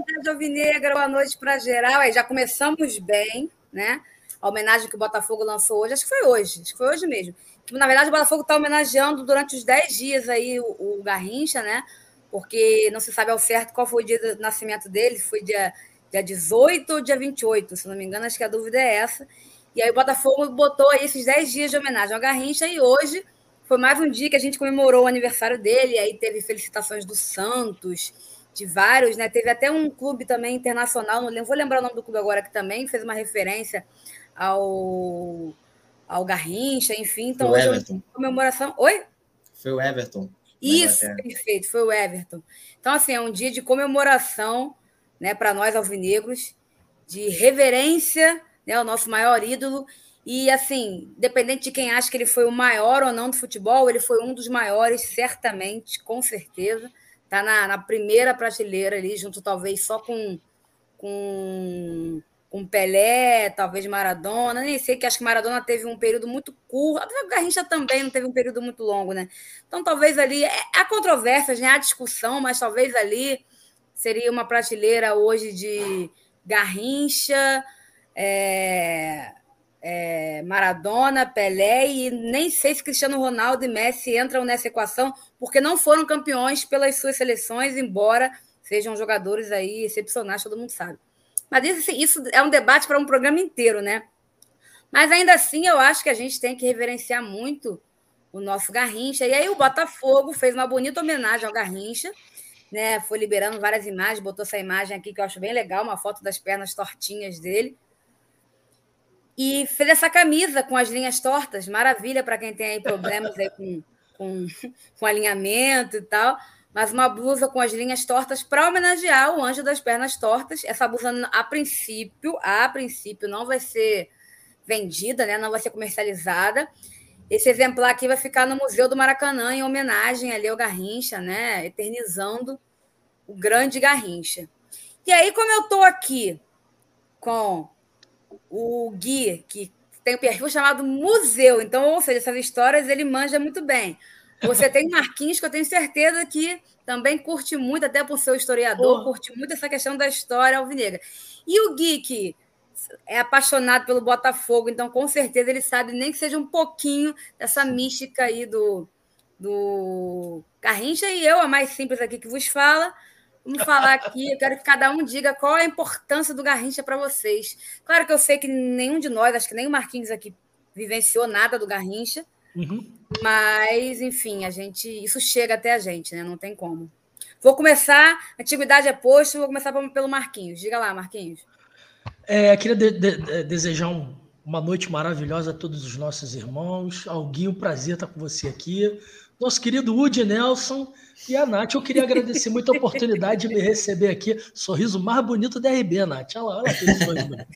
tarde, Alvinegra, boa noite para geral. Aí já começamos bem, né? A homenagem que o Botafogo lançou hoje, acho que foi hoje, acho que foi hoje mesmo. Na verdade, o Botafogo está homenageando durante os 10 dias aí o, o, Garrincha, né? Porque não se sabe ao certo qual foi o dia do nascimento dele, foi dia, dia 18 ou dia 28, se não me engano, acho que a dúvida é essa. E aí o Botafogo botou aí esses 10 dias de homenagem ao Garrincha e hoje foi mais um dia que a gente comemorou o aniversário dele, aí teve felicitações do Santos, de vários, né? Teve até um clube também internacional, não lembro, vou lembrar o nome do clube agora, que também fez uma referência ao, ao Garrincha, enfim. Então, foi hoje é uma comemoração. Oi? Foi o Everton. Isso, perfeito, foi o Everton. Então, assim, é um dia de comemoração né, para nós alvinegros, de reverência né, ao nosso maior ídolo. E, assim, dependente de quem acha que ele foi o maior ou não do futebol, ele foi um dos maiores, certamente, com certeza. Está na, na, primeira prateleira ali, junto talvez só com, com, com Pelé, talvez Maradona. Nem sei, que acho que Maradona teve um período muito curto. A Garrincha também não teve um período muito longo, né? Então, talvez ali. É, há controvérsias, né? há discussão, mas talvez ali seria uma prateleira hoje de Garrincha. É, é, Maradona, Pelé e nem sei se Cristiano Ronaldo e Messi entram nessa equação, porque não foram campeões pelas suas seleções, embora sejam jogadores aí excepcionais, todo mundo sabe. Mas isso, assim, isso é um debate para um programa inteiro, né? Mas ainda assim, eu acho que a gente tem que reverenciar muito o nosso Garrincha. E aí o Botafogo fez uma bonita homenagem ao Garrincha, né? Foi liberando várias imagens, botou essa imagem aqui que eu acho bem legal, uma foto das pernas tortinhas dele. E fez essa camisa com as linhas tortas, maravilha para quem tem aí problemas aí com, com, com alinhamento e tal. Mas uma blusa com as linhas tortas para homenagear o anjo das pernas tortas. Essa blusa, a princípio, a princípio, não vai ser vendida, né? não vai ser comercializada. Esse exemplar aqui vai ficar no Museu do Maracanã, em homenagem ali ao Garrincha, né? eternizando o grande Garrincha. E aí, como eu estou aqui com o Gui, que tem um perfil chamado Museu. Então, ou seja, essas histórias ele manja muito bem. Você tem Marquinhos, que eu tenho certeza que também curte muito, até por ser historiador, curte muito essa questão da história alvinegra. E o Gui, que é apaixonado pelo Botafogo, então com certeza ele sabe nem que seja um pouquinho dessa mística aí do, do Garrincha. E eu, a mais simples aqui que vos fala, Vamos falar aqui, eu quero que cada um diga qual é a importância do Garrincha para vocês. Claro que eu sei que nenhum de nós, acho que nem o Marquinhos aqui, vivenciou nada do Garrincha, uhum. mas, enfim, a gente isso chega até a gente, né? Não tem como. Vou começar, antiguidade é posto, vou começar pelo Marquinhos. Diga lá, Marquinhos. É, queria de, de, desejar um, uma noite maravilhosa a todos os nossos irmãos. Alguém, prazer estar com você aqui. Nosso querido Woody Nelson e a Nath, eu queria agradecer muito a oportunidade de me receber aqui. Sorriso mais bonito da RB, Nath. Olha lá, olha aquele sorriso bonito.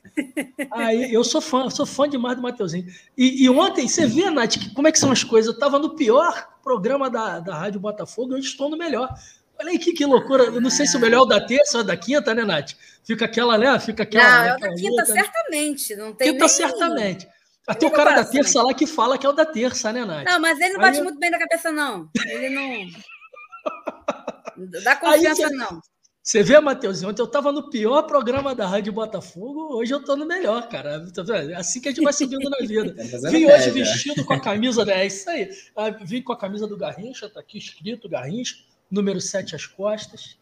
Aí, eu sou fã, sou fã demais do Mateuzinho. E, e ontem, você vê, Nath, que, como é que são as coisas? Eu estava no pior programa da, da Rádio Botafogo e hoje estou no melhor. Olha aí que, que loucura. Eu não sei se o melhor é o da terça ou da quinta, né, Nath? Fica aquela, né? Fica aquela. Não, né, é o da quinta, outra, certamente. Não tem quinta, nem... certamente. Até o cara da terça lá que fala que é o da terça, né, Nath? Não, mas ele não bate Aí... muito bem da cabeça, não. Ele não. Dá confiança, Aí, não. Você vê, Matheus, ontem eu estava no pior programa da Rádio Botafogo, hoje eu estou no melhor, cara. É assim que a gente vai seguindo na vida. Vim hoje vestido com a camisa, né? É isso aí. Ah, vim com a camisa do Garrincha, tá aqui escrito Garrincha, número 7 às costas.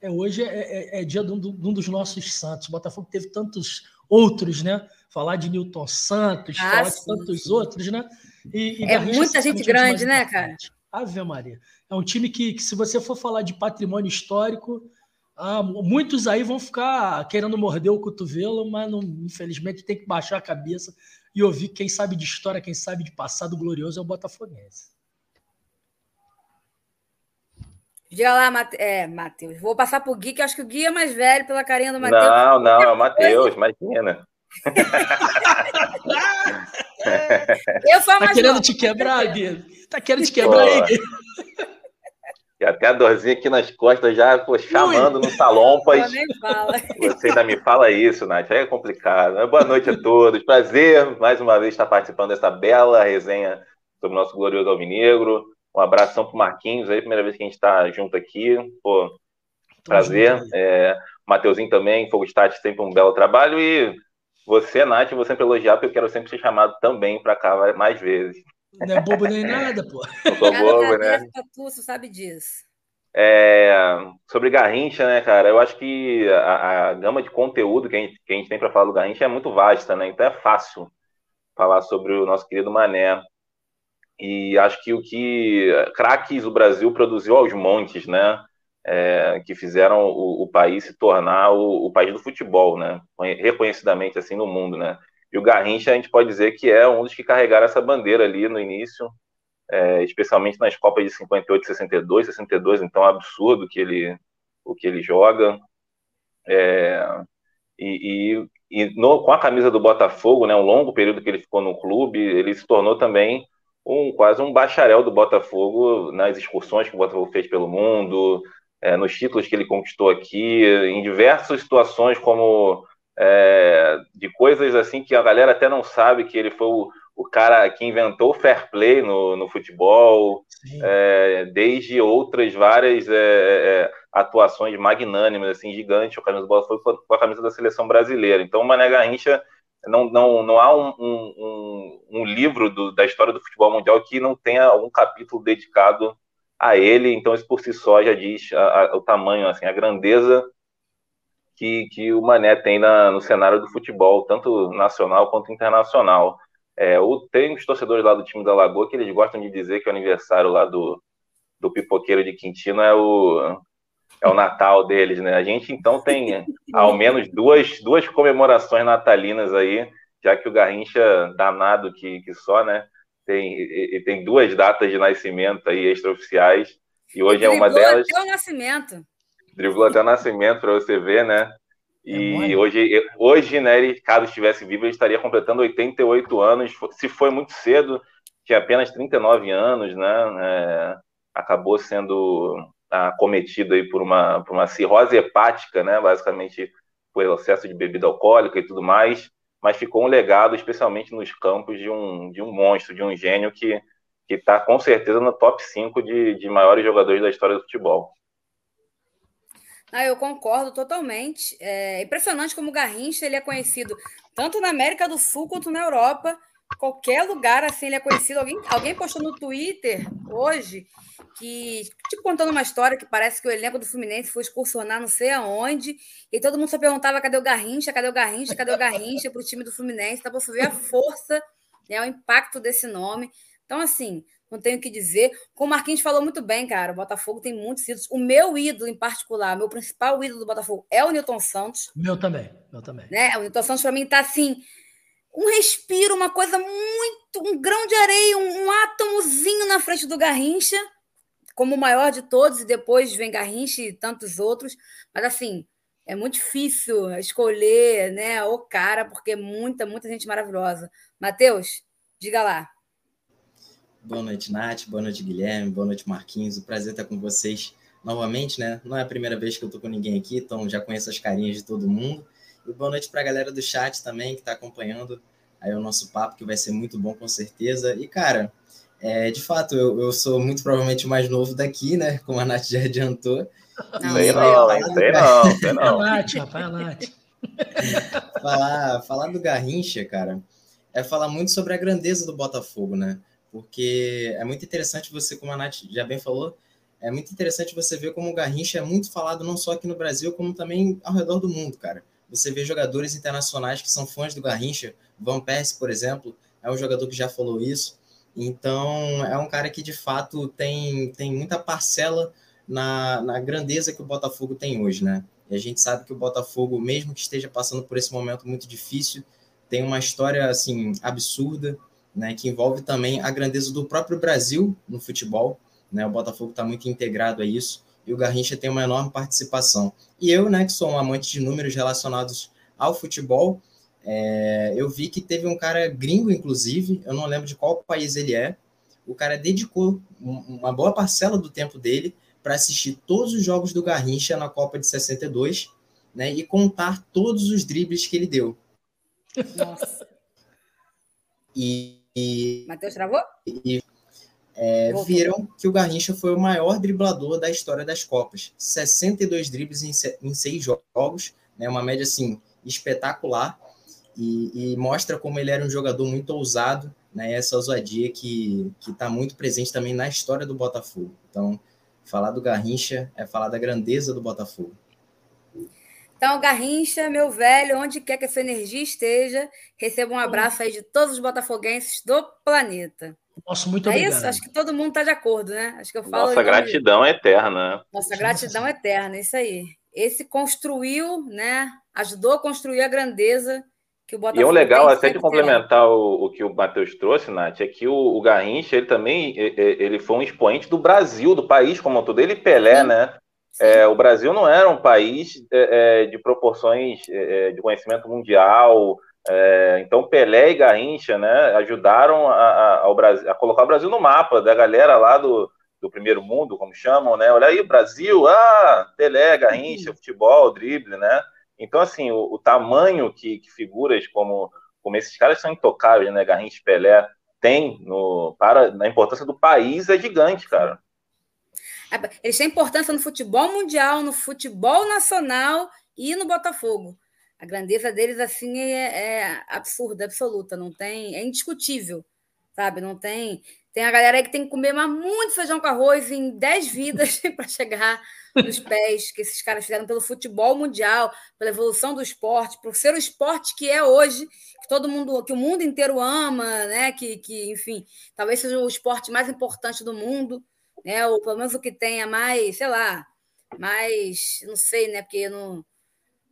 É, hoje é, é, é dia de um, de um, dos nossos santos. O Botafogo teve tantos outros, né? Falar de Newton Santos, ah, falar sim, de tantos sim. outros, né? E, e é Garrincha, muita gente grande, né, cara? Ave Maria. É um time que, que, se você for falar de patrimônio histórico, ah, muitos aí vão ficar querendo morder o cotovelo, mas não, infelizmente tem que baixar a cabeça e ouvir quem sabe de história, quem sabe de passado glorioso é o Botafoguense. Diga lá, Mate... é, Matheus. Vou passar para o Gui, que acho que o Gui é mais velho pela carinha do Matheus. Não, não, é o Matheus, imagina. eu sou a tá mais querendo te quebrar, Gui? Tá querendo te quebrar aí, Gui? E até a dorzinha aqui nas costas já pô, chamando Ui. no salão, pois você ainda me fala isso, Nath, aí é complicado. Boa noite a todos, prazer mais uma vez estar participando dessa bela resenha sobre o nosso glorioso Alvinegro. Um abração pro Marquinhos aí, primeira vez que a gente está junto aqui. Pô, prazer. É, Mateuzinho também, Fogo Stat, sempre um belo trabalho. E você, Nath, vou sempre elogiar, porque eu quero sempre ser chamado também para cá mais vezes. Não é bobo nem nada, pô. Não sou bobo, né? Você sabe disso. É, sobre Garrincha, né, cara? Eu acho que a, a gama de conteúdo que a gente, que a gente tem para falar do Garrincha é muito vasta, né? Então é fácil falar sobre o nosso querido Mané. E acho que o que craques o Brasil produziu aos montes, né? É, que fizeram o, o, país se tornar o, o, país do futebol, né? Reconhecidamente assim no mundo, né? E o Garrincha a gente pode dizer que é um dos que carregaram essa bandeira ali no início, é, especialmente nas Copas de 58, 62, 62, então é absurdo que ele, o que ele joga. É, e, e, e no, com a camisa do Botafogo, né, um longo período que ele ficou no clube, ele se tornou também um quase um bacharel do Botafogo nas excursões que o Botafogo fez pelo mundo, é, nos títulos que ele conquistou aqui, em diversas situações como é, de coisas assim que a galera até não sabe que ele foi o, o cara que inventou o fair play no, no futebol, é, desde outras várias é, é, atuações magnânimas, assim, gigantes, o camisa do Botafogo foi com a camisa da seleção brasileira. Então, o Mané Garrincha, não, não, não há um, um, um livro do, da história do futebol mundial que não tenha algum capítulo dedicado a ele, então isso por si só já diz a, a, o tamanho, assim, a grandeza que, que o Mané tem na, no cenário do futebol, tanto nacional quanto internacional. É, o, tem os torcedores lá do time da Lagoa que eles gostam de dizer que o aniversário lá do, do pipoqueiro de Quintino é o, é o Natal deles, né? A gente então tem ao menos duas, duas comemorações natalinas aí, já que o Garrincha, danado que, que só, né? Tem, e, tem duas datas de nascimento aí extraoficiais, e hoje é uma delas. Até o nascimento. Driblou até o nascimento, para você ver, né? É e é hoje, hoje, né, ele, caso estivesse vivo, ele estaria completando 88 anos. Se foi muito cedo, tinha apenas 39 anos, né? É, acabou sendo acometido aí por uma, por uma cirrose hepática, né? Basicamente por excesso de bebida alcoólica e tudo mais. Mas ficou um legado, especialmente nos campos, de um, de um monstro, de um gênio que está com certeza no top 5 de, de maiores jogadores da história do futebol. Ah, eu concordo totalmente. É impressionante como o Garrincha ele é conhecido tanto na América do Sul quanto na Europa. Qualquer lugar assim ele é conhecido. Alguém, alguém postou no Twitter hoje que, tipo, contando uma história que parece que o elenco do Fluminense foi excursionar não sei aonde, e todo mundo só perguntava cadê o Garrincha, cadê o Garrincha, cadê o Garrincha para o time do Fluminense, tá você ver a força, né, o impacto desse nome. Então, assim, não tenho o que dizer. Como o Marquinhos falou muito bem, cara, o Botafogo tem muitos ídolos. O meu ídolo em particular, meu principal ídolo do Botafogo é o Newton Santos. Meu também, meu também. Né? O Newton Santos, para mim, tá assim, um respiro, uma coisa muito, um grão de areia, um, um átomozinho na frente do Garrincha, como o maior de todos, e depois vem Garrincha e tantos outros. Mas, assim, é muito difícil escolher né, o cara, porque é muita, muita gente maravilhosa. Matheus, diga lá. Boa noite, Nath. Boa noite, Guilherme. Boa noite, Marquinhos. O prazer estar com vocês novamente, né? Não é a primeira vez que eu tô com ninguém aqui, então já conheço as carinhas de todo mundo. E boa noite para a galera do chat também que está acompanhando aí o nosso papo, que vai ser muito bom com certeza. E, cara, é, de fato, eu, eu sou muito provavelmente o mais novo daqui, né? Como a Nath já adiantou. Não, sei não, hein? Sei não, sei não. Nath, rapaz, Nath. falar, falar do Garrincha, cara, é falar muito sobre a grandeza do Botafogo, né? porque é muito interessante você, como a Nath já bem falou, é muito interessante você ver como o Garrincha é muito falado não só aqui no Brasil, como também ao redor do mundo, cara. Você vê jogadores internacionais que são fãs do Garrincha, Van Persie, por exemplo, é um jogador que já falou isso. Então, é um cara que de fato tem, tem muita parcela na, na grandeza que o Botafogo tem hoje, né? E a gente sabe que o Botafogo, mesmo que esteja passando por esse momento muito difícil, tem uma história assim absurda, né, que envolve também a grandeza do próprio Brasil no futebol. Né, o Botafogo está muito integrado a isso e o Garrincha tem uma enorme participação. E eu, né, que sou um amante de números relacionados ao futebol, é, eu vi que teve um cara gringo, inclusive, eu não lembro de qual país ele é. O cara dedicou uma boa parcela do tempo dele para assistir todos os jogos do Garrincha na Copa de 62 né, e contar todos os dribles que ele deu. Nossa. E e, Matheus travou? E, é, viram que o Garrincha foi o maior driblador da história das Copas. 62 dribles em, em seis jogos, né, uma média assim espetacular, e, e, mostra como ele era um jogador muito ousado, né, essa ousadia que está muito presente também na história do Botafogo. Então, falar do Garrincha é falar da grandeza do Botafogo. Então, Garrincha, meu velho, onde quer que a sua energia esteja, receba um abraço aí de todos os botafoguenses do planeta. Nossa, muito é obrigado. isso? Acho que todo mundo está de acordo, né? Acho que eu falo. Nossa gratidão é eterna. Nossa gratidão é eterna, isso aí. Esse construiu, né? Ajudou a construir a grandeza que o Botafogo. E o legal, até de complementar o, o, que o Matheus trouxe, Nath, é que o, o Garrincha, ele também ele foi um expoente do Brasil, do país como um todo. Ele Pelé, Sim. né? É, o Brasil não era um país é, é de proporções é, é, de conhecimento mundial, é, então Pelé e Garrincha né, ajudaram a, a, ao Brasil, a colocar o Brasil no mapa da galera lá do, do primeiro mundo, como chamam, né? Olha aí, Brasil, ah, Pelé, Garrincha, futebol, drible, né? Então, assim, o, o tamanho que, que, figuras como, como esses caras são intocáveis, né? Garrincha Pelé tem no, para, na importância do país é gigante, cara. Eles têm importância no futebol mundial, no futebol nacional e no Botafogo. A grandeza deles, assim, é, é absurda, absoluta, não tem, é indiscutível, sabe? Não tem. Tem a galera aí que tem que comer muito feijão com arroz em 10 vidas para chegar nos pés que esses caras fizeram pelo futebol mundial, pela evolução do esporte, por ser o esporte que é hoje, que todo mundo, que o mundo inteiro ama, né? Que, que enfim, talvez seja o esporte mais importante do mundo, né? Ou pelo menos o que tenha mais, sei lá, mais, não sei, né? Porque no,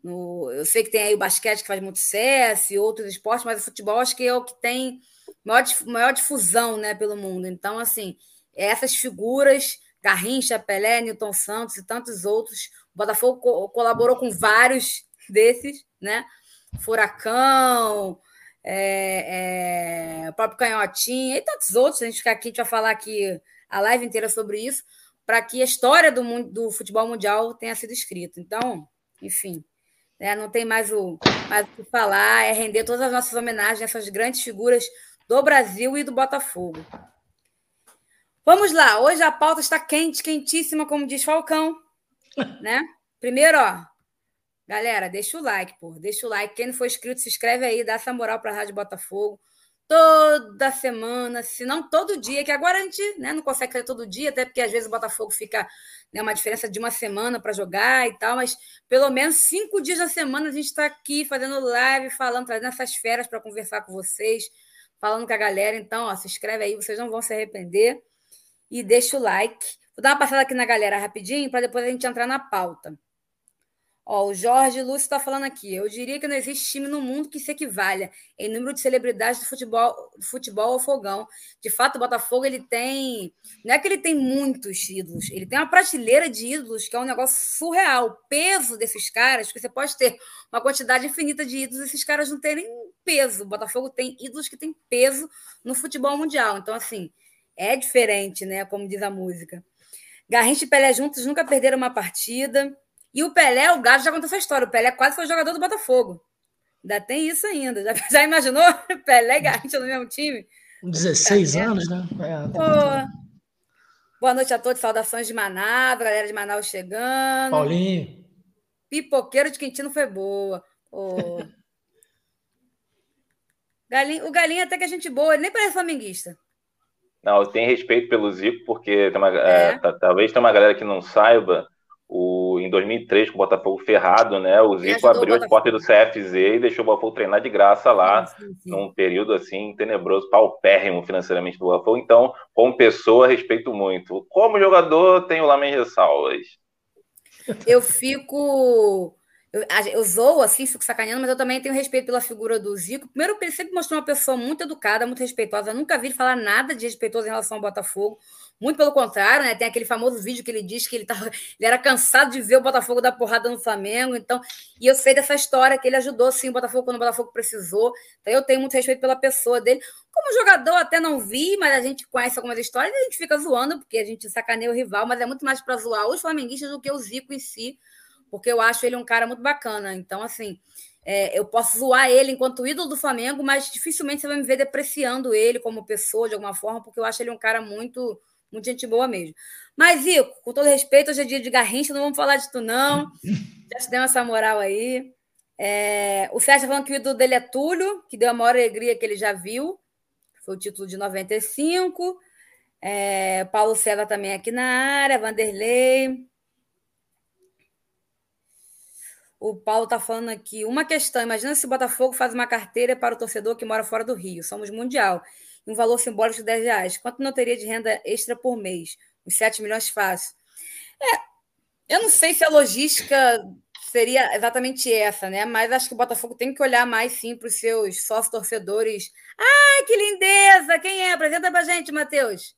no, eu sei que tem aí o basquete que faz muito sucesso e outros esportes, mas o futebol acho que é o que tem maior, maior difusão, né, pelo mundo. Então, assim, essas figuras, Garrincha, Pelé, Newton Santos e tantos outros, o Botafogo co colaborou com vários desses, né? Furacão, é, é, o próprio Canhotinho e tantos outros. A gente ficar aqui, a gente vai falar aqui a live inteira sobre isso, para que a história do, mundo, do futebol mundial tenha sido escrita. Então, enfim, né, não tem mais o, mais o que falar, é render todas as nossas homenagens a essas grandes figuras do Brasil e do Botafogo. Vamos lá, hoje a pauta está quente, quentíssima, como diz Falcão, né? Primeiro, ó, galera, deixa o like, pô, deixa o like. Quem não for inscrito, se inscreve aí, dá essa moral para a Rádio Botafogo toda semana, se não todo dia, que agora a gente né, não consegue fazer todo dia, até porque às vezes o Botafogo fica né, uma diferença de uma semana para jogar e tal, mas pelo menos cinco dias na semana a gente está aqui fazendo live, falando, trazendo essas feras para conversar com vocês, falando com a galera. Então, ó, se inscreve aí, vocês não vão se arrepender. E deixa o like. Vou dar uma passada aqui na galera rapidinho para depois a gente entrar na pauta. Ó, o Jorge Lúcio está falando aqui. Eu diria que não existe time no mundo que se equivalha em número de celebridades do futebol, do futebol ao fogão. De fato, o Botafogo ele tem. Não é que ele tem muitos ídolos, ele tem uma prateleira de ídolos que é um negócio surreal. O peso desses caras, que você pode ter uma quantidade infinita de ídolos, esses caras não terem peso. O Botafogo tem ídolos que têm peso no futebol mundial. Então, assim, é diferente, né? Como diz a música. Garrincha e Pelé juntos nunca perderam uma partida. E o Pelé, o Gato já contou essa história. O Pelé quase foi jogador do Botafogo. Ainda tem isso ainda. Já, já imaginou? Pelé e Garrincha no mesmo time? 16 é, anos, né? É, Boa noite a todos. Saudações de Manaus, galera de Manaus chegando. Paulinho. Pipoqueiro de Quintino foi boa. Oh. Galinho, o Galinho até que é gente boa, ele nem parece flamenguista. Não, eu tenho respeito pelo Zico, porque uma, é. É, talvez tenha uma galera que não saiba em 2003, com o Botafogo ferrado, né? O Zico abriu as portas do CFZ e deixou o Botafogo treinar de graça lá, sim, sim, sim. num período assim tenebroso, paupérrimo financeiramente do Botafogo. Então, como pessoa, respeito muito. Como jogador, tenho lá minhas ressalvas. Eu fico. Eu, eu zoo, assim, fico sacaneando, mas eu também tenho respeito pela figura do Zico. Primeiro, ele sempre mostrou uma pessoa muito educada, muito respeitosa. Eu nunca vi ele falar nada de respeitoso em relação ao Botafogo. Muito pelo contrário, né? Tem aquele famoso vídeo que ele diz que ele, tava, ele era cansado de ver o Botafogo dar porrada no Flamengo. Então, e eu sei dessa história que ele ajudou sim o Botafogo quando o Botafogo precisou. Então, eu tenho muito respeito pela pessoa dele. Como jogador, até não vi, mas a gente conhece algumas histórias e a gente fica zoando, porque a gente sacaneia o rival, mas é muito mais para zoar os flamenguistas do que o Zico em si, porque eu acho ele um cara muito bacana. Então, assim, é, eu posso zoar ele enquanto ídolo do Flamengo, mas dificilmente você vai me ver depreciando ele como pessoa de alguma forma, porque eu acho ele um cara muito, muito gente boa mesmo. Mas, Ico, com todo respeito, hoje é dia de Garrincha, não vamos falar de tu, não. Já te deu essa moral aí. É, o Sérgio falando que o ídolo dele é Túlio, que deu a maior alegria que ele já viu. Foi o título de 95. É, Paulo César também aqui na área, Vanderlei. O Paulo está falando aqui. Uma questão: imagina se o Botafogo faz uma carteira para o torcedor que mora fora do Rio. Somos mundial. Um valor simbólico de 10 reais. Quanto não teria de renda extra por mês? Os 7 milhões fácil. É, eu não sei se a logística seria exatamente essa, né? Mas acho que o Botafogo tem que olhar mais sim para os seus sócios torcedores. Ai, que lindeza! Quem é? Apresenta para gente, Matheus.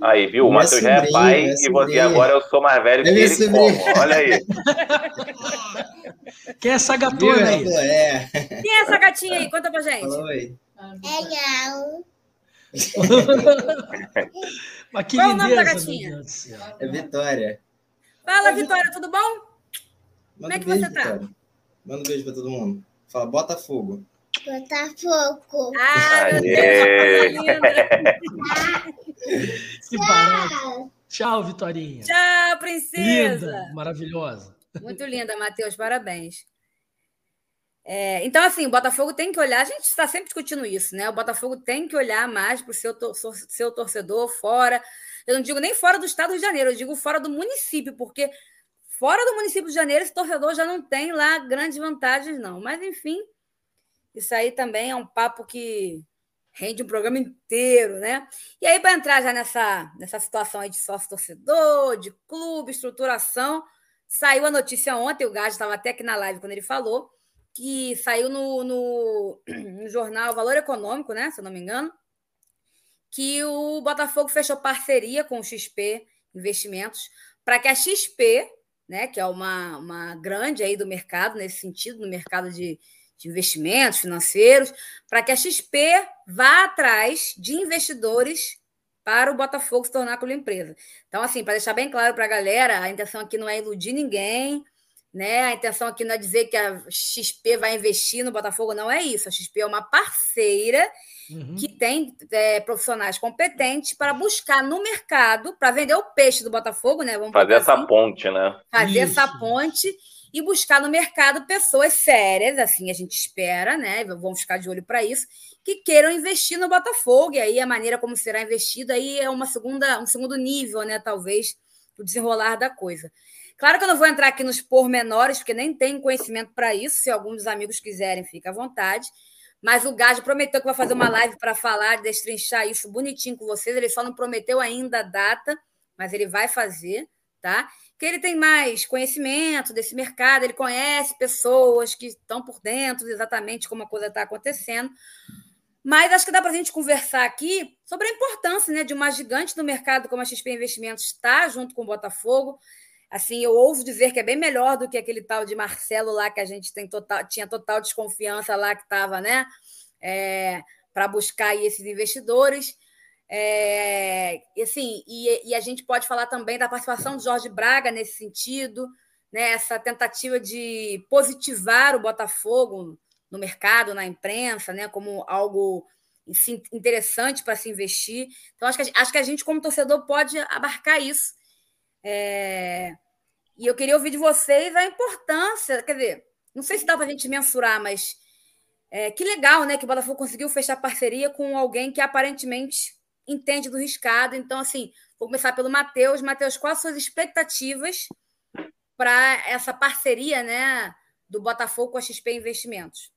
Aí, viu? O Matheus já é pai e você agora eu sou mais velho que ele. Como? Olha aí. Quem é essa gatona aí? É. Quem é essa gatinha aí? Conta pra gente. Oi. Legal. Mas que Qual o nome da gatinha? É Vitória. Fala, Vitória, tudo bom? Como Manda é que beijo, você tá? Vitória. Manda um beijo pra todo mundo. Fala, Botafogo. Botafogo. Ah, meu. Deus, que coisa linda. Que barato. Tchau, Vitorinha. Tchau, princesa. Linda, maravilhosa. Muito linda, Matheus, parabéns. É, então, assim, o Botafogo tem que olhar, a gente está sempre discutindo isso, né? O Botafogo tem que olhar mais para o seu, tor seu torcedor fora. Eu não digo nem fora do estado de Janeiro, eu digo fora do município, porque fora do município de Janeiro, esse torcedor já não tem lá grandes vantagens, não. Mas, enfim, isso aí também é um papo que rende um programa inteiro, né? E aí, para entrar já nessa, nessa situação aí de sócio-torcedor, de clube, estruturação, saiu a notícia ontem, o Gás estava até aqui na live quando ele falou, que saiu no, no, no, jornal Valor Econômico, né? Se eu não me engano, que o Botafogo fechou parceria com o XP Investimentos para que a XP, né, que é uma, uma grande aí do mercado, nesse sentido, no mercado de, de investimentos financeiros, para que a XP vá atrás de investidores para o Botafogo se tornar aquela empresa. Então, assim, para deixar bem claro para a galera, a intenção aqui não é iludir ninguém, né? A intenção aqui não é dizer que a XP vai investir no Botafogo, não é isso. A XP é uma parceira uhum. que tem é, profissionais competentes para buscar no mercado, para vender o peixe do Botafogo, né? Vamos fazer essa assim, ponte, né? Fazer isso. essa ponte e buscar no mercado pessoas sérias, assim a gente espera, né? Vamos ficar de olho para isso, que queiram investir no Botafogo. E aí a maneira como será investido aí é uma segunda, um segundo nível, né? Talvez do desenrolar da coisa. Claro que eu não vou entrar aqui nos pormenores, porque nem tenho conhecimento para isso. Se alguns dos amigos quiserem, fica à vontade. Mas o Gade prometeu que vai fazer uma live para falar, destrinchar isso bonitinho com vocês. Ele só não prometeu ainda a data, mas ele vai fazer, tá? Que ele tem mais conhecimento desse mercado, ele conhece pessoas que estão por dentro exatamente como a coisa está acontecendo. Mas acho que dá para a gente conversar aqui sobre a importância né, de uma gigante do mercado como a XP Investimentos estar junto com o Botafogo. Assim, eu ouso dizer que é bem melhor do que aquele tal de Marcelo lá que a gente tem total, tinha total desconfiança lá que estava, né? É, para buscar esses investidores. É, assim, e, e, a gente pode falar também da participação do Jorge Braga nesse sentido, né? essa tentativa de positivar o Botafogo no mercado, na imprensa, né? como algo interessante para se investir. Então, acho que, acho que a gente, como torcedor, pode abarcar isso. É, e eu queria ouvir de vocês a importância, quer dizer, não sei se dá para a gente mensurar, mas é, que legal, né, que o Botafogo conseguiu fechar parceria com alguém que aparentemente entende do riscado. Então, assim, vou começar pelo Matheus. Matheus, quais as suas expectativas para essa parceria, né, do Botafogo com a XP Investimentos?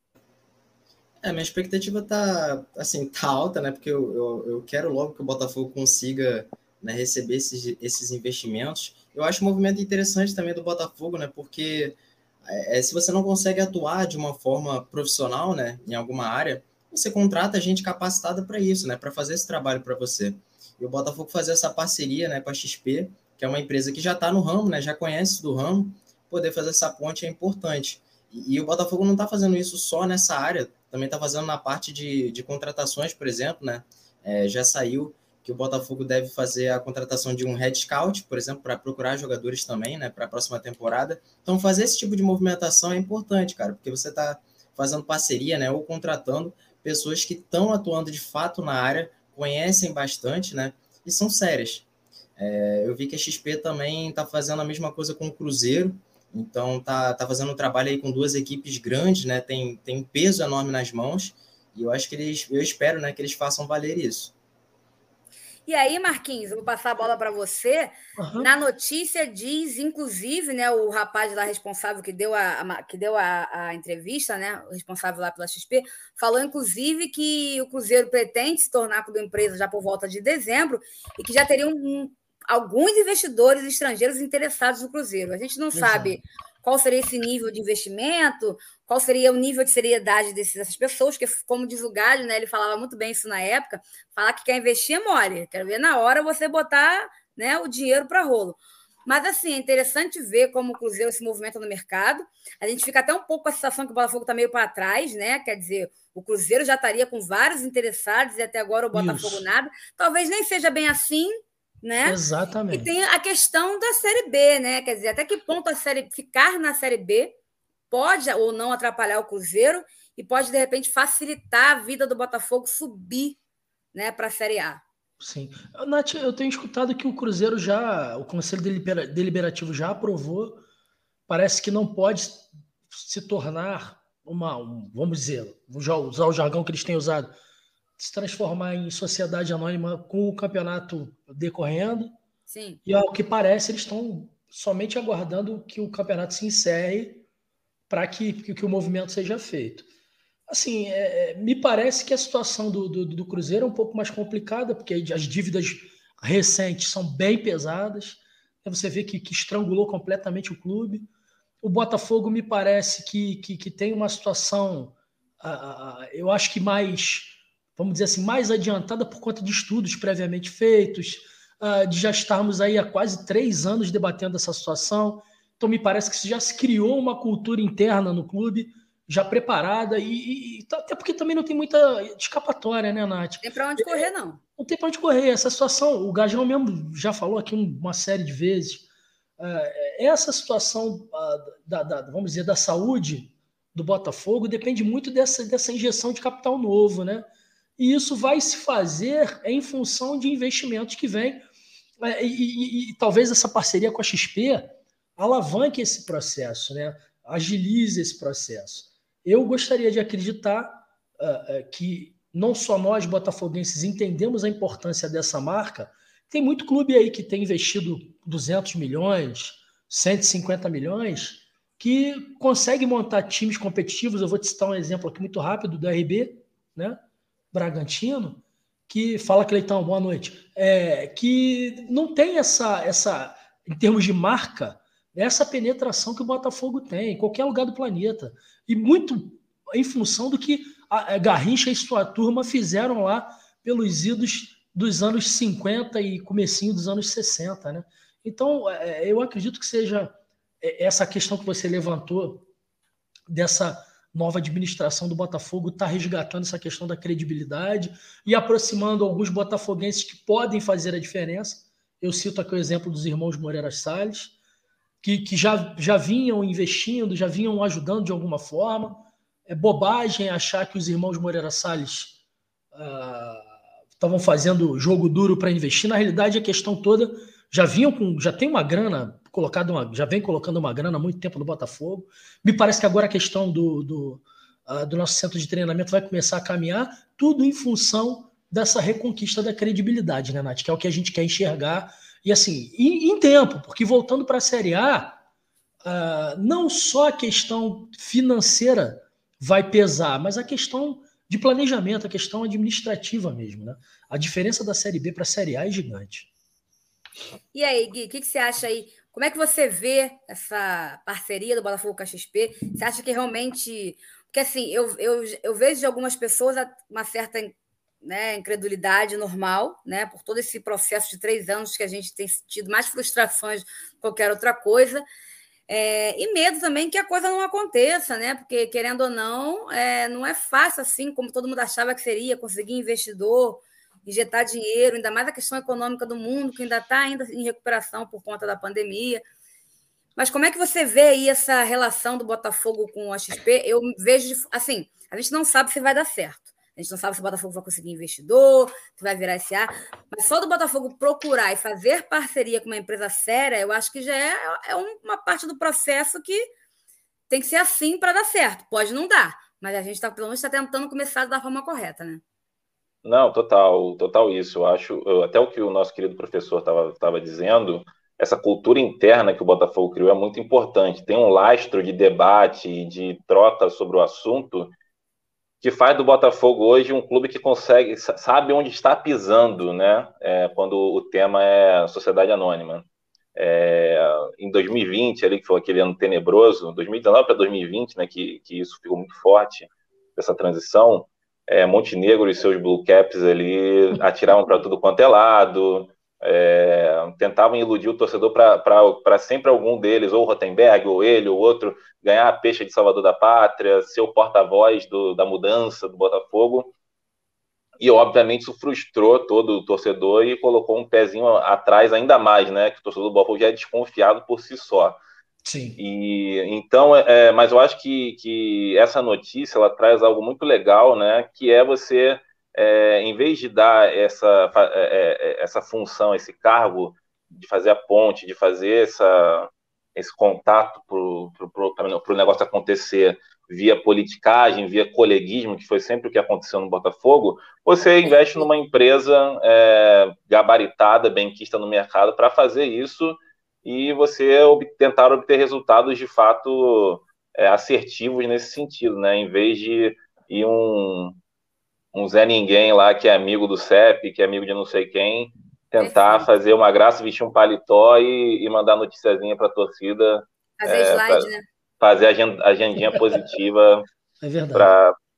É, minha expectativa tá, assim, tá alta, né, porque eu, eu, eu quero logo que o Botafogo consiga né, receber esses, esses investimentos. Eu acho um movimento interessante também do Botafogo, né, porque é, se você não consegue atuar de uma forma profissional, né, em alguma área, você contrata gente capacitada para isso, né, para fazer esse trabalho para você. E o Botafogo fazer essa parceria, né, com a XP, que é uma empresa que já está no ramo, né, já conhece do ramo, poder fazer essa ponte é importante. E, e o Botafogo não está fazendo isso só nessa área, também está fazendo na parte de, de contratações, por exemplo, né, é, já saiu que o Botafogo deve fazer a contratação de um head scout, por exemplo, para procurar jogadores também, né, para a próxima temporada. Então, fazer esse tipo de movimentação é importante, cara, porque você está fazendo parceria, né, ou contratando pessoas que estão atuando de fato na área, conhecem bastante, né, e são sérias. É, eu vi que a XP também está fazendo a mesma coisa com o Cruzeiro, então tá, tá fazendo um trabalho aí com duas equipes grandes, né, tem, tem peso enorme nas mãos, e eu acho que eles, eu espero, né, que eles façam valer isso. E aí, Marquinhos, eu vou passar a bola para você. Uhum. Na notícia diz, inclusive, né, o rapaz lá responsável que deu a, a que deu a, a, entrevista, né, o responsável lá pela XP, falou inclusive que o Cruzeiro pretende se tornar clube empresa já por volta de dezembro e que já teriam um, alguns investidores estrangeiros interessados no Cruzeiro. A gente não Exato. sabe qual seria esse nível de investimento, qual seria o nível de seriedade dessas pessoas, que, como diz o Galho, né, ele falava muito bem isso na época, falar que quer investir é mole, quero ver na hora você botar né, o dinheiro para rolo. Mas, assim, é interessante ver como o Cruzeiro se movimenta no mercado. A gente fica até um pouco com a sensação que o Botafogo está meio para trás, né? Quer dizer, o Cruzeiro já estaria com vários interessados e até agora o Botafogo Isso. nada. Talvez nem seja bem assim, né? Exatamente. E tem a questão da Série B, né? Quer dizer, até que ponto a série ficar na Série B pode ou não atrapalhar o Cruzeiro e pode, de repente, facilitar a vida do Botafogo subir né, para a Série A. Sim. Nath, eu tenho escutado que o Cruzeiro já, o Conselho Deliberativo já aprovou, parece que não pode se tornar uma, um, vamos dizer, usar o jargão que eles têm usado, se transformar em sociedade anônima com o campeonato decorrendo. Sim. E ao que parece, eles estão somente aguardando que o campeonato se encerre para que, que, o movimento seja feito. Assim, é, é, me parece que a situação do, do, do, Cruzeiro é um pouco mais complicada, porque as dívidas recentes são bem pesadas. Você vê que, que estrangulou completamente o clube. O Botafogo me parece que, que, que tem uma situação, uh, eu acho que mais vamos dizer assim, mais adiantada por conta de estudos previamente feitos, uh, de já estarmos aí há quase três anos debatendo essa situação. Então, me parece que já se criou uma cultura interna no clube, já preparada, e, e até porque também não tem muita escapatória, né, Nath? Não tem para onde correr, não. Não tem para onde correr. Essa situação, o Gajão mesmo já falou aqui uma série de vezes. Uh, essa situação uh, da, da, vamos dizer, da saúde do Botafogo depende muito dessa, dessa injeção de capital novo, né? E isso vai se fazer em função de investimentos que vêm. É, e, e, e, talvez essa parceria com a XP alavanque esse processo, né? agilize esse processo. Eu gostaria de acreditar uh, que não só nós, botafoguenses, entendemos a importância dessa marca. Tem muito clube aí que tem investido 200 milhões, 150 milhões, que consegue montar times competitivos. Eu vou te citar um exemplo aqui muito rápido do RB, né? Bragantino, que fala, Cleitão, boa noite, é, que não tem essa, essa, em termos de marca, essa penetração que o Botafogo tem em qualquer lugar do planeta. E muito em função do que a Garrincha e sua turma fizeram lá pelos idos dos anos 50 e comecinho dos anos 60. Né? Então, é, eu acredito que seja é, essa questão que você levantou dessa nova administração do Botafogo está resgatando essa questão da credibilidade e aproximando alguns botafoguenses que podem fazer a diferença. Eu cito aqui o exemplo dos irmãos Moreira Salles, que, que já, já vinham investindo, já vinham ajudando de alguma forma. É bobagem achar que os irmãos Moreira Salles uh, estavam fazendo jogo duro para investir. Na realidade, a questão toda já vinham com, já tem uma grana colocado, uma, já vem colocando uma grana há muito tempo no Botafogo. Me parece que agora a questão do, do, uh, do nosso centro de treinamento vai começar a caminhar, tudo em função dessa reconquista da credibilidade, né, Nath? Que é o que a gente quer enxergar. E assim, em, em tempo, porque voltando para a Série A, uh, não só a questão financeira vai pesar, mas a questão de planejamento, a questão administrativa mesmo, né? A diferença da Série B para a Série A é gigante. E aí, Gui, o que, que, você acha aí? Como é que você vê essa parceria do Botafogo com a XP? Você acha que realmente. Porque assim, eu, eu, eu vejo de algumas pessoas uma certa né, incredulidade normal, né? Por todo esse processo de três anos que a gente tem tido mais frustrações que qualquer outra coisa. É, e medo também que a coisa não aconteça, né? Porque, querendo ou não, é, não é fácil assim, como todo mundo achava que seria, conseguir investidor injetar dinheiro, ainda mais a questão econômica do mundo, que ainda está ainda em recuperação por conta da pandemia. Mas como é que você vê aí essa relação do Botafogo com a XP? Eu vejo, assim, a gente não sabe se vai dar certo. A gente não sabe se o Botafogo vai conseguir investidor, se vai virar SA, mas só do Botafogo procurar e fazer parceria com uma empresa séria, eu acho que já é, é uma parte do processo que tem que ser assim para dar certo. Pode não dar, mas a gente está, pelo menos, está tentando começar da forma correta, né? Não, total, total isso. Eu acho, eu, até o que o nosso querido professor estava dizendo, essa cultura interna que o Botafogo criou é muito importante. Tem um lastro de debate, de troca sobre o assunto, que faz do Botafogo hoje um clube que consegue, sabe onde está pisando, né? É, quando o tema é sociedade anônima. É, em 2020, ali que foi aquele ano tenebroso, 2019 para 2020, né? Que, que isso ficou muito forte essa transição. É, Montenegro e seus Blue Caps ali atiravam para tudo quanto é lado, é, tentavam iludir o torcedor para sempre algum deles, ou o Rotenberg, ou ele, ou outro, ganhar a peixe de Salvador da Pátria, ser o porta-voz da mudança do Botafogo. E, obviamente, isso frustrou todo o torcedor e colocou um pezinho atrás ainda mais, né? Que o torcedor do Botafogo já é desconfiado por si só. Sim. E, então, é, mas eu acho que, que essa notícia ela traz algo muito legal, né? Que é você é, em vez de dar essa, é, é, é, essa função, esse cargo de fazer a ponte, de fazer essa, esse contato para o negócio acontecer via politicagem, via coleguismo, que foi sempre o que aconteceu no Botafogo, você investe numa empresa é, gabaritada, benquista no mercado para fazer isso e você ob tentar obter resultados de fato é, assertivos nesse sentido, né? Em vez de ir um, um Zé Ninguém lá que é amigo do CEP, que é amigo de não sei quem, tentar é fazer uma graça, vestir um paletó e, e mandar noticiazinha para a torcida. Fazer é, slide, né? Fazer a agendinha positiva é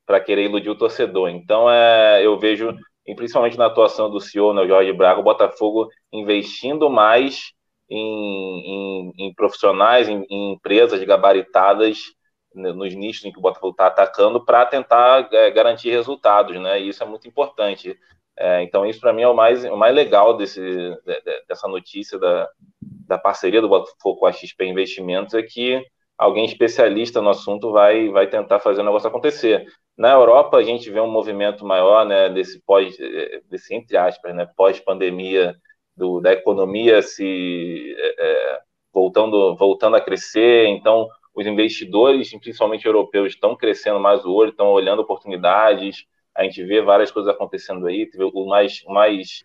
para querer iludir o torcedor. Então, é, eu vejo, principalmente na atuação do senhor, né, o Jorge Braga, o Botafogo investindo mais em, em, em profissionais, em, em empresas gabaritadas nos nichos em que o Botafogo está atacando para tentar é, garantir resultados, né? E isso é muito importante. É, então, isso para mim é o mais, o mais legal desse, dessa notícia da, da parceria do Botafogo com a XP Investimentos é que alguém especialista no assunto vai, vai tentar fazer o negócio acontecer. Na Europa, a gente vê um movimento maior, né, desse pós, desse entre aspas, né, pós-pandemia, da economia se é, voltando, voltando a crescer. Então, os investidores, principalmente europeus, estão crescendo mais o olho, estão olhando oportunidades. A gente vê várias coisas acontecendo aí. O mais, mais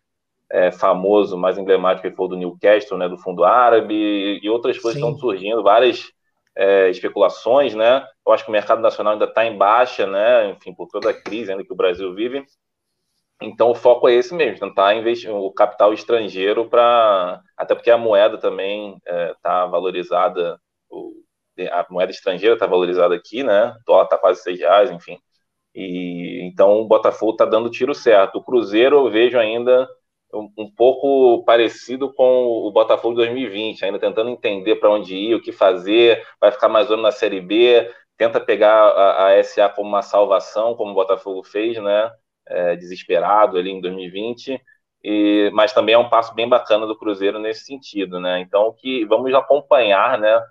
é, famoso, mais emblemático foi o do Newcastle, né, do fundo árabe, e outras coisas Sim. estão surgindo, várias é, especulações, né? Eu acho que o mercado nacional ainda está em baixa, né? Enfim, por toda a crise ainda que o Brasil vive. Então o foco é esse mesmo, tentar investir o capital estrangeiro para até porque a moeda também está é, tá valorizada, a moeda estrangeira está valorizada aqui, né? O dólar está quase seis reais, enfim. E então o Botafogo está dando tiro certo. O Cruzeiro eu vejo ainda um, um, pouco parecido com o Botafogo de 2020, ainda tentando entender para onde ir, o que fazer, vai ficar mais ou na Série B, tenta pegar a, a SA como uma salvação, como o Botafogo fez, né? É, desesperado ali em 2020. E, mas também é um passo bem bacana do Cruzeiro nesse sentido, né? Então que vamos acompanhar, né?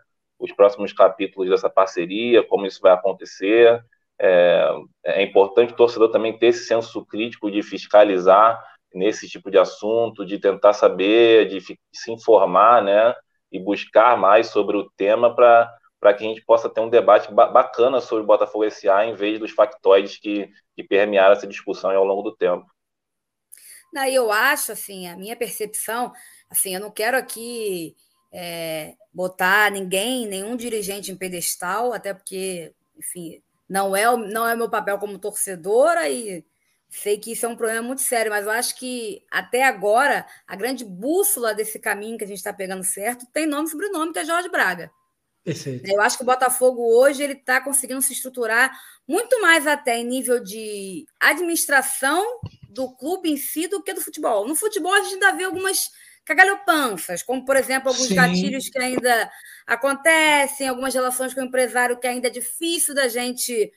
Os próximos capítulos dessa parceria, como isso vai acontecer. É, é, importante o torcedor também ter esse senso crítico de fiscalizar nesse tipo de assunto, de tentar saber, de se informar, né, e buscar mais sobre o tema para que a gente possa ter um debate bacana sobre o Botafogo SA em vez dos factóides que, que permearam essa discussão ao longo do tempo. Não, eu acho, assim, a minha percepção, assim, eu não quero aqui é, botar ninguém, nenhum dirigente em pedestal, até porque, enfim, não é, não é meu papel como torcedora e sei que isso é um problema muito sério, mas eu acho que até agora a grande bússola desse caminho que a gente está pegando certo tem nome e sobrenome, que é Jorge Braga. Perfeito. Eu acho que o Botafogo hoje ele está conseguindo se estruturar muito mais até em nível de administração do clube em si do que do futebol. No futebol a gente ainda vê algumas cagalhopanças, como, por exemplo, alguns Sim. gatilhos que ainda acontecem, algumas relações com o empresário que ainda é difícil da gente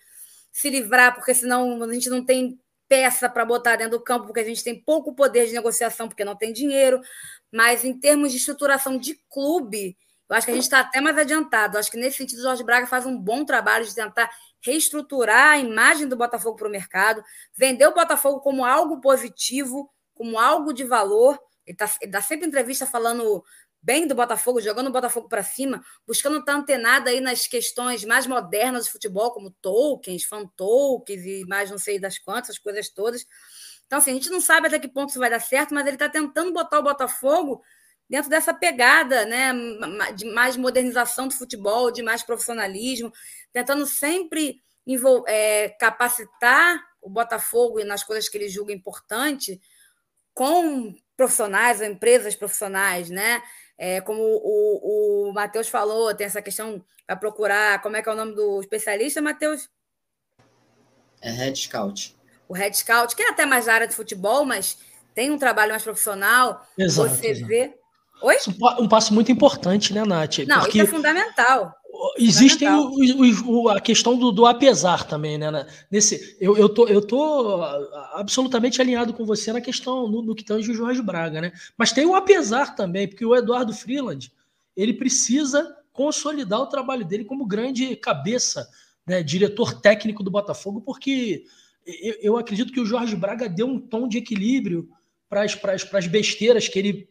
se livrar, porque senão a gente não tem peça para botar dentro do campo, porque a gente tem pouco poder de negociação, porque não tem dinheiro, mas em termos de estruturação de clube, eu acho que a gente está até mais adiantado. Eu acho que nesse sentido, o Jorge Braga faz um bom trabalho de tentar reestruturar a imagem do Botafogo para o mercado, vender o Botafogo como algo positivo, como algo de valor. Ele, tá, ele dá sempre entrevista falando bem do Botafogo, jogando o Botafogo para cima, buscando estar antenado aí nas questões mais modernas do futebol, como tokens, fan tokens e mais não sei das quantas, as coisas todas. Então, assim, a gente não sabe até que ponto isso vai dar certo, mas ele está tentando botar o Botafogo dentro dessa pegada né, de mais modernização do futebol, de mais profissionalismo, tentando sempre é, capacitar o Botafogo nas coisas que ele julga importante com profissionais ou empresas profissionais, né? É, como o, o Matheus falou, tem essa questão para procurar. Como é que é o nome do especialista, Matheus? É Head Scout. O Head Scout, que é até mais da área de futebol, mas tem um trabalho mais profissional. Exato, você exato. vê. Oi? Um passo muito importante, né, Nath? Não, Porque... isso é fundamental. Existem o, o, a questão do, do, apesar também, né? Nesse, eu, eu, tô, eu tô absolutamente alinhado com você na questão no, no que tange o Jorge Braga, né? Mas tem o apesar também, porque o Eduardo Freeland ele precisa consolidar o trabalho dele como grande cabeça, né, diretor técnico do Botafogo, porque eu, eu acredito que o Jorge Braga deu um tom de equilíbrio para as besteiras que ele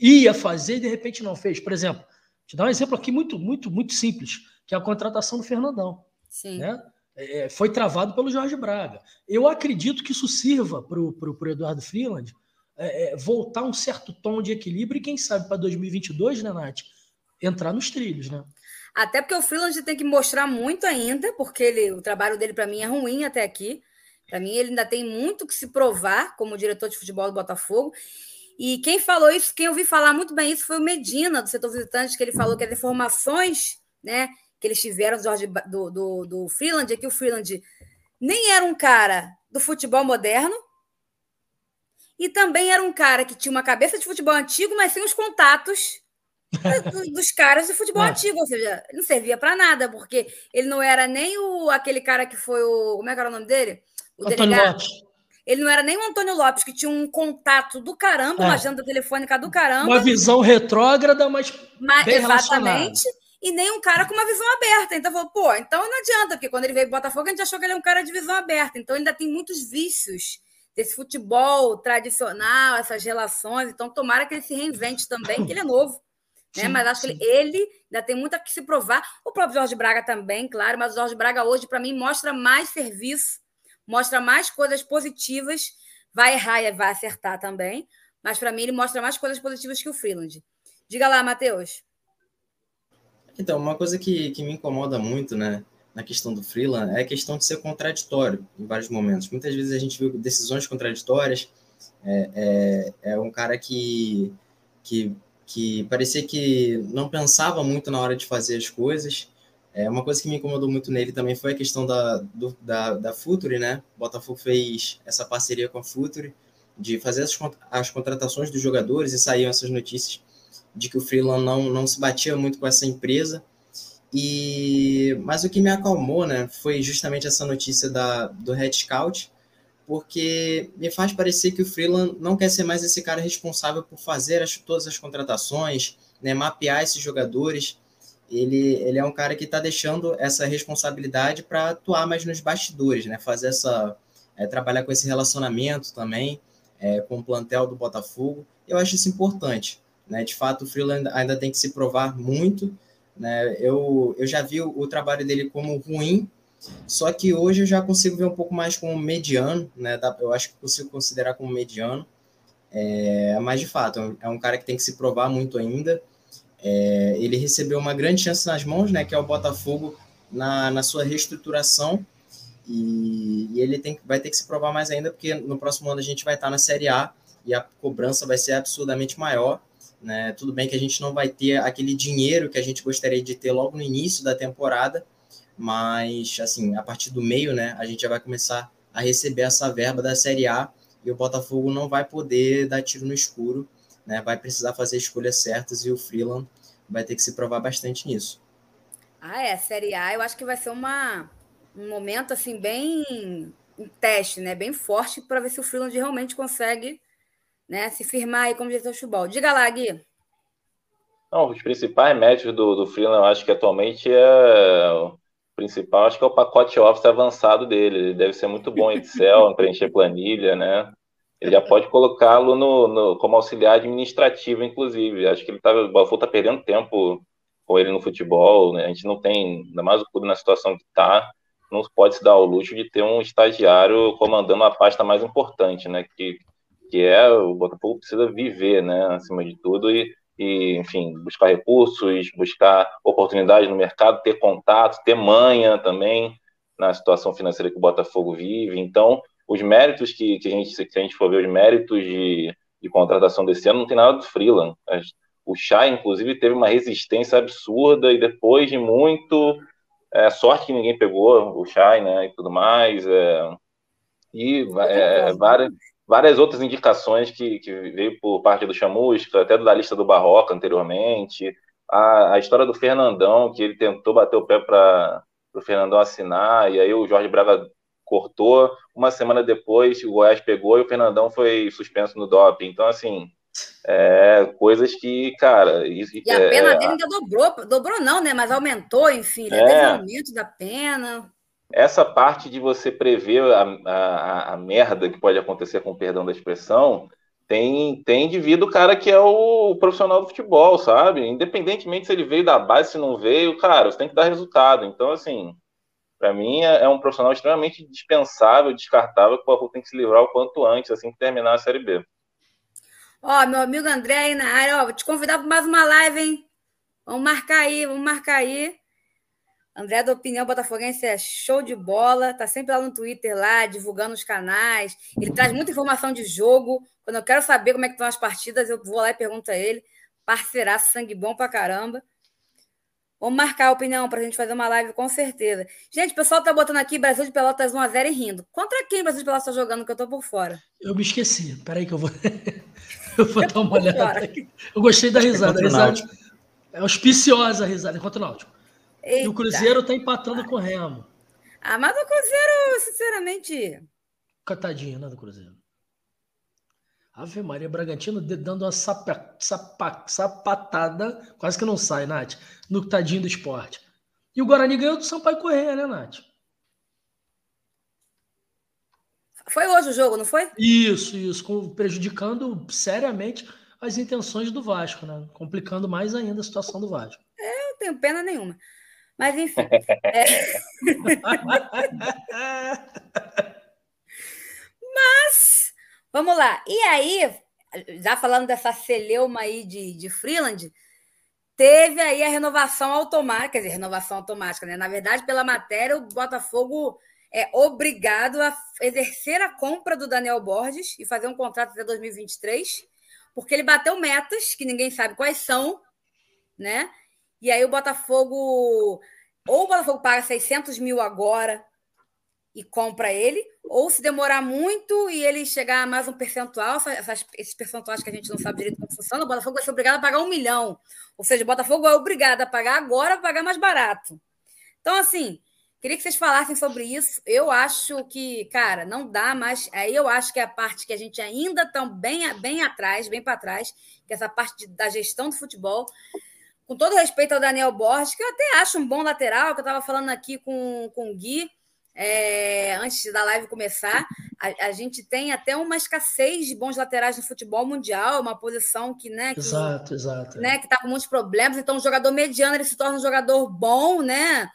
ia fazer e de repente não fez. Por exemplo, te dar um exemplo aqui muito, muito, muito simples, que é a contratação do Fernandão. Sim. Né? É, foi travado pelo Jorge Braga. Eu acredito que isso sirva para o Eduardo Freeland é, é, voltar um certo tom de equilíbrio e, quem sabe, para 2022, né, Nath, entrar nos trilhos, né? Até porque o Freeland tem que mostrar muito ainda, porque ele, o trabalho dele, para mim, é ruim até aqui. Para mim, ele ainda tem muito que se provar como diretor de futebol do Botafogo. E quem falou isso, quem ouviu falar muito bem isso foi o Medina, do setor visitante, que ele falou que as informações né, que eles tiveram do, Jorge, do, do, do Freeland é que o Freeland nem era um cara do futebol moderno, e também era um cara que tinha uma cabeça de futebol antigo, mas sem os contatos dos caras de futebol é. antigo, ou seja, não servia para nada, porque ele não era nem o aquele cara que foi o. Como é que era o nome dele? O Antônio delegado. Lopes. Ele não era nem o Antônio Lopes, que tinha um contato do caramba, é. uma agenda telefônica do caramba. Uma visão retrógrada, mas. mas bem exatamente. E nem um cara com uma visão aberta. Então, falou, pô, então não adianta, porque quando ele veio para Botafogo, a gente achou que ele é um cara de visão aberta. Então, ele ainda tem muitos vícios desse futebol tradicional, essas relações. Então, tomara que ele se reinvente também, que ele é novo. Né? Sim, mas acho sim. que ele, ele ainda tem muito a que se provar. O próprio Jorge Braga também, claro, mas o Jorge Braga hoje, para mim, mostra mais serviço mostra mais coisas positivas. Vai errar e vai acertar também, mas para mim ele mostra mais coisas positivas que o Freeland. Diga lá, Matheus. Então, uma coisa que, que me incomoda muito, né, na questão do Freeland é a questão de ser contraditório em vários momentos. Muitas vezes a gente viu decisões contraditórias. É, é, é um cara que, que, que parecia que não pensava muito na hora de fazer as coisas. É, uma coisa que me incomodou muito nele também foi a questão da, do, da, da Futuri, né? O Botafogo fez essa parceria com a Futuri de fazer as, as contratações dos jogadores e saíam essas notícias de que o Freeland não, não se batia muito com essa empresa. E mas o que me acalmou, né, foi justamente essa notícia da, do Red Scout, porque me faz parecer que o Freeland não quer ser mais esse cara responsável por fazer as, todas as contratações, né, mapear esses jogadores ele, ele é um cara que está deixando essa responsabilidade para atuar mais nos bastidores, né? Fazer essa. É, trabalhar com esse relacionamento também, é, com o plantel do Botafogo. Eu acho isso importante. Né? De fato, o Freeland ainda tem que se provar muito. Né? Eu, eu já vi o, o trabalho dele como ruim, só que hoje eu já consigo ver um pouco mais como mediano, né? Eu acho que consigo considerar como mediano. É, mas de fato, é um cara que tem que se provar muito ainda. É, ele recebeu uma grande chance nas mãos, né, que é o Botafogo na, na sua reestruturação, e, e ele tem, vai ter que se provar mais ainda, porque no próximo ano a gente vai estar na Série A e a cobrança vai ser absurdamente maior. Né? Tudo bem que a gente não vai ter aquele dinheiro que a gente gostaria de ter logo no início da temporada, mas assim, a partir do meio, né, a gente já vai começar a receber essa verba da Série A e o Botafogo não vai poder dar tiro no escuro né, vai precisar fazer escolhas certas e o Freeland vai ter que se provar bastante nisso. Ah, é, Série A eu acho que vai ser uma, um momento assim bem um teste né, bem forte para ver se o Freeland realmente consegue né, se firmar aí como diretor de futebol. Diga lá, Gui. Não, os principais métodos do, do Freeland, eu acho que atualmente é o principal, acho que é o pacote Office avançado dele. Ele deve ser muito bom em Excel, em preencher planilha, né? Ele já pode colocá-lo no, no, como auxiliar administrativo, inclusive. Acho que ele tá, o Botafogo está perdendo tempo com ele no futebol. Né? A gente não tem, ainda mais o clube na situação que está, não pode se dar ao luxo de ter um estagiário comandando a pasta mais importante, né? Que, que é o Botafogo precisa viver, né? Acima de tudo e, e enfim buscar recursos, buscar oportunidades no mercado, ter contato, ter manha também na situação financeira que o Botafogo vive. Então os méritos que, que, a, gente, que a gente for ver, os méritos de, de contratação desse ano, não tem nada do Freeland. O Chá, inclusive, teve uma resistência absurda e depois de muito. É, sorte que ninguém pegou o Chá né, e tudo mais. É, e é, várias, várias outras indicações que, que veio por parte do Chamusca, até da lista do Barroca anteriormente. A, a história do Fernandão, que ele tentou bater o pé para o Fernandão assinar, e aí o Jorge Braga cortou. Uma semana depois, o Goiás pegou e o Fernandão foi suspenso no doping. Então, assim, é, coisas que, cara. E a é, pena dele ainda dobrou, dobrou não, né? Mas aumentou, enfim, né? é, teve um aumento da pena. Essa parte de você prever a, a, a, merda que pode acontecer com o perdão da expressão tem, tem devido o cara que é o profissional do futebol, sabe? Independentemente se ele veio da base, se não veio, cara, você tem que dar resultado. Então, assim, para mim é, é, um profissional extremamente dispensável, descartável, que o Botafogo tem que se livrar o quanto antes, assim que terminar a Série B. Ó, meu amigo André aí na área, ó, vou te convidar para mais uma live, hein? Vamos marcar aí, vamos marcar aí. André da Opinião Botafoguense é show de bola, tá sempre lá no Twitter, lá, divulgando os canais. Ele traz muita informação de jogo. Quando eu quero saber como é que estão as partidas, eu vou lá e pergunto a ele. Parceiraço, sangue bom pra caramba. Vamos marcar a opinião para a gente fazer uma live com certeza. Gente, o pessoal tá botando aqui Brasil de Pelotas 1x0 e rindo. Contra quem o Brasil de Pelotas tá jogando que eu tô por fora? Eu me esqueci. Peraí que eu vou. eu vou dar uma olhada. Eu gostei da risada. risada... É auspiciosa a risada enquanto o Náutico. Eita. E o Cruzeiro tá empatando com o Remo. Ah, mas o Cruzeiro, sinceramente. Catadinho, né, do Cruzeiro. Ave Maria Bragantino dando uma sapa, sapa, sapatada, quase que não sai, Nath, no tadinho do esporte. E o Guarani ganhou do Sampaio Correia, né, Nath? Foi hoje o jogo, não foi? Isso, isso, prejudicando seriamente as intenções do Vasco, né? Complicando mais ainda a situação do Vasco. É, eu não tenho pena nenhuma. Mas enfim. é... Mas Vamos lá. E aí, já falando dessa celeuma aí de, de Freeland, teve aí a renovação automática, quer dizer, renovação automática, né? Na verdade, pela matéria, o Botafogo é obrigado a exercer a compra do Daniel Borges e fazer um contrato até 2023, porque ele bateu metas que ninguém sabe quais são, né? E aí o Botafogo ou o Botafogo paga 600 mil agora e compra ele, ou se demorar muito e ele chegar a mais um percentual, essas, esses percentuais que a gente não sabe direito como funciona, o Botafogo vai ser obrigado a pagar um milhão. Ou seja, o Botafogo é obrigado a pagar agora, pagar mais barato. Então, assim, queria que vocês falassem sobre isso. Eu acho que, cara, não dá mais. Aí eu acho que é a parte que a gente ainda está bem, bem atrás, bem para trás, que é essa parte de, da gestão do futebol. Com todo respeito ao Daniel Borges, que eu até acho um bom lateral, que eu estava falando aqui com, com o Gui é, antes da live começar, a, a, gente tem até uma escassez de bons laterais no futebol mundial, uma posição que, né, que, exato, exato, né, que está com muitos problemas. Então, um jogador mediano ele se torna um jogador bom, né?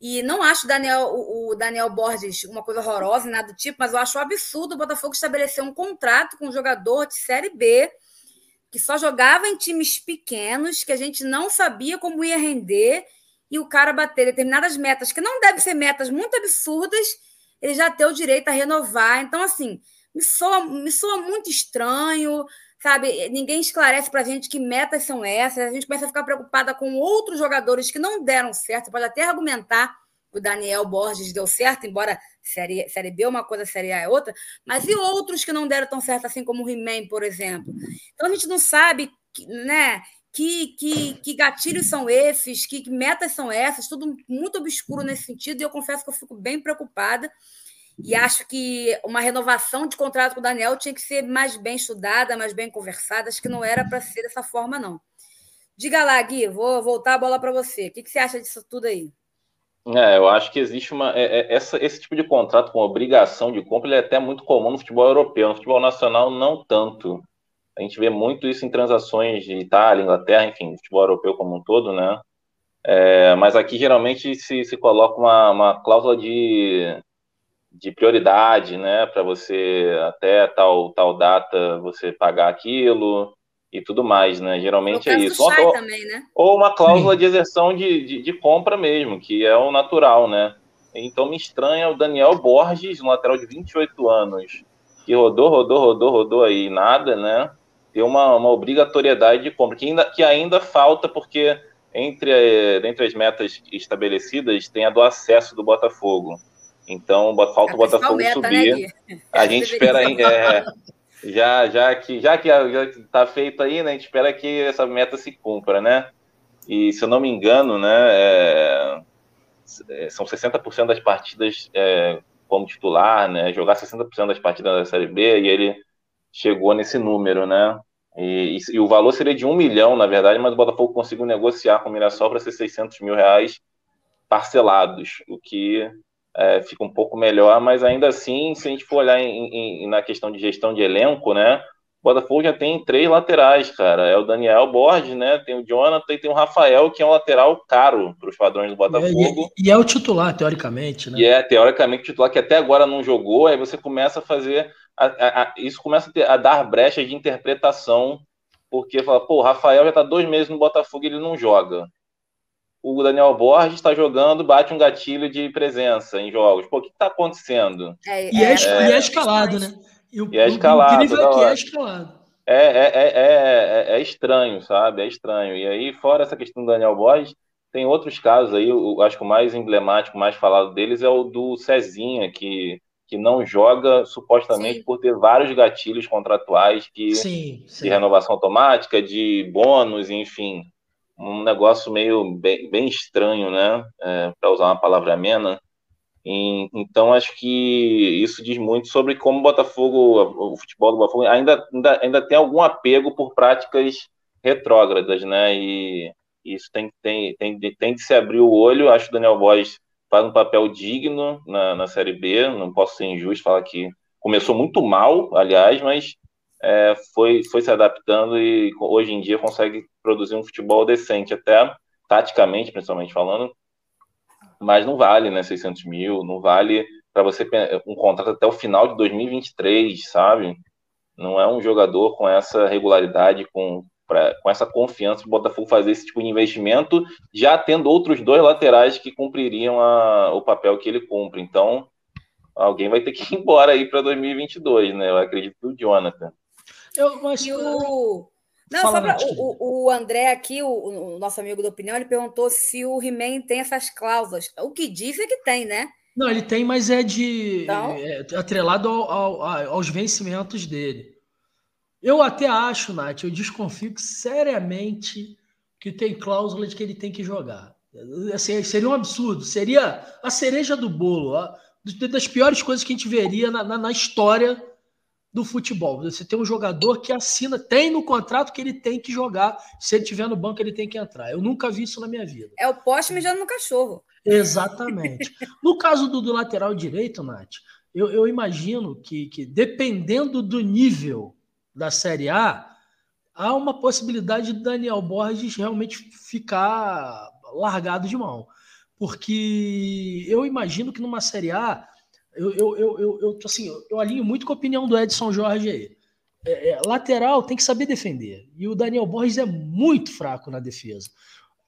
E não acho Daniel, o, o Daniel Borges uma coisa horrorosa, nada do tipo, mas eu acho um absurdo o Botafogo estabelecer um contrato com um jogador de Série B que só jogava em times pequenos, que a gente não sabia como ia render e o cara bater determinadas metas, que não devem ser metas muito absurdas, ele já tem o direito a renovar. Então, assim, me soa, me soa muito estranho, sabe? Ninguém esclarece para a gente que metas são essas. A gente começa a ficar preocupada com outros jogadores que não deram certo. Você pode até argumentar que o Daniel Borges deu certo, embora série, série B é uma coisa, série A é outra, mas e outros que não deram tão certo, assim como o He-Man, por exemplo? Então a gente não sabe, né? Que, que, que gatilhos são esses, que, que metas são essas, tudo muito obscuro nesse sentido, e eu confesso que eu fico bem preocupada. E acho que uma renovação de contrato com o Daniel tinha que ser mais bem estudada, mais bem conversada. Acho que não era para ser dessa forma, não. Diga lá, Gui, vou voltar a bola para você. O que, que você acha disso tudo aí? É, eu acho que existe uma. É, é, essa, esse tipo de contrato com obrigação de compra é até muito comum no futebol europeu. No futebol nacional, não tanto. A gente vê muito isso em transações de Itália, Inglaterra, enfim, futebol europeu como um todo, né? É, mas aqui geralmente se, se coloca uma, uma cláusula de, de prioridade, né? Para você até tal, tal data você pagar aquilo e tudo mais, né? Geralmente é isso. Ou, também, né? ou, uma cláusula Sim. de exerção de, de, de, compra mesmo, que é o natural, né? Então me estranha o Daniel Borges, um lateral de 28 anos, que rodou, rodou, rodou, rodou aí, nada, né? Ter uma, uma obrigatoriedade de compra, que ainda, que ainda falta, porque entre, entre as metas estabelecidas tem a do acesso do Botafogo. Então, falta é o Botafogo meta, né, subir. Né, a gente espera. É, já, já que já que está feito aí, né, a gente espera que essa meta se cumpra, né? E se eu não me engano, né, é são 60% das partidas é, como titular, né? Jogar 60% das partidas da Série B e ele chegou nesse número, né? E, e, e, o valor seria de um milhão, na verdade, mas o Botafogo conseguiu negociar com o Mirassol para ser 600 mil reais parcelados, o que é, fica um pouco melhor, mas ainda assim, se a gente for olhar em, em, na questão de gestão de elenco, né? O Botafogo já tem três laterais, cara. É o Daniel Borges, né? Tem o Jonathan e tem o Rafael, que é um lateral caro para os padrões do Botafogo. E, e, é o titular, teoricamente, né? E é, teoricamente, o titular que até agora não jogou, aí você começa a fazer. A, a, a, isso começa a, ter, a, dar brechas de interpretação, porque fala, pô, o Rafael já está dois meses no Botafogo e ele não joga o Daniel Borges está jogando, bate um gatilho de presença em jogos. Pô, o que está acontecendo? É, e, é, é, e é escalado, né? E, o, e é escalado. O incrível é que é escalado. É, é, é, é, estranho, sabe? É estranho. E aí, fora essa questão do Daniel Borges, tem outros casos aí, eu acho que o mais emblemático, mais falado deles é o do Cezinha, que, que não joga supostamente sim. por ter vários gatilhos contratuais que, sim, sim. de renovação automática, de bônus, enfim um negócio meio bem, bem estranho, né? É, Para usar uma palavra amena. E, então, acho que isso diz muito sobre como o Botafogo, o futebol do Botafogo, ainda, ainda, ainda tem algum apego por práticas retrógradas, né? E isso tem, tem, tem, tem de se abrir o olho. Acho que o Daniel Borges faz um papel digno na, na Série B. Não posso ser injusto falar que começou muito mal, aliás, mas é, foi, foi se adaptando e hoje em dia consegue produzir um futebol decente, até taticamente, principalmente falando, mas não vale, né, 600 mil, não vale para você um contrato até o final de 2023, sabe? Não é um jogador com essa regularidade, com, pra, com essa confiança de Botafogo fazer esse tipo de investimento, já tendo outros dois laterais que cumpririam a, o papel que ele cumpre. Então, alguém vai ter que ir embora aí para 2022, né? Eu acredito que o Jonathan. Eu, mas... E o... Não, Fala, só pra, o, o André aqui, o, o, nosso amigo da opinião, ele perguntou se o He-Man tem essas cláusulas. O que diz é que tem, né? Não, ele tem, mas é de então... é, atrelado ao, ao, aos vencimentos dele. Eu até acho, Nath, eu desconfio que seriamente que tem cláusula de que ele tem que jogar. Assim, seria um absurdo, seria a cereja do bolo, a, das piores coisas que a gente veria na, na, na história do futebol. Você tem um jogador que assina, tem no contrato que ele tem que jogar. Se ele estiver no banco, ele tem que entrar. Eu nunca vi isso na minha vida. É o poste mijando no cachorro. Exatamente. no caso do, do lateral direito, Nath, eu, eu imagino que, que, dependendo do nível da Série A, há uma possibilidade do Daniel Borges realmente ficar largado de mão. Porque eu imagino que numa Série A eu, eu, eu, eu, eu, assim, eu alinho muito com a opinião do Edson Jorge aí. É, é, lateral tem que saber defender. E o Daniel Borges é muito fraco na defesa.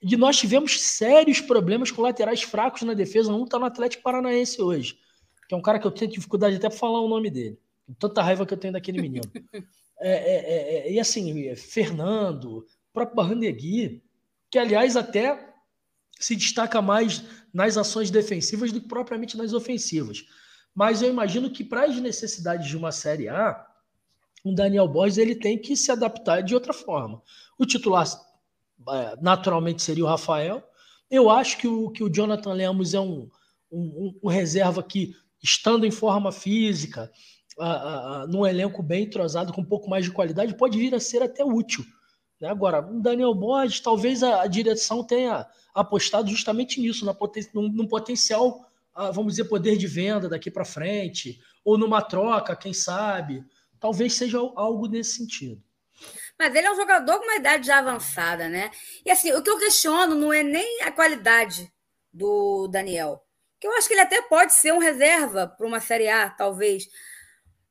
E nós tivemos sérios problemas com laterais fracos na defesa. Um está no Atlético Paranaense hoje, que é um cara que eu tenho dificuldade até para falar o nome dele. Tanta raiva que eu tenho daquele menino. É, é, é, é, e assim, Fernando, próprio Barrandegui, que aliás até se destaca mais nas ações defensivas do que propriamente nas ofensivas. Mas eu imagino que para as necessidades de uma Série A, o Daniel Borges ele tem que se adaptar de outra forma. O titular é, naturalmente seria o Rafael. Eu acho que o, que o Jonathan Lemos é um, um, um reserva que estando em forma física, num elenco bem entrosado, com um pouco mais de qualidade, pode vir a ser até útil. Né? Agora, o Daniel Borges, talvez a, a, direção tenha apostado justamente nisso, na poten num, num potencial, vamos dizer, poder de venda daqui para frente, ou numa troca, quem sabe. Talvez seja algo nesse sentido. Mas ele é um jogador com uma idade já avançada, né? E assim, o que eu questiono não é nem a qualidade do Daniel, que eu acho que ele até pode ser um reserva para uma Série A, talvez.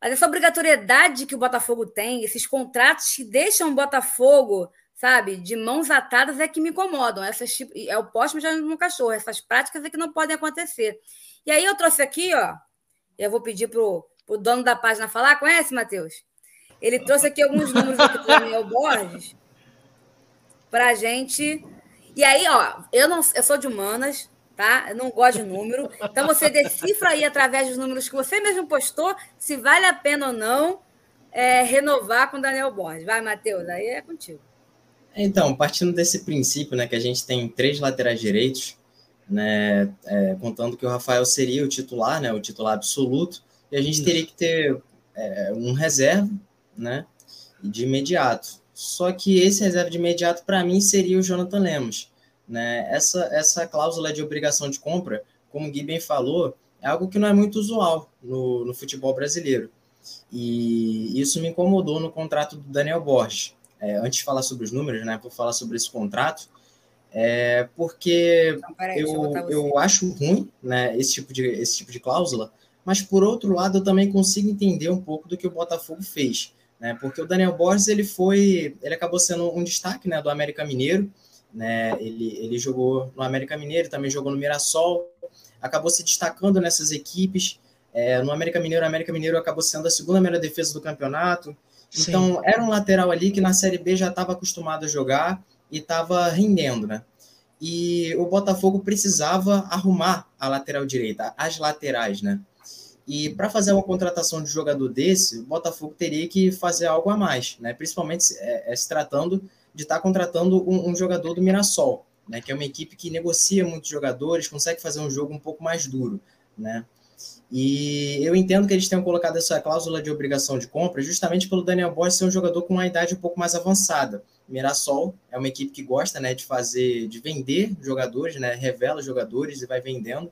Mas essa obrigatoriedade que o Botafogo tem, esses contratos que deixam o Botafogo, sabe, de mãos atadas é que me incomodam. Essas, é o poste já no cachorro, essas práticas é que não podem acontecer. E aí eu trouxe aqui, ó, eu vou pedir pro, pro dono da página falar, conhece, Matheus? Ele trouxe aqui alguns números aqui do Daniel Borges para a gente. E aí, ó, eu não, eu sou de humanas, tá? Eu não gosto de número. Então você decifra aí através dos números que você mesmo postou se vale a pena ou não é, renovar com Daniel Borges. Vai, Matheus, aí é contigo. Então, partindo desse princípio, né, que a gente tem três laterais direitos, né, é, contando que o Rafael seria o titular, né, o titular absoluto, e a gente teria que ter é, um reserva, né? De imediato. Só que esse reserva de imediato, para mim, seria o Jonathan Lemos. Né? Essa, essa cláusula de obrigação de compra, como o Gui bem falou, é algo que não é muito usual no, no futebol brasileiro. E isso me incomodou no contrato do Daniel Borges. É, antes de falar sobre os números, né, vou falar sobre esse contrato, é, porque então, aí, eu, eu acho ruim né, esse, tipo de, esse tipo de cláusula, mas por outro lado eu também consigo entender um pouco do que o Botafogo fez né? Porque o Daniel Borges ele foi, ele acabou sendo um destaque, né, do América Mineiro, né? Ele ele jogou no América Mineiro, também jogou no Mirassol, acabou se destacando nessas equipes. É, no América Mineiro, o América Mineiro acabou sendo a segunda melhor defesa do campeonato. Sim. Então, era um lateral ali que na Série B já estava acostumado a jogar e estava rendendo, né? E o Botafogo precisava arrumar a lateral direita, as laterais, né? E para fazer uma contratação de jogador desse, o Botafogo teria que fazer algo a mais, né? principalmente é, é se tratando de estar tá contratando um, um, jogador do Mirassol, né? que é uma equipe que negocia muitos jogadores, consegue fazer um jogo um pouco mais duro. Né? E eu entendo que eles tenham colocado essa cláusula de obrigação de compra justamente pelo Daniel Borges ser um jogador com uma idade um pouco mais avançada. Mirassol é uma equipe que gosta né, de fazer, de vender jogadores, né, revela jogadores e vai vendendo.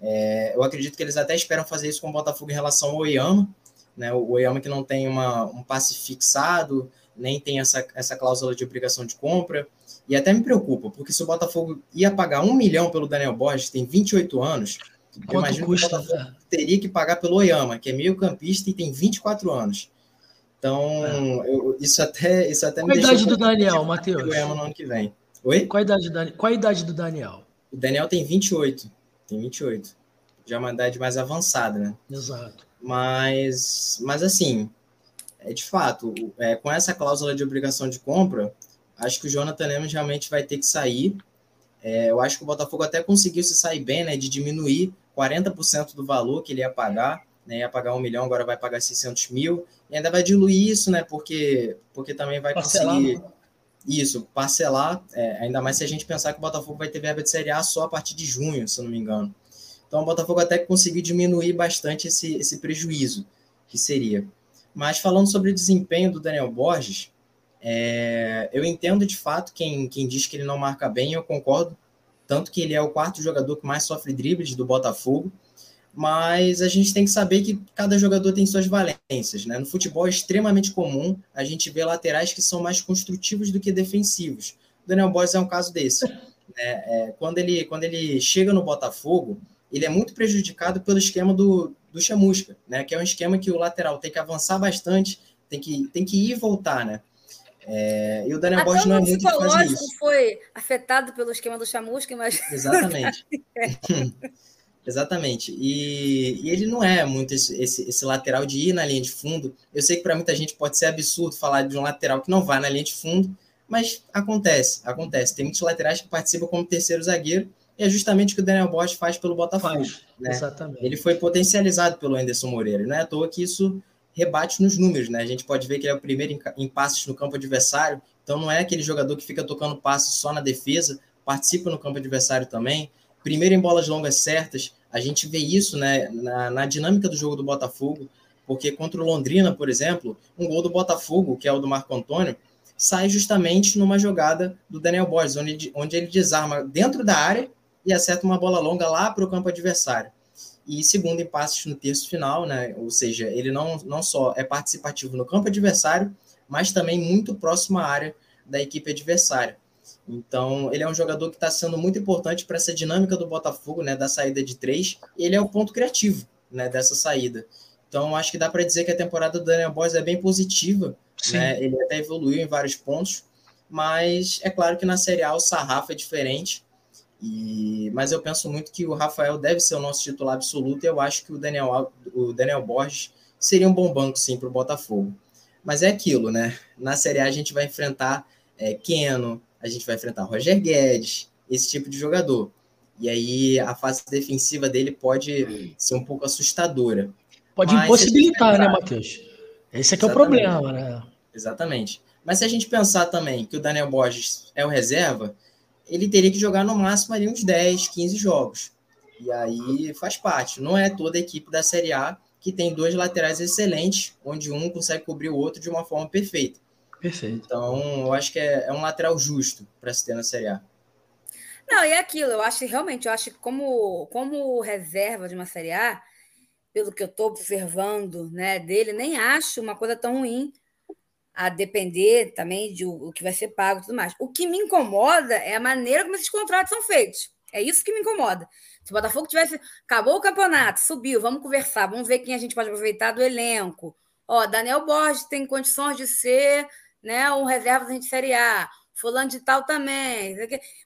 É, eu acredito que eles até esperam fazer isso com o Botafogo em relação ao Oyama, né? O Oyama que não tem uma, um passe fixado, nem tem essa, essa cláusula de obrigação de compra. E até me preocupa, porque se o Botafogo ia pagar um milhão pelo Daniel Borges, tem 28 anos, Quanto eu imagino custa, que o Botafogo teria que pagar pelo Oyama, que é meio campista e tem 24 anos. Então, é. eu, isso até, isso até Qual a idade do Daniel, Matheus? O Oyama no ano que vem. Oi? Qual a idade, qual a idade do Daniel? O Daniel tem 28. Tem 28. Já é uma idade mais avançada, né? Exato. Mas, mas assim, é de fato, é, com essa cláusula de obrigação de compra, acho que o Jonathan Lemos realmente vai ter que sair. É, eu acho que o Botafogo até conseguiu se sair bem, né? De diminuir 40% do valor que ele ia pagar. Né, ia pagar um milhão, agora vai pagar 600 mil. E ainda vai diluir isso, né? Porque, porque também vai Parcelar, conseguir. Né? Isso, parcelar, é, ainda mais se a gente pensar que o Botafogo vai ter verba de Série A só a partir de junho, se eu não me engano. Então o Botafogo até conseguiu diminuir bastante esse, esse prejuízo que seria. Mas falando sobre o desempenho do Daniel Borges, é, eu entendo de fato quem, quem diz que ele não marca bem, eu concordo. Tanto que ele é o quarto jogador que mais sofre dribles do Botafogo mas a gente tem que saber que cada jogador tem suas valências. Né? No futebol é extremamente comum a gente ver laterais que são mais construtivos do que defensivos. O Daniel Borges é um caso desse. Né? É, quando, ele, quando ele chega no Botafogo, ele é muito prejudicado pelo esquema do, do Chamusca, né? que é um esquema que o lateral tem que avançar bastante, tem que, tem que ir e voltar. Né? É, e o Daniel Borges não é muito de fazer isso. foi afetado pelo esquema do Chamusca, mas... Exatamente. Exatamente. E, e, ele não é muito esse, esse, esse, lateral de ir na linha de fundo. Eu sei que para muita gente pode ser absurdo falar de um lateral que não vai na linha de fundo, mas acontece, acontece. Tem muitos laterais que participam como terceiro zagueiro, é justamente o que o Daniel Borges faz pelo Botafogo. Faz, né? Exatamente. Ele foi potencializado pelo Anderson Moreira. Não é à toa que isso rebate nos números, né? A gente pode ver que ele é o primeiro em, em passes no campo adversário, então não é aquele jogador que fica tocando passes só na defesa, participa no campo adversário também primeiro em bolas longas certas, A gente vê isso né, na, na dinâmica do jogo do Botafogo, porque contra o Londrina, por exemplo, um gol do Botafogo, que é o do Marco Antônio, sai justamente numa jogada do Daniel Borges, onde, onde ele desarma dentro da área e acerta uma bola longa lá para o campo adversário. E segundo em passes no terço final, né? Ou seja, ele não, não só é participativo no campo adversário, mas também muito próximo à área da equipe adversária. Então, ele é um jogador que está sendo muito importante para essa dinâmica do Botafogo, né, da saída de três. Ele é o ponto criativo, né, dessa saída. Então, acho que dá para dizer que a temporada do Daniel Boys é bem positiva. Né? Ele até evoluiu em vários pontos, mas é claro que na Série A o sarrafo é diferente. E, mas eu penso muito que o Rafael deve ser o nosso titular absoluto e eu acho que o Daniel, o Daniel Borges seria um bom banco, sim, para o Botafogo. Mas é aquilo, né? Na Série A a gente vai enfrentar é, Keno, a gente vai enfrentar Roger Guedes, esse tipo de jogador. E aí a fase defensiva dele pode ser um pouco assustadora. Pode Mas impossibilitar, né, Matheus? Esse é que é o problema, né? Exatamente. Mas se a gente pensar também que o Daniel Borges é o reserva, ele teria que jogar no máximo ali uns 10, 15 jogos. E aí faz parte. Não é toda a equipe da Série A que tem dois laterais excelentes, onde um consegue cobrir o outro de uma forma perfeita. Perfeito. Então, eu acho que é, é um lateral justo para se ter na Série A. Não, e é aquilo, eu acho realmente, eu acho que como, como reserva de uma Série A, pelo que eu estou observando né, dele, nem acho uma coisa tão ruim, a depender também de o, que vai ser pago e tudo mais. O que me incomoda é a maneira como esses contratos são feitos. É isso que me incomoda. Se o Botafogo tivesse. Acabou o campeonato, subiu, vamos conversar, vamos ver quem a gente pode aproveitar do elenco. Ó, Daniel Borges tem condições de ser né, um reserva da gente Série A fulano de tal também.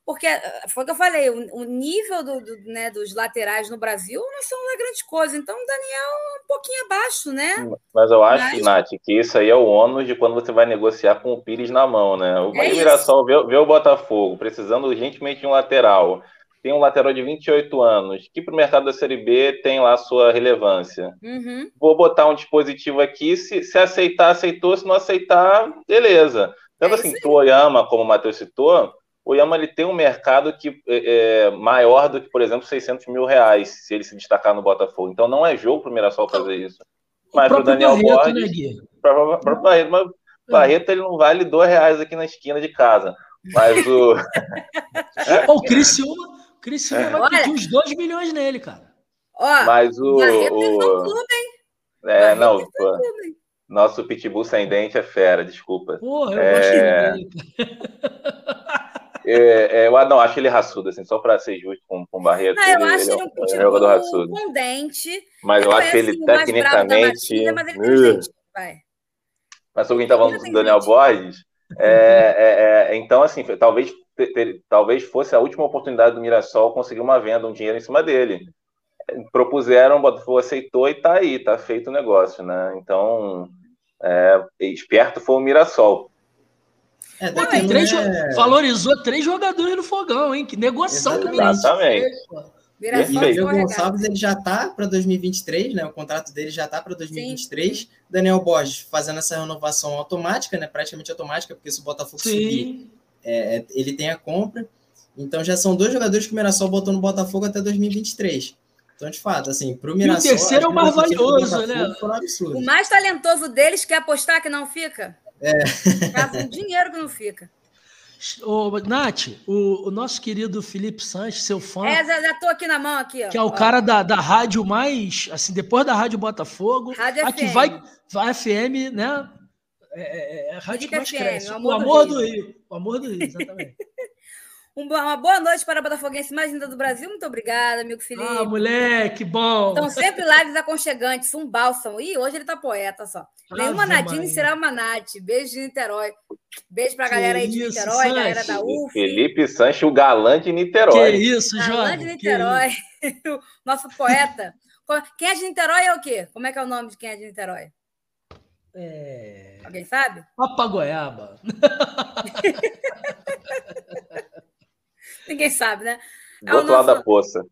Porque eh, foi o que eu falei, o, nível do, do, né, dos laterais no Brasil não são uma grande coisa. Então, o Daniel é um pouquinho abaixo, né? Mas eu acho, Mas... Nath, que isso aí é o ônus de quando você vai negociar com o Pires na mão, né? O é Mirassol vê, vê o Botafogo precisando urgentemente de um lateral. Tem um lateral de 28 anos, que para o mercado da Série B tem lá sua relevância. Uhum. Vou botar um dispositivo aqui, se, se aceitar, aceitou, se não aceitar, beleza. Tanto é assim, o Oyama, como o Matheus citou, o Oyama ele tem um mercado que é, é, maior do que, por exemplo, 600 mil reais, se ele se destacar no Botafogo. Então não é jogo para o Mirassol fazer isso. Mas para o Daniel Barreto, Borges, né, para o Barreto, mas Barreto ele não vale dois reais aqui na esquina de casa. Mas o. o Criciúma, Criciúma vai pedir uns 2 milhões nele, cara. Ó, mas o. Barreto o... clube, hein? É, Barreto não. Clube, nosso pitbull sem dente é fera, desculpa. Porra, eu é... gosto é, é, eu não acho ele raçudo, assim, só para ser justo com, com o Barreto. Não, eu ele, acho ele, é um pitbull é jogador raçudo. com dente. Mas eu acho ele assim, tecnicamente. mas ele uh. vai. Mas sobre quem tá falando do Daniel Borges, é, é, então, assim, talvez, ter, talvez fosse a última oportunidade do Mirassol conseguir uma venda, um dinheiro em cima dele propuseram, o Botafogo aceitou e tá aí, tá feito o negócio, né? Então, é, esperto foi o Mirassol. É, Pô, tem três, é... Valorizou três jogadores no fogão, hein? Que negociação que o Exatamente. E o Gonçalves ele já tá para 2023, né? O contrato dele já tá para 2023. Sim. Daniel Borges fazendo essa renovação automática, né? Praticamente automática, porque se o Botafogo Sim. subir, é, é, ele tem a compra. Então já são dois jogadores que o Mirassol botou no Botafogo até 2023. Então, de fato, assim, para o Mirassol... E o terceiro é o mais valioso, né? O mais talentoso deles quer apostar que não fica? É. Gasta dinheiro que não fica. Ô, Nath, o, o, nosso querido Felipe Sanches, seu fã. É, já, já tô aqui na mão, aqui, ó. Que é o ó. cara da, da rádio mais, assim, depois da Rádio Botafogo. Rádio aqui FM. vai, vai FM, né? É, é, é a rádio que mais FM, cresce. O amor, o amor do, Rio. do Rio. O amor do Rio, exatamente. Uma boa noite para a Botafoguense mais linda do Brasil. Muito obrigada, amigo Felipe. Ah, moleque, bom. Estão sempre lives aconchegantes, um bálsamo. Ih, hoje ele tá poeta só. Nenhuma Nadine será uma Nath. Beijo de Niterói. Beijo para a galera aí de Niterói, Sanches. galera da UF. Felipe Sanches, o galã de Niterói. Que isso, João. Galã de Niterói. Nosso poeta. Quem é de Niterói é o quê? Como é que é o nome de quem é de Niterói? É... Alguém sabe? Papagoiaba. Ninguém sabe, né? É do outro nosso... lado da poça.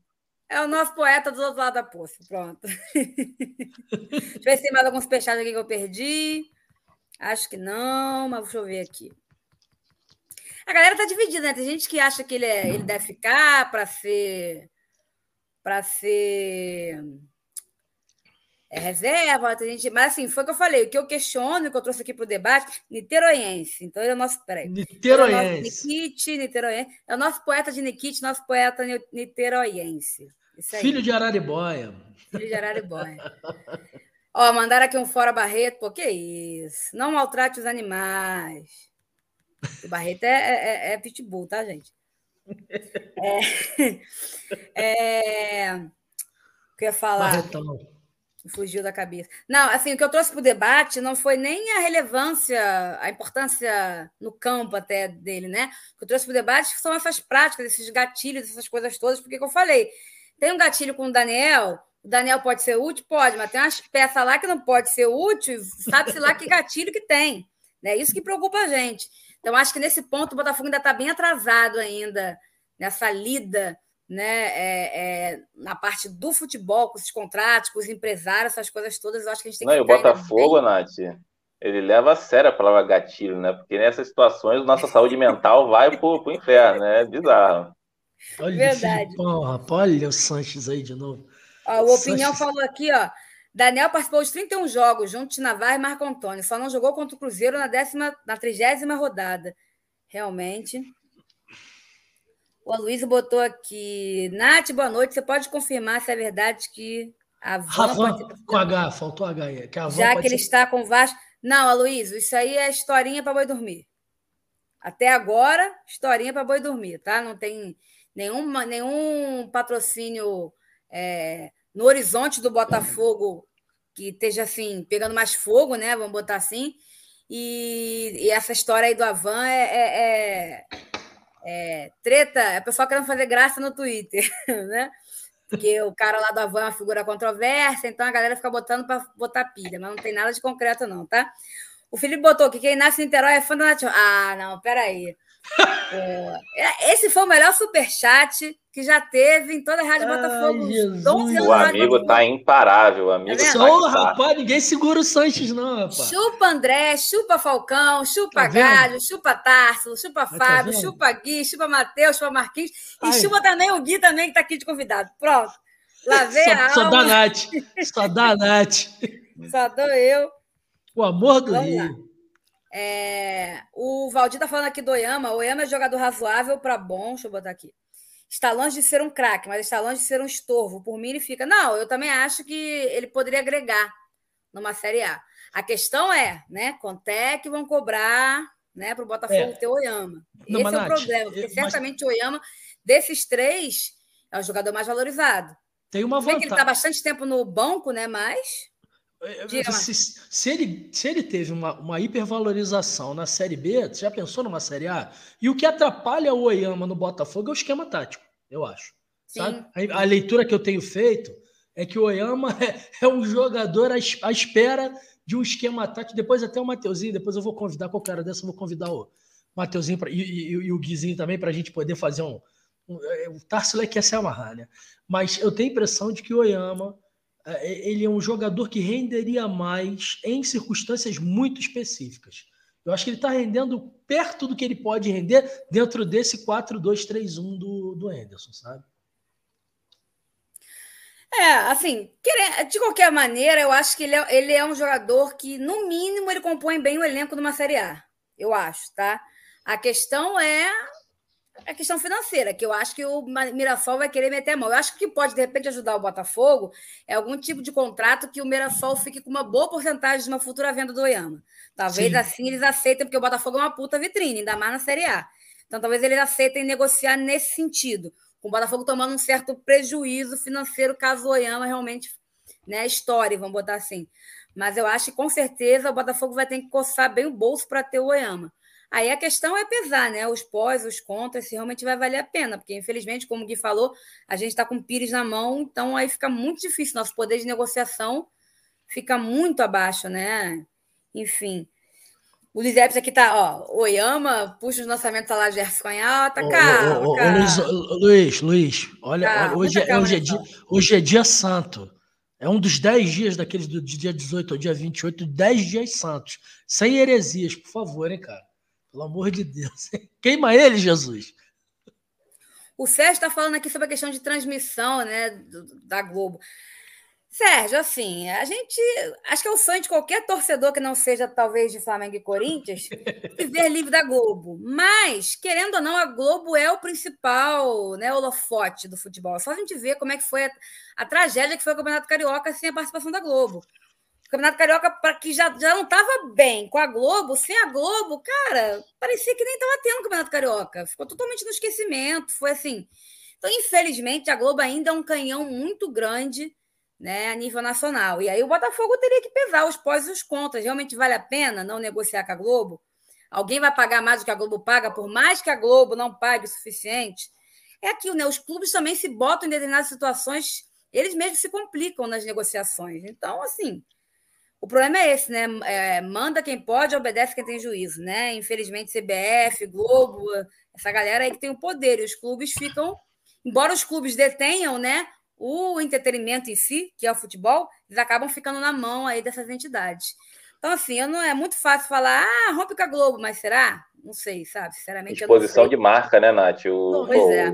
É o nosso poeta do outro lado da poça. Pronto. deixa eu ver se tem mais alguns fechados aqui que eu perdi. Acho que não, mas deixa eu ver aqui. A galera tá dividida, né? Tem gente que acha que ele, é, ele deve ficar para ser para ser é reserva, tem gente, mas assim, foi o que eu falei, o que eu questiono, o que eu trouxe aqui para o debate, niteroiense. Então, ele é o nosso. Peraí. Niteroiense. É Nikit, niteroiense. É o nosso poeta de Nikit, nosso poeta niteroiense. Filho de Araribóia. Filho de Araribóia. Ó, mandaram aqui um fora Barreto, pô, que isso? Não maltrate os animais. O Barreto é, é, é pitbull, tá, gente? É, é, o que eu ia falar? Barretão. Fugiu da cabeça. Não, assim, o que eu trouxe para o debate não foi nem a relevância, a importância no campo até dele, né? O que eu trouxe para o debate são essas práticas, esses gatilhos, essas coisas todas, porque que eu falei. Tem um gatilho com o Daniel, o Daniel pode ser útil? Pode, mas tem umas peças lá que não pode ser útil, sabe-se lá que gatilho que tem. É né? isso que preocupa a gente. Então, acho que nesse ponto o Botafogo ainda está bem atrasado ainda, nessa lida né, é, é, na parte do futebol, com os contratos, com os empresários, essas coisas todas, eu acho que a gente tem Não, que. Não, e o Botafogo, bem... Nath, ele leva a sério a palavra gatilho, né? Porque nessas situações nossa saúde mental vai pro, pro inferno, né? É bizarro. Olha, Verdade. Filipão, olha o Sanches aí de novo. Ó, o Opinião Sanches... falou aqui, ó. Daniel participou de 31 jogos, junto de Navarro e Marco Antônio. Só não jogou contra o Cruzeiro na, décima, na 30 rodada. Realmente. O Luiz botou aqui. Nath, boa noite. Você pode confirmar se é verdade que a Van. Rafa, com H, faltou H aí. Que Já que ele ser... está com o Vasco. Não, Aloysio, isso aí é historinha para boi dormir. Até agora, historinha para boi dormir, tá? Não tem nenhum, nenhum patrocínio é, no horizonte do Botafogo que esteja assim, pegando mais fogo, né? Vamos botar assim. E, e essa história aí do Avan é, é, é, é treta, é o pessoal querendo fazer graça no Twitter, né? Porque o cara lá do Avan é uma figura controversa, então a galera fica botando para botar pilha, mas não tem nada de concreto, não, tá? O Felipe botou que quem nasce em Niterói é fã do National. Ah, não, peraí. É, esse foi o melhor superchat que já teve em toda a Rádio Ai, Botafogo. O amigo tá imparável. O amigo tá Só, rapaz, ninguém segura o Sanches, não, rapaz. Chupa André, chupa Falcão, chupa tá Galho, chupa Tarso, chupa tá Fábio, tá chupa Gui, chupa Matheus, chupa Marquinhos. Ai. E chupa também o Gui também, que tá aqui de convidado. Pronto. Lavei só, a alma. Só da Nath. Só da Nath. Só dou eu. O amor do Vamos Rio. Lá. É, o Valdir tá falando aqui do Oyama. O Oyama é jogador razoável para bom. Deixa eu botar aqui. Está longe de ser um craque, mas está longe de ser um estorvo. Por mim, ele fica. Não, eu também acho que ele poderia agregar numa Série A. A questão é, né? Quanto é que vão cobrar né, para o Botafogo é. ter o Oyama? Não, Esse é o problema, porque certamente o Oyama, desses três, é o jogador mais valorizado. Tem uma vantagem. ele está bastante tempo no banco, né? Mas se, se, ele, se ele teve uma, uma hipervalorização na Série B, você já pensou numa Série A? E o que atrapalha o Oyama no Botafogo é o esquema tático, eu acho. A, a, leitura que eu tenho feito é que o Oyama é, é um jogador à, à, espera de um esquema tático. Depois até o Mateuzinho, depois eu vou convidar, qualquer hora dessa eu vou convidar o Mateuzinho pra, e, e, e, o Guizinho também para a gente poder fazer um... um o Tarsila quer se amarrar, né? Mas eu tenho a impressão de que o Oyama é, ele é um jogador que renderia mais em circunstâncias muito específicas. Eu acho que ele está rendendo perto do que ele pode render dentro desse 4-2-3-1 do, do Anderson, sabe? É, assim, de qualquer maneira, eu acho que ele é, ele é um jogador que, no mínimo, ele compõe bem o elenco de uma Série A. Eu acho, tá? A questão é a questão financeira, que eu acho que o Mirassol vai querer meter a mão. Eu acho que o que pode, de repente, ajudar o Botafogo é algum tipo de contrato que o Mirassol fique com uma boa porcentagem de uma futura venda do Oyama. Talvez Sim. assim eles aceitem, porque o Botafogo é uma puta vitrine, ainda mais na Série A. Então, talvez eles aceitem negociar nesse sentido, com o Botafogo tomando um certo prejuízo financeiro caso o Oyama realmente né, estoure, vamos botar assim. Mas eu acho que com certeza o Botafogo vai ter que coçar bem o bolso para ter o Oyama. Aí a questão é pesar, né? Os pós, os contras, se realmente vai valer a pena, porque infelizmente, como o Gui falou, a gente está com o Pires na mão, então aí fica muito difícil. Nosso poder de negociação fica muito abaixo, né? Enfim. O Luiz Epes aqui tá, ó, Oyama, puxa os lançamentos lá de Gerson Canhal, tá caro. Luiz, Luiz, Luiz, olha, tá, hoje, é, hoje, é dia, hoje é dia santo. É um dos 10 dias daqueles do dia 18 ao dia 28, 10 dias santos. Sem heresias, por favor, hein, cara. Pelo amor de Deus. Queima ele, Jesus. O Sérgio está falando aqui sobre a questão de transmissão né, da Globo. Sérgio, assim, a gente. Acho que é o sonho de qualquer torcedor que não seja, talvez, de Flamengo e Corinthians, viver livre da Globo. Mas, querendo ou não, a Globo é o principal né, holofote do futebol. É só a gente ver como é que foi a, a tragédia que foi o Campeonato Carioca sem a participação da Globo. O Campeonato Carioca, para que já, já não estava bem com a Globo, sem a Globo, cara, parecia que nem estava tendo o Campeonato Carioca. Ficou totalmente no esquecimento. Foi assim. Então, infelizmente, a Globo ainda é um canhão muito grande né, a nível nacional. E aí o Botafogo teria que pesar os pós e os contras. Realmente vale a pena não negociar com a Globo? Alguém vai pagar mais do que a Globo paga, por mais que a Globo não pague o suficiente? É aquilo, né? Os clubes também se botam em determinadas situações, eles mesmos se complicam nas negociações. Então, assim, o problema é esse, né? É, manda quem pode, obedece quem tem juízo, né? Infelizmente, CBF, Globo, essa galera aí que tem o poder, e os clubes ficam, embora os clubes detenham, né? o entretenimento em si, que é o futebol, eles acabam ficando na mão aí dessas entidades. Então, assim, não é muito fácil falar, ah, rompe com a Globo, mas será? Não sei, sabe? Sinceramente, Exposição de marca, né, Nath? O, não, pois é.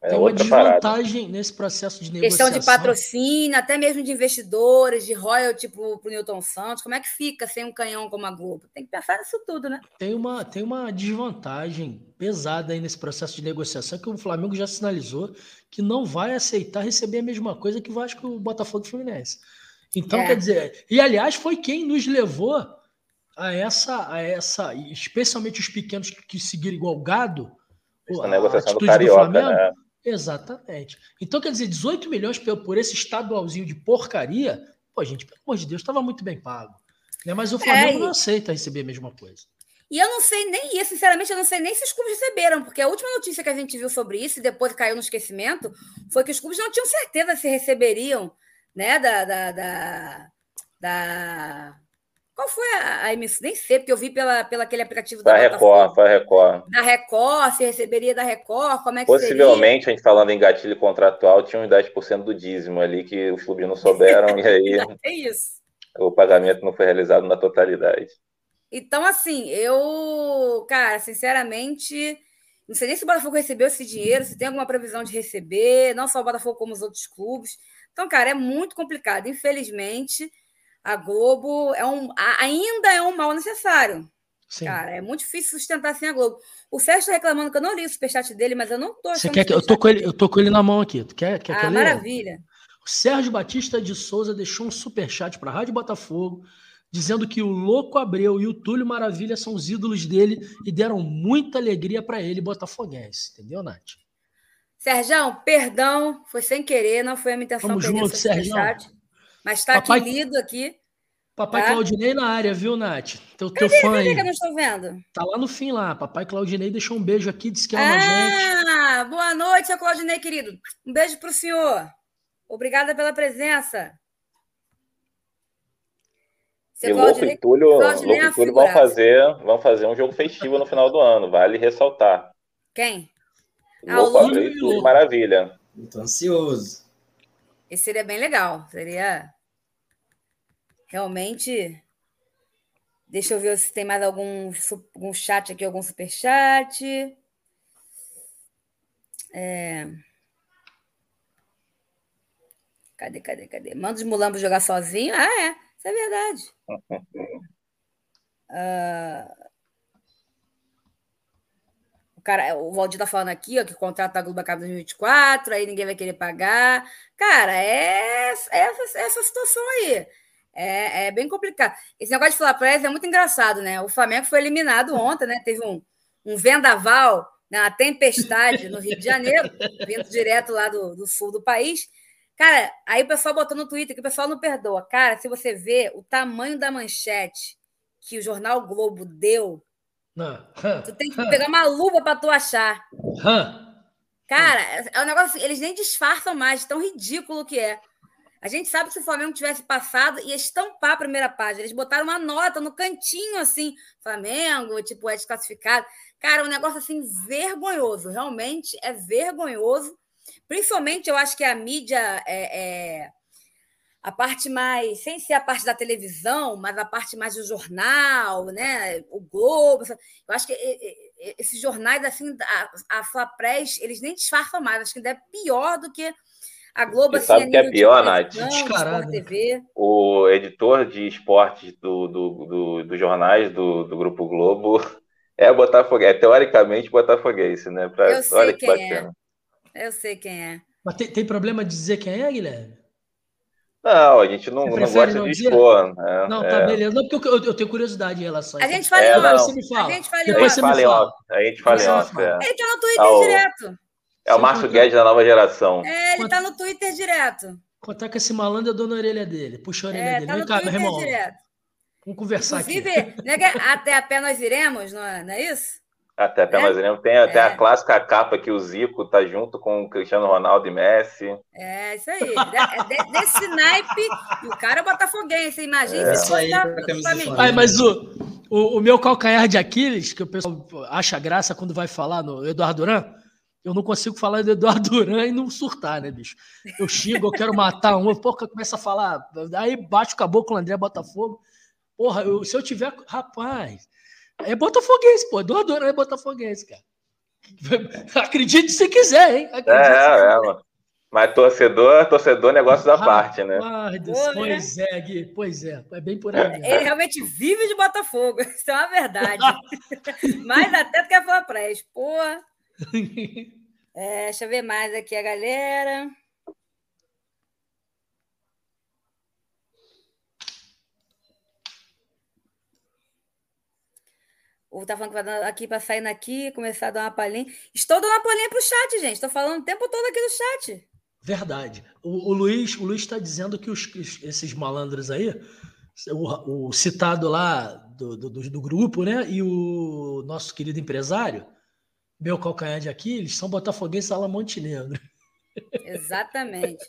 É Tem uma desvantagem parada. nesse processo de negociação. Questão de patrocínio, até mesmo de investidores, de royalty para o Newton Santos. Como é que fica sem um canhão como a Globo? Tem que pensar nisso tudo, né? Tem uma, tem uma desvantagem pesada aí nesse processo de negociação que o Flamengo já sinalizou que não vai aceitar receber a mesma coisa que o Vasco, o Botafogo e o Fluminense. Então, é. quer dizer, e aliás, foi quem nos levou a essa, a essa, especialmente os pequenos que, que seguiram igual gado, a, a negociação do Carioca, do Flamengo, né? Exatamente. Então, quer dizer, 18 milhões por, por esse estadualzinho de porcaria, pô, gente, pelo amor de Deus, estava muito bem pago. Né? Mas o é, Flamengo é, não aceita receber a mesma coisa. E eu não sei nem isso, sinceramente, eu não sei nem se os clubes receberam, porque a última notícia que a gente viu sobre isso, e depois caiu no esquecimento, foi que os clubes não tinham certeza se receberiam, né, da, da, da, da qual foi a, a, emissão? Nem sei, porque eu vi pela, pela aquele aplicativo da Record, foi a Record. Da Record, se receberia da Record, como é que Possivelmente, seria? a gente falando em gatilho contratual, tinha uns 10% do dízimo ali que os clubes não souberam, e aí é isso. o pagamento não foi realizado na totalidade. Então, assim, eu, cara, sinceramente, não sei nem se o Botafogo recebeu esse dinheiro, se tem alguma previsão de receber, não só o Botafogo, como os outros clubes. Então, cara, é muito complicado. Infelizmente, a Globo é um, ainda é um mal necessário. Sim. Cara, é muito difícil sustentar sem a Globo. O Sérgio está reclamando que eu não li o superchat dele, mas eu não tô Você quer que eu tô com ele, eu tô com ele na mão aqui. Tu quer, quer ah, que maravilha. O Sérgio Batista de Souza deixou um superchat para a Rádio Botafogo, dizendo que o Louco Abreu e o Túlio Maravilha são os ídolos dele e deram muita alegria para ele botafoguense. Entendeu, Nath? Sérgio, perdão, foi sem querer, não foi a minha intenção. Vamos junto, Sérgio. Mas está aqui lido aqui. Papai tá? Claudinei na área, viu, Nath? Teu, teu fã aí. que eu não estou vendo? Tá lá no fim lá. Papai Claudinei deixou um beijo aqui, disse que ama ah, gente. Ah, boa noite, seu Claudinei, querido. Um beijo para o senhor. Obrigada pela presença. Seu e Louco e Túlio, Louco e é Túlio vão fazer, vão fazer um jogo festivo no final do ano, vale ressaltar. Quem? Louco ah, e Túlio Maravilha. Muito ansioso. Esse seria bem legal. Seria realmente. Deixa eu ver se tem mais algum, algum chat aqui, algum superchat. É... Cadê, cadê, cadê? Manda os mulambos jogar sozinho? Ah, é. Isso é verdade. Uh... O, cara, o Valdir tá falando aqui ó, que o contrato da Globo acaba em 2024, aí ninguém vai querer pagar. Cara, é, é essa, essa situação aí. É, é, bem complicado. Esse negócio de falar é muito engraçado, né? O Flamengo foi eliminado ontem, né? Teve um, um vendaval, né? uma tempestade no Rio de Janeiro, vindo direto lá do, do sul do país. Cara, aí o pessoal botou no Twitter que o pessoal não perdoa. Cara, se você vê o tamanho da manchete que o jornal Globo deu, tu tem que pegar uma luva para tu achar. Cara, é um negócio. Eles nem disfarçam mais, tão ridículo que é. A gente sabe que se o Flamengo tivesse passado, ia estampar a primeira página. Eles botaram uma nota no cantinho, assim, Flamengo, tipo, é desclassificado. Cara, um negócio assim vergonhoso. Realmente é vergonhoso. Principalmente, eu acho que a mídia é, é, a parte mais, sem ser a parte da televisão, mas a parte mais do jornal, né? O Globo. Eu acho que esses jornais, assim, a, a Flapress, eles nem disfarçam mais, acho que ainda é pior do que a Globo, assim, sabe que é pior, Nath? TV. O editor de esportes do, do, do, do jornais do, do Grupo Globo é Botafoguense, é teoricamente Botafoguense, né? Pra, Eu sei quem é. bacana. é. Eu sei quem é. Mas tem, tem problema de dizer quem é, Guilherme? Não, a gente não, não gosta não de expor. Né? Não, tá é. beleza. Não, porque eu, eu, tenho curiosidade em relação a A gente fala é, em off. Você me fala. A gente fala em off. Fala em off. A gente fala em off. É. Ele tá no Twitter ah, direto. É o Márcio Guedes da nova geração. É, ele tá no Twitter direto. Contar com esse malandro, eu dou na orelha dele. Puxa a orelha é, dele. Tá Vem cá, meu irmão. Direto. Vamos conversar Inclusive, aqui. Inclusive, né, até a pé nós iremos, não é, não é isso? Até até mais iremos. Tem até a é. clássica capa que o Zico tá junto com o Cristiano Ronaldo e Messi. É, isso aí. De, desse naipe, e o cara é botafoguense, imagina é. se fosse da, Ai, Mas o, o, o, meu calcanhar de Aquiles, que o pessoal acha graça quando vai falar no Eduardo Duran, eu não consigo falar do Eduardo Duran e não surtar, né, bicho? Eu chego, eu quero matar um, porra, começa a falar, aí bate o caboclo André Botafogo. Porra, eu, se eu tiver. Rapaz, é botafoguense, pô. Doador é botafoguense, cara. Acredite se quiser, hein? Acredite é, é, mano. Mas torcedor, torcedor, negócio da parte, né? Deus, pois é, Gui, pois é, é bem por aí. Ele realmente vive de Botafogo, isso é uma verdade. Mais até do que a Flapres, pô. É, deixa eu ver mais aqui a galera. O tá falando que vai aqui para sair daqui, começar a dar uma palhinha. Estou dando uma palhinha para o chat, gente. Estou falando o tempo todo aqui no chat. Verdade. O, o Luiz o Luiz está dizendo que os, esses malandros aí, o, o citado lá do, do, do, grupo, né? E o nosso querido empresário, meu calcanhar de Aquiles, são botafoguenses Ala Montenegro. Exatamente.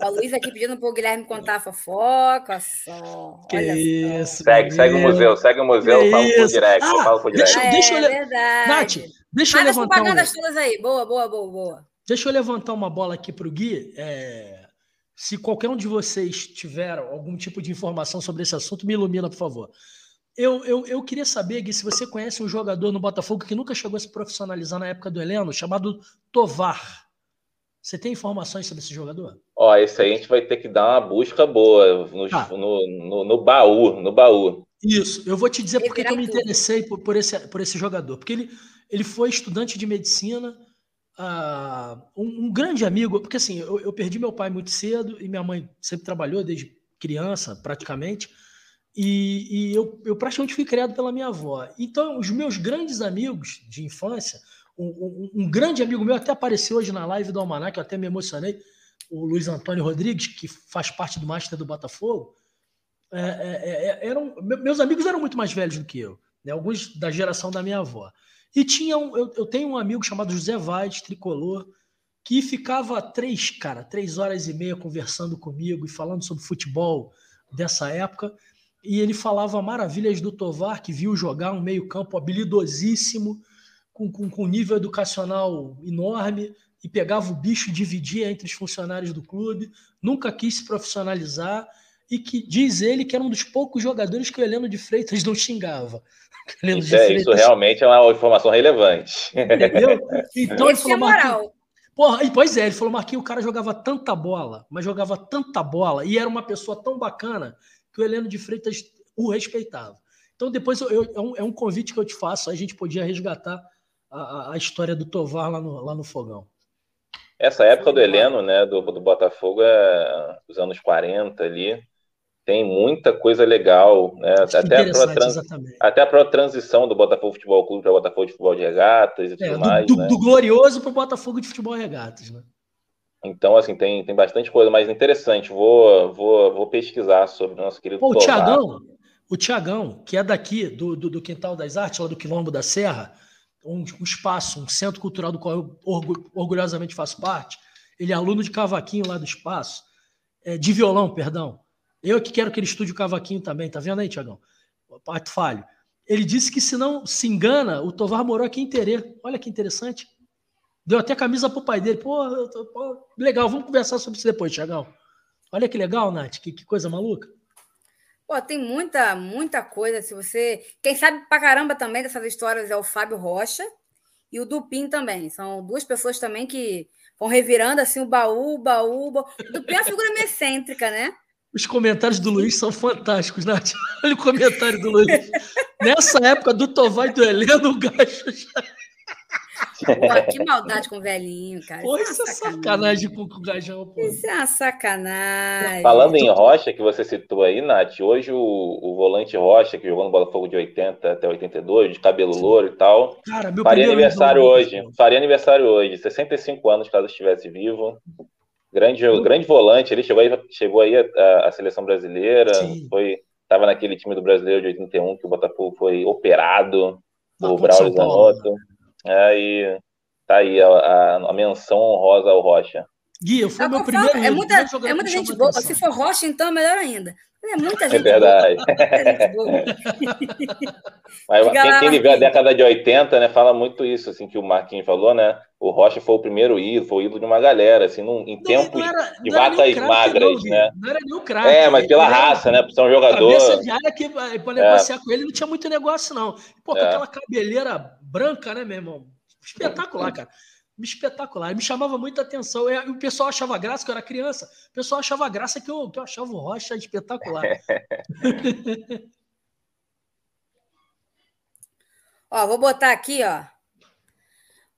O Luiz aqui pedindo para o Guilherme contar a fofoca só. Que Olha isso. Só. Segue, segue o museu, segue o museu, fala por direct. Ah, fala por direct. Deixa, deixa eu, é Nath, deixa eu levantar. propagandas um... todas aí. Boa, boa, boa, boa. Deixa eu levantar uma bola aqui para o Gui. É... Se qualquer um de vocês tiver algum tipo de informação sobre esse assunto, me ilumina, por favor. Eu, eu, eu queria saber, Gui, se você conhece um jogador no Botafogo que nunca chegou a se profissionalizar na época do Heleno, chamado Tovar. Você tem informações sobre esse jogador? Ó, esse aí a gente vai ter que dar uma busca boa no, tá. no, no, no, baú, no baú. Isso, eu vou te dizer por que eu me interessei por, por, esse, por esse jogador. Porque ele, ele foi estudante de medicina, uh, um, um, grande amigo, porque assim, eu, eu, perdi meu pai muito cedo e minha mãe sempre trabalhou desde criança, praticamente, e, e eu, eu praticamente fui criado pela minha avó. Então, os meus grandes amigos de infância um, um, um, grande amigo meu até apareceu hoje na live do Almanac, eu até me emocionei, o Luiz Antônio Rodrigues, que faz parte do Master do Botafogo. É, é, é, é eram, meus amigos eram muito mais velhos do que eu, né? alguns da geração da minha avó. E tinha um, eu, eu tenho um amigo chamado José Vaz, tricolor, que ficava três, cara, três horas e meia conversando comigo e falando sobre futebol dessa época. E ele falava maravilhas do Tovar, que viu jogar um meio-campo habilidosíssimo, com, com, com nível educacional enorme e pegava o bicho e dividia entre os funcionários do clube, nunca quis se profissionalizar e que diz ele que era um dos poucos jogadores que o Heleno de Freitas não xingava. Isso, é, isso, realmente é uma informação relevante. Entendeu? Então ele falou, é moral. Porra, pois é, ele falou, Marquinhos, o cara jogava tanta bola, mas jogava tanta bola e era uma pessoa tão bacana que o Heleno de Freitas o respeitava. Então, depois eu, eu, é, um, é um convite que eu te faço, a gente podia resgatar a, a história do Tovar lá no, lá no Fogão. Essa época do Heleno, né, do, do Botafogo, é os anos 40 ali, tem muita coisa legal, né? Até a, trans, até a própria transição do Botafogo Futebol Clube para o Botafogo de Futebol de Regatas e é, tudo do, mais. Do, né? do glorioso para o Botafogo de Futebol de Regatas, né? Então, assim, tem, tem bastante coisa mais interessante. Vou, vou, vou pesquisar sobre o nosso querido Pô, o Tiagão, o Tiagão, que é daqui, do, do, do, Quintal das Artes, lá do Quilombo da Serra, um, um espaço, um centro cultural do qual eu orgulhosamente faço parte. Ele é aluno de cavaquinho lá do espaço, é, de violão, perdão. Eu que quero que ele estude o cavaquinho também, tá vendo aí, Tiagão? Parte falho. Ele disse que se não se engana, o Tovar morou aqui em Terê. Olha que interessante. Deu até camisa pro pai dele. Pô, pô legal, vamos conversar sobre isso depois, Tiagão. Olha que legal, Nath, que, que coisa maluca. Pô, tem muita, muita coisa. Se você. Quem sabe pra caramba também dessas histórias é o Fábio Rocha e o Dupin também. São duas pessoas também que vão revirando assim o baú, o baú. O, baú. o Dupin é uma figura meio excêntrica, né? Os comentários do Luiz são fantásticos, Nath. Olha o comentário do Luiz. Nessa época do Tovar e do Heleno, o gajo já Pô, que maldade com o velhinho, cara. Pô, isso, é, é sacanagem, com o gajão, pô. Isso é uma sacanagem. Falando em Rocha, que você citou aí, Nath, hoje o, o volante Rocha, que jogou no Botafogo de 80 até 82, de cabelo louro e tal, Cara, meu faria aniversário hoje. Faria aniversário hoje, 65 anos, caso estivesse vivo. Grande, grande volante, ele chegou aí, chegou aí a, a seleção brasileira, Sim. foi estava naquele time do brasileiro de 81 que o Botafogo foi operado por Braulio Zanotto. É, e tá aí a, a, a menção honrosa ao Rocha. Gui, foi meu primeiro. É muita, é muita gente boa. Se for Rocha, então, é melhor ainda. É muita é gente. É verdade. Boa. Mas quem, quem viveu a década de 80, né, fala muito isso, assim, que o Marquinhos falou, né? O Rocha foi o primeiro ídolo, foi o ídolo de uma galera, assim, num, em não, tempos não era, de vacas magras, não, né? Não era nem o craque. É, mas pela raça, né? Por ser um jogador. Cabeça de área que para negociar é. com ele não tinha muito negócio, não. Pô, com é. aquela cabeleira branca, né, meu irmão? Espetacular, cara. Espetacular. Me chamava muita atenção. E o pessoal achava graça, que eu era criança. O pessoal achava graça que eu, que eu achava o Rocha espetacular. ó, vou botar aqui, ó.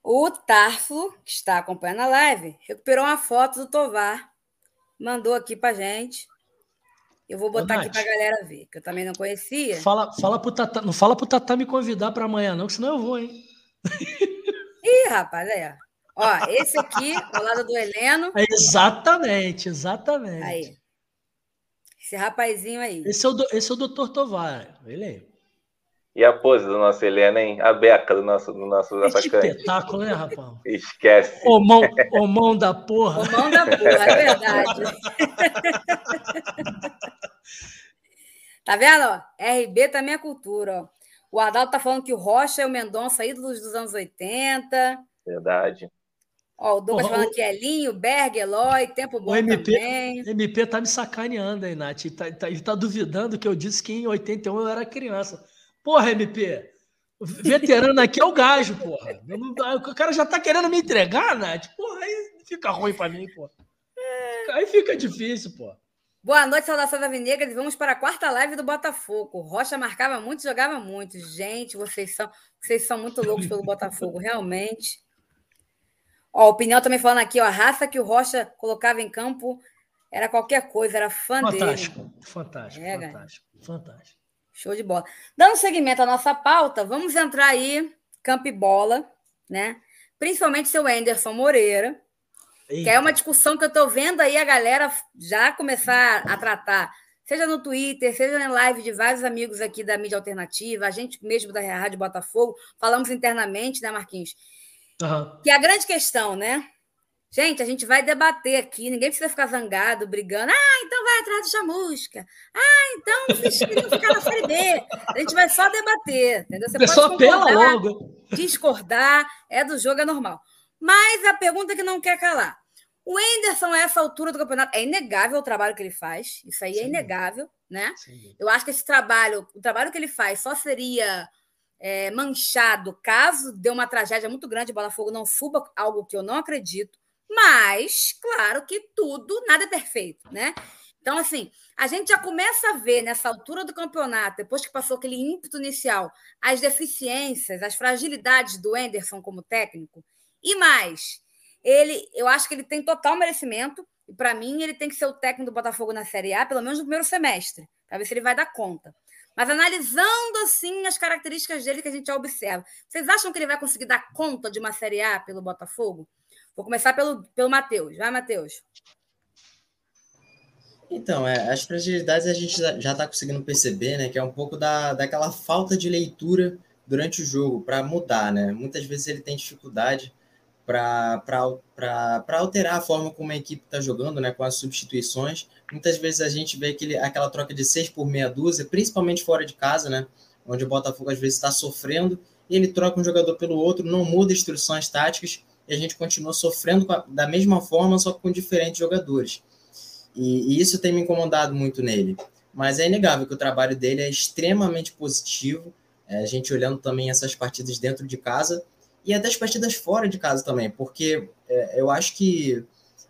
O Tarfo, que está acompanhando a live, recuperou uma foto do Tovar. Mandou aqui pra gente. Eu vou botar Ô, aqui para a galera ver, que eu também não conhecia. Fala, fala pro Tata, não fala pro Tata me convidar para amanhã, não, que senão eu vou, hein? Ih, rapaz, aí, ó. Esse aqui, ao lado do Heleno. É exatamente, exatamente. Aí. Esse rapazinho aí. Esse é o, esse é o doutor Tovar, ele é. E a pose do nosso Helena, hein? A beca do nosso, do nosso que atacante. espetáculo, né, rapaz? Esquece. O mão, o mão da porra. O mão da porra, é verdade. tá vendo? RB também é cultura, ó. O Adalto tá falando que o Rocha é o Mendonça, ídolos dos anos 80. Verdade. Ó, o Douglas falando que é Linho, Berg, Eloy, tempo bom o MP, também. MP tá me sacaneando aí, Nath. Ele tá, tá, ele tá duvidando que eu disse que em 81 eu era criança. Porra, MP, veterano aqui é o gajo, porra. O cara já tá querendo me entregar, Nath. Porra, aí fica ruim pra mim, porra. Aí fica difícil, porra. Boa noite, saudações Alvinegras. Vamos para a quarta live do Botafogo. Rocha marcava muito, jogava muito. Gente, vocês são, vocês são muito loucos pelo Botafogo, realmente. Ó, o Pinel também falando aqui, ó, a raça que o Rocha colocava em campo era qualquer coisa, era fã fantástico, dele. Fantástico, é, fantástico, fantástico. Show de bola. Dando seguimento à nossa pauta, vamos entrar aí, campo e bola, né? Principalmente seu Anderson Moreira, Eita. Que é uma discussão que eu estou vendo aí a galera já começar a tratar, seja no Twitter, seja na live de vários amigos aqui da mídia alternativa, a gente mesmo da Rádio Botafogo, falamos internamente, né, Marquinhos? Uhum. Que a grande questão, né? Gente, a gente vai debater aqui, ninguém precisa ficar zangado, brigando. Ah, então vai atrás do chamusca. Ah, então vocês queriam ficar na Série B. A gente vai só debater, entendeu? Você Pessoa pode concordar, logo. discordar, é do jogo, é normal. Mas a pergunta que não quer calar. O Enderson, a essa altura do campeonato, é inegável o trabalho que ele faz. Isso aí é Sim. é inegável, né? Sim. Eu acho que esse trabalho, o trabalho que ele faz só seria é, manchado caso dê uma tragédia muito grande o Botafogo não suba, algo que eu não acredito. Mas, claro que tudo, nada é perfeito, né? Então, assim, a gente já começa a ver nessa altura do campeonato, depois que passou aquele ímpeto inicial, as deficiências, as fragilidades do Enderson como técnico. E mais, ele, eu acho que ele tem total merecimento. E para mim, ele tem que ser o técnico do Botafogo na Série A, pelo menos no primeiro semestre, para ver se ele vai dar conta. Mas analisando assim as características dele que a gente já observa, vocês acham que ele vai conseguir dar conta de uma Série A pelo Botafogo? Vou começar pelo, pelo Matheus. Vai, Matheus. Então, é, as fragilidades a gente já está conseguindo perceber, né? Que é um pouco da, daquela falta de leitura durante o jogo para mudar, né? Muitas vezes ele tem dificuldade para alterar a forma como a equipe está jogando, né, com as substituições. Muitas vezes a gente vê aquele, aquela troca de seis por meia dúzia, principalmente fora de casa, né, onde o Botafogo às vezes está sofrendo, e ele troca um jogador pelo outro, não muda instruções táticas, e a gente continua sofrendo a, da mesma forma, só com diferentes jogadores. E, e, isso tem me incomodado muito nele. mas é inegável que o trabalho dele é extremamente positivo. É, a gente olhando também essas partidas dentro de casa e até as partidas fora de casa também, porque é, eu acho que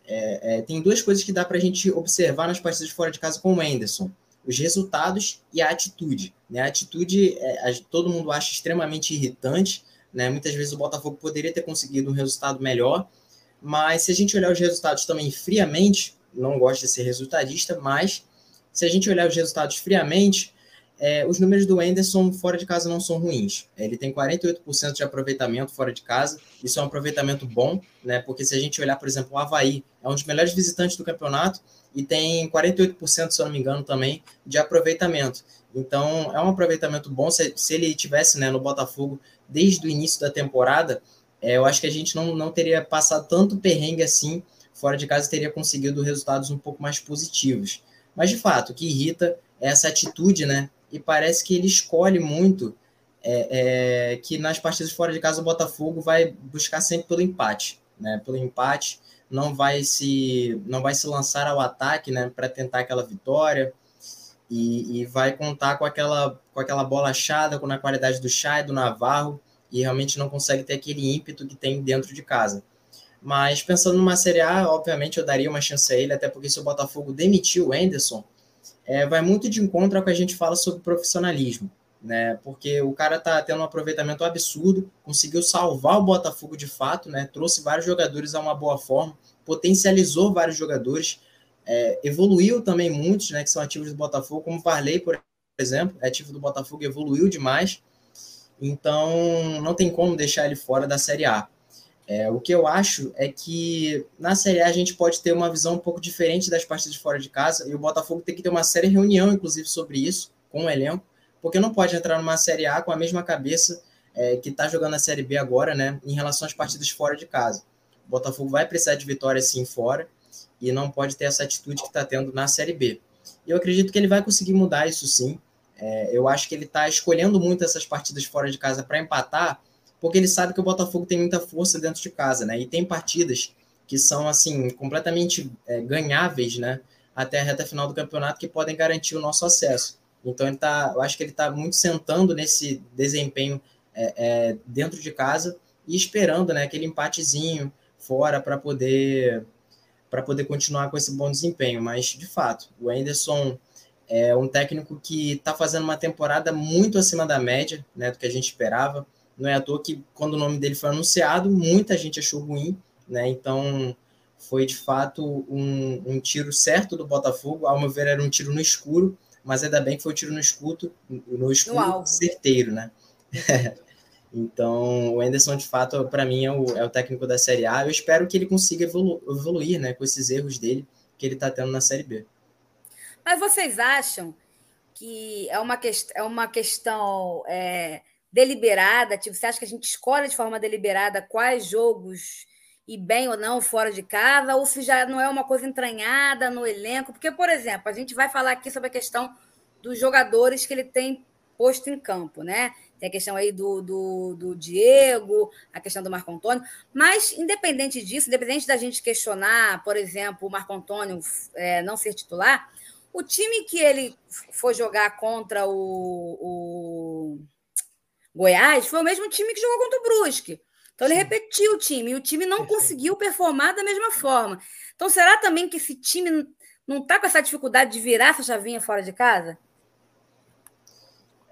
é, é tem duas coisas que dá para a gente observar nas partidas fora de casa com o Anderson: os resultados e a atitude. Né? A atitude, é, a, todo mundo acha extremamente irritante, né? muitas vezes o Botafogo poderia ter conseguido um resultado melhor, mas se a gente olhar os resultados também friamente, não gosto de ser resultadista, mas se a gente olhar os resultados friamente, é, os números do Anderson fora de casa não são ruins. Ele tem 48% de aproveitamento fora de casa. Isso é um aproveitamento bom, né? Porque se a gente olhar, por exemplo, o Havaí é um dos melhores visitantes do campeonato e tem 48%, se eu não me engano, também de aproveitamento. Então, é um aproveitamento bom. Se, se ele tivesse né, no Botafogo desde o início da temporada, é, eu acho que a gente não, não teria passado tanto perrengue assim fora de casa teria conseguido resultados um pouco mais positivos. Mas, de fato, o que irrita é essa atitude, né? E parece que ele escolhe muito é, é, que nas partidas fora de casa o Botafogo vai buscar sempre pelo empate, né? Pelo empate, não vai se não vai se lançar ao ataque, né? Para tentar aquela vitória e, e, vai contar com aquela com aquela bola achada, com a qualidade do Chay, do Navarro e realmente não consegue ter aquele ímpeto que tem dentro de casa. Mas pensando numa Série A, obviamente eu daria uma chance a ele, até porque se o Botafogo demitiu o Anderson, é, vai muito de encontro ao que a gente fala sobre profissionalismo, né? Porque o cara tá tendo um aproveitamento absurdo, conseguiu salvar o Botafogo de fato, né? Trouxe vários jogadores a uma boa forma, potencializou vários jogadores, é, evoluiu também muitos, né? Que são ativos do Botafogo, como Varley, por exemplo, é ativo do Botafogo, evoluiu demais. Então, não tem como deixar ele fora da Série A. É, o que eu acho é que na Série A a gente pode ter uma visão um pouco diferente das partidas fora de casa, e o Botafogo tem que ter uma séria reunião, inclusive, sobre isso, com o elenco, porque não pode entrar numa Série A com a mesma cabeça é, que está jogando a Série B agora, né, em relação às partidas fora de casa. O Botafogo vai precisar de vitória sim fora, e não pode ter essa atitude que está tendo na Série B. Eu acredito que ele vai conseguir mudar isso sim. É, eu acho que ele está escolhendo muito essas partidas fora de casa para empatar, porque ele sabe que o Botafogo tem muita força dentro de casa, né? E tem partidas que são assim completamente é, ganháveis, né? Até a reta final do campeonato que podem garantir o nosso acesso. Então ele tá, eu acho que ele está muito sentando nesse desempenho é, é, dentro de casa e esperando, né? Aquele empatezinho fora para poder para poder continuar com esse bom desempenho. Mas de fato, o Anderson é um técnico que está fazendo uma temporada muito acima da média, né? Do que a gente esperava não é à toa que, quando o nome dele foi anunciado, muita gente achou ruim, né? Então, foi de fato um, um tiro certo do Botafogo. Ao meu ver, era um tiro no escuro, mas ainda bem que foi um tiro no escuro, no escuro no certeiro, né? então, o Anderson, de fato, para mim, é o, é o, técnico da Série A. Eu espero que ele consiga evolu evoluir né, com esses erros dele que ele está tendo na Série B. Mas vocês acham que é uma, que é uma questão. É deliberada? Tipo, você acha que a gente escolhe de forma deliberada quais jogos e bem ou não fora de casa, ou se já não é uma coisa entranhada no elenco? Porque, por exemplo, a gente vai falar aqui sobre a questão dos jogadores que ele tem posto em campo, né? Tem a questão aí do, do, do Diego, a questão do Marco Antônio, mas independente disso, independente da gente questionar, por exemplo, o Marco Antônio é, não ser titular, o time que ele for jogar contra o, o Goiás foi o mesmo time que jogou contra o Brusque. Então ele repetiu o time e o time não conseguiu performar da mesma forma. Então será também que esse time não está com essa dificuldade de virar essa chavinha fora de casa?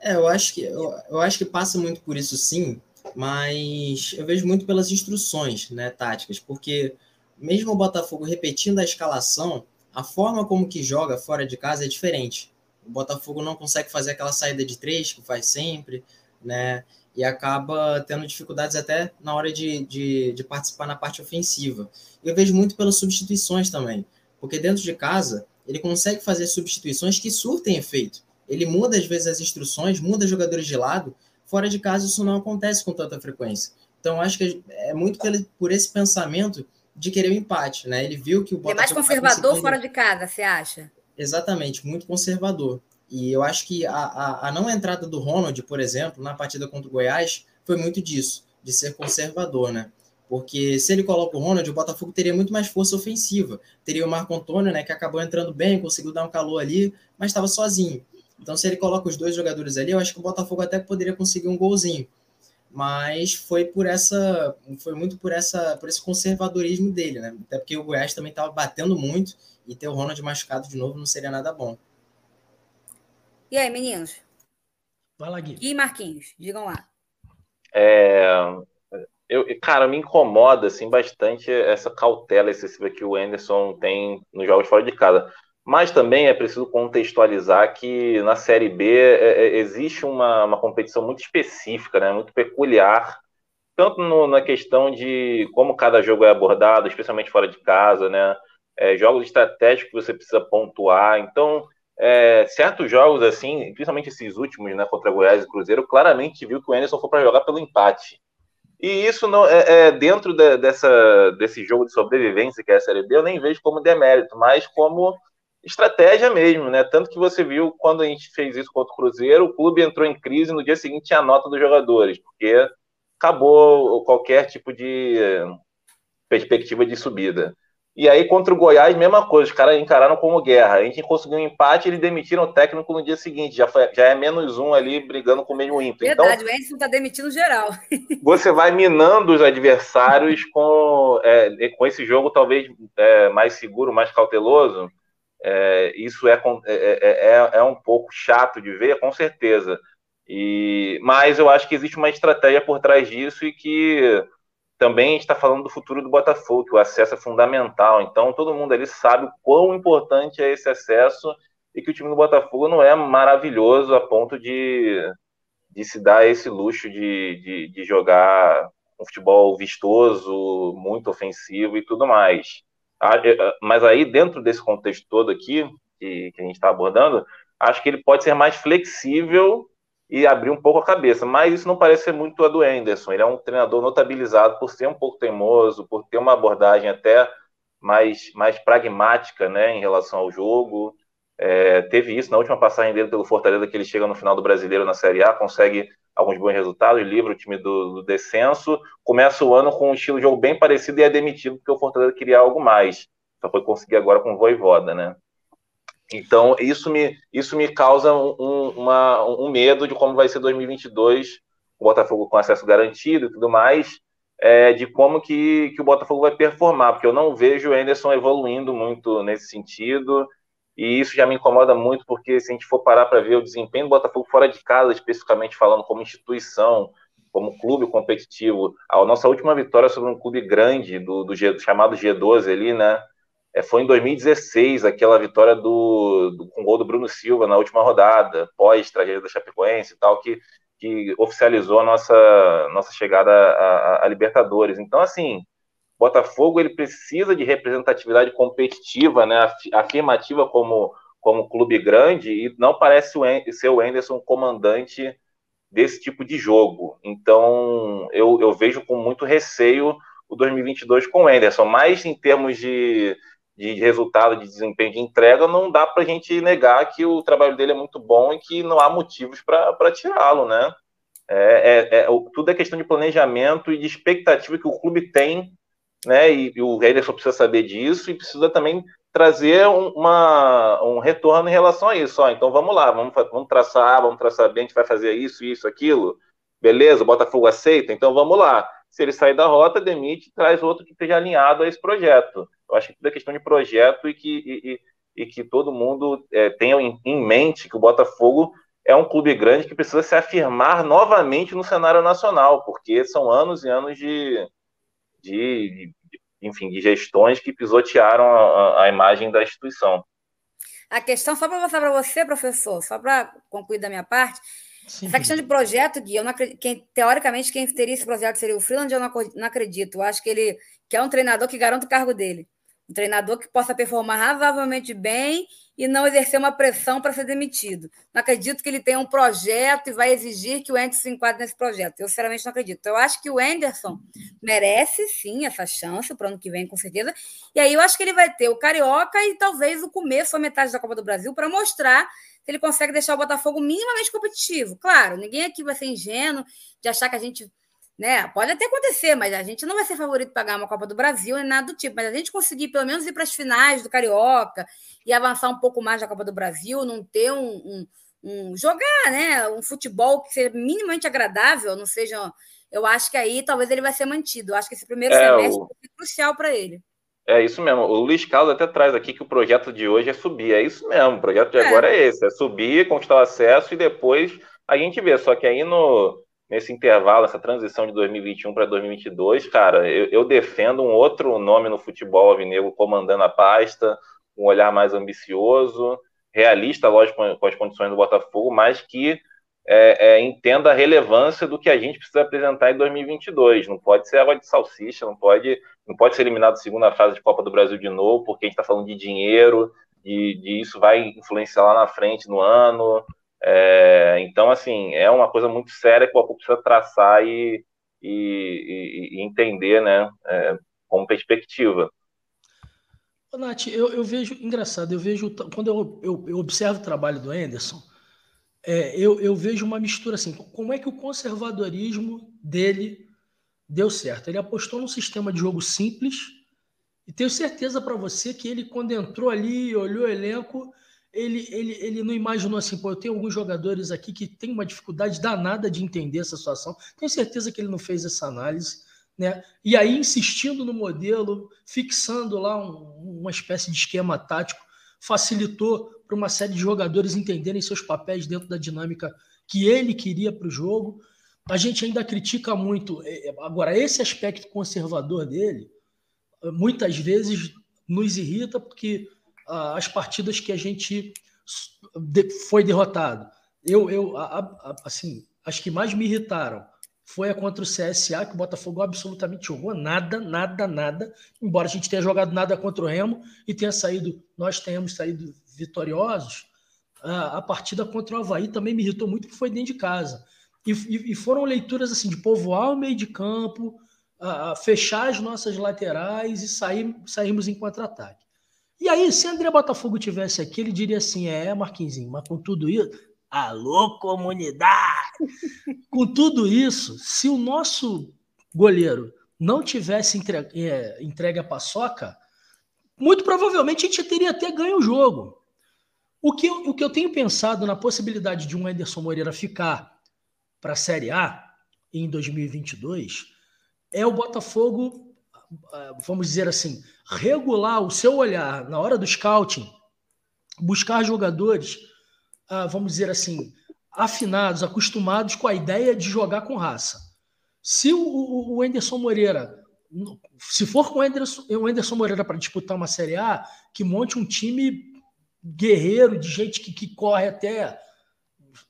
É, eu acho que eu, eu acho que passa muito por isso sim, mas eu vejo muito pelas instruções, né, táticas, porque mesmo o Botafogo repetindo a escalação, a forma como que joga fora de casa é diferente. O Botafogo não consegue fazer aquela saída de três que faz sempre, né? E acaba tendo dificuldades até na hora de, de, de participar na parte ofensiva. Eu vejo muito pelas substituições também, porque dentro de casa ele consegue fazer substituições que surtem efeito. Ele muda às vezes as instruções, muda jogadores de lado. Fora de casa isso não acontece com tanta frequência. Então acho que é muito por esse pensamento de querer o um empate, né? Ele viu que o Botafogo é mais conservador fora de casa, você acha? Exatamente, muito conservador. E eu acho que a, a, a, não entrada do Ronald, por exemplo, na partida contra o Goiás, foi muito disso, de ser conservador, né? Porque se ele coloca o Ronald, o Botafogo teria muito mais força ofensiva. Teria o Marco Antônio, né, que acabou entrando bem, conseguiu dar um calor ali, mas estava sozinho. Então, se ele coloca os dois jogadores ali, eu acho que o Botafogo até poderia conseguir um golzinho. Mas foi por essa, foi muito por essa, por esse conservadorismo dele, né? Até porque o Goiás também estava batendo muito e ter o Ronald machucado de novo não seria nada bom. E aí, meninos? Vai lá, Gui. E Marquinhos, digam lá. É, eu, cara, me incomoda assim bastante essa cautela excessiva que o Anderson tem nos jogos fora de casa. Mas também é preciso contextualizar que na Série B é, é, existe uma, uma competição muito específica, né, muito peculiar, tanto no, na questão de como cada jogo é abordado, especialmente fora de casa, né, é, jogos estratégicos que você precisa pontuar. Então, é, certos jogos, assim, principalmente esses últimos, né, contra Goiás e Cruzeiro, claramente viu que o Anderson foi para jogar pelo empate. E isso não é, é dentro de, dessa, desse jogo de sobrevivência que é a Série B, eu nem vejo como demérito, mas como estratégia mesmo, né? Tanto que você viu quando a gente fez isso contra o Cruzeiro, o clube entrou em crise no dia seguinte tinha a nota dos jogadores, porque acabou qualquer tipo de perspectiva de subida. E aí, contra o Goiás, mesma coisa, os caras encararam como guerra. A gente conseguiu um empate, eles demitiram o técnico no dia seguinte. Já, foi, já é menos um ali brigando com o mesmo ímpeto. Verdade, então, o Edson está demitindo geral. Você vai minando os adversários com, é, com esse jogo talvez é, mais seguro, mais cauteloso. É, isso é, é, é, é, um pouco chato de ver, com certeza. E, mas eu acho que existe uma estratégia por trás disso e que também a gente está falando do futuro do Botafogo, que o acesso é fundamental. Então, todo mundo ali sabe o quão importante é esse acesso e que o time do Botafogo não é maravilhoso a ponto de, de se dar esse luxo de, de, de jogar um futebol vistoso, muito ofensivo e tudo mais. Mas aí, dentro desse contexto todo aqui, que, que a gente está abordando, acho que ele pode ser mais flexível e abrir um pouco a cabeça. Mas isso não parece ser muito a do Anderson. Ele é um treinador notabilizado por ser um pouco teimoso, por ter uma abordagem até mais, mais pragmática né, em relação ao jogo. É, teve isso na última passagem dele pelo Fortaleza, que ele chega no final do Brasileiro na Série A, consegue alguns bons resultados, livra o time do, do descenso, começa o ano com um estilo de jogo bem parecido e é demitido porque o Fortaleza queria algo mais. Só foi conseguir agora com o Voivoda, né? Então, isso me, isso me causa um, uma, um medo de como vai ser 2022, o Botafogo com acesso garantido e tudo mais, é, de como que, que o Botafogo vai performar, porque eu não vejo o Anderson evoluindo muito nesse sentido, e isso já me incomoda muito, porque se a gente for parar para ver o desempenho do Botafogo fora de casa, especificamente falando como instituição, como clube competitivo, a nossa última vitória sobre um clube grande, do, do, G, do chamado G12 ali, né, é, foi em 2016, aquela vitória do, do, com o gol do Bruno Silva na última rodada, pós-tragédia da Chapecoense e tal, que, que oficializou a nossa, nossa chegada à, Libertadores. Então, assim, Botafogo ele precisa de representatividade competitiva, né, afirmativa como, como clube grande, e não parece ser o Anderson comandante desse tipo de jogo. Então, eu, eu vejo com muito receio o 2022 com o Anderson, mas em termos de de resultado, de desempenho, de entrega, não dá para a gente negar que o trabalho dele é muito bom e que não há motivos para tirá-lo, né? É, é, é, tudo é questão de planejamento e de expectativa que o clube tem, né? E, e o Henderson precisa saber disso e precisa também trazer um, uma, um retorno em relação a isso. Ó, então vamos lá, vamos, vamos traçar, vamos traçar bem, a gente vai fazer isso, isso, aquilo. Beleza, o Botafogo aceita, então vamos lá. Se ele sair da rota, demite, traz outro que esteja alinhado a esse projeto. Eu acho que tudo é questão de projeto e que, e, e que todo mundo é, tenha em, em mente que o Botafogo é um clube grande que precisa se afirmar novamente no cenário nacional, porque são anos e anos de, de, de enfim, de gestões que pisotearam a, a, imagem da instituição. A questão, só para mostrar para você, professor, só para concluir da minha parte, Sim. essa questão de projeto, Gui, eu não acredito, quem, teoricamente quem teria esse projeto seria o Freeland, eu não, não acredito. Eu acho que ele que é um treinador que garante o cargo dele. Um treinador que possa performar razoavelmente bem e não exercer uma pressão para ser demitido. Não acredito que ele tenha um projeto e vai exigir que o Anderson se enquadre nesse projeto. Eu, sinceramente, não acredito. Eu acho que o Anderson merece, sim, essa chance para o ano que vem, com certeza. E aí eu acho que ele vai ter o Carioca e talvez o começo, a metade da Copa do Brasil, para mostrar se ele consegue deixar o Botafogo minimamente competitivo. Claro, ninguém aqui vai ser ingênuo de achar que a gente né? Pode até acontecer, mas a gente não vai ser favorito para ganhar uma Copa do Brasil nem nada do tipo. Mas a gente conseguir pelo menos ir para as finais do Carioca e avançar um pouco mais na Copa do Brasil, não ter um, um, um jogar, né? Um futebol que seja minimamente agradável, não seja. Eu acho que aí talvez ele vai ser mantido. Eu acho que esse primeiro é, semestre o... é crucial para ele. É isso mesmo. O Luiz Carlos até traz aqui que o projeto de hoje é subir. É isso mesmo. O projeto de é. agora é esse: é subir, conquistar o acesso e depois a gente vê. Só que aí no, nesse intervalo, essa transição de 2021 para 2022, cara, eu, eu, defendo um outro nome no futebol alvinegro comandando a pasta, um olhar mais ambicioso, realista, lógico, com as condições do Botafogo, mas que é, é, entenda a relevância do que a gente precisa apresentar em 2022. Não pode ser água de salsicha, não pode, não pode ser eliminado segunda fase de Copa do Brasil de novo, porque a gente está falando de dinheiro, de isso vai influenciar lá na frente no ano. É, então, assim, é uma coisa muito séria que o Botafogo precisa traçar e, e, e entender, né, é, como perspectiva. Ô, Nath, eu, eu, vejo, engraçado, eu vejo, quando eu, eu, eu observo o trabalho do Anderson, é, eu, eu vejo uma mistura assim, como é que o conservadorismo dele deu certo? Ele apostou num sistema de jogo simples, e tenho certeza para você que ele, quando entrou ali, olhou o elenco, ele, ele, ele não imaginou assim, pô, eu tenho alguns jogadores aqui que tem uma dificuldade danada de entender essa situação. Tenho certeza que ele não fez essa análise, né? E aí, insistindo no modelo, fixando lá um, uma espécie de esquema tático, facilitou para uma série de jogadores entenderem seus papéis dentro da dinâmica que ele queria para o jogo. A gente ainda critica muito. É, é, agora, esse aspecto conservador dele, muitas vezes nos irrita, porque as partidas que a gente foi derrotado. Eu, eu assim, as que mais me irritaram foi a contra o CSA, que o Botafogo absolutamente jogou nada, nada, nada, embora a gente tenha jogado nada contra o Remo e tenha saído, nós tenhamos saído vitoriosos. A, a partida contra o Havaí também me irritou muito, porque foi dentro de casa. E, e, e foram leituras assim de povoar o meio de campo, a, a fechar as nossas laterais e sair, sairmos em contra-ataque. E aí, se André Botafogo tivesse aqui, ele diria assim: é, Marquinzinho, mas com tudo isso, alô, comunidade! com tudo isso, se o nosso goleiro não tivesse entregue, é, entregue a paçoca, muito provavelmente a gente teria até ganho o jogo. O que, eu, o que eu tenho pensado na possibilidade de um Anderson Moreira ficar para a Série A em 2022 é o Botafogo vamos dizer assim, regular o seu olhar na hora do scouting, buscar jogadores, ah, vamos dizer assim, afinados, acostumados com a ideia de jogar com raça. Se o, o Anderson Moreira, se for com o Anderson, o Anderson Moreira para disputar uma Série A, que monte um time guerreiro, de gente que, que corre até,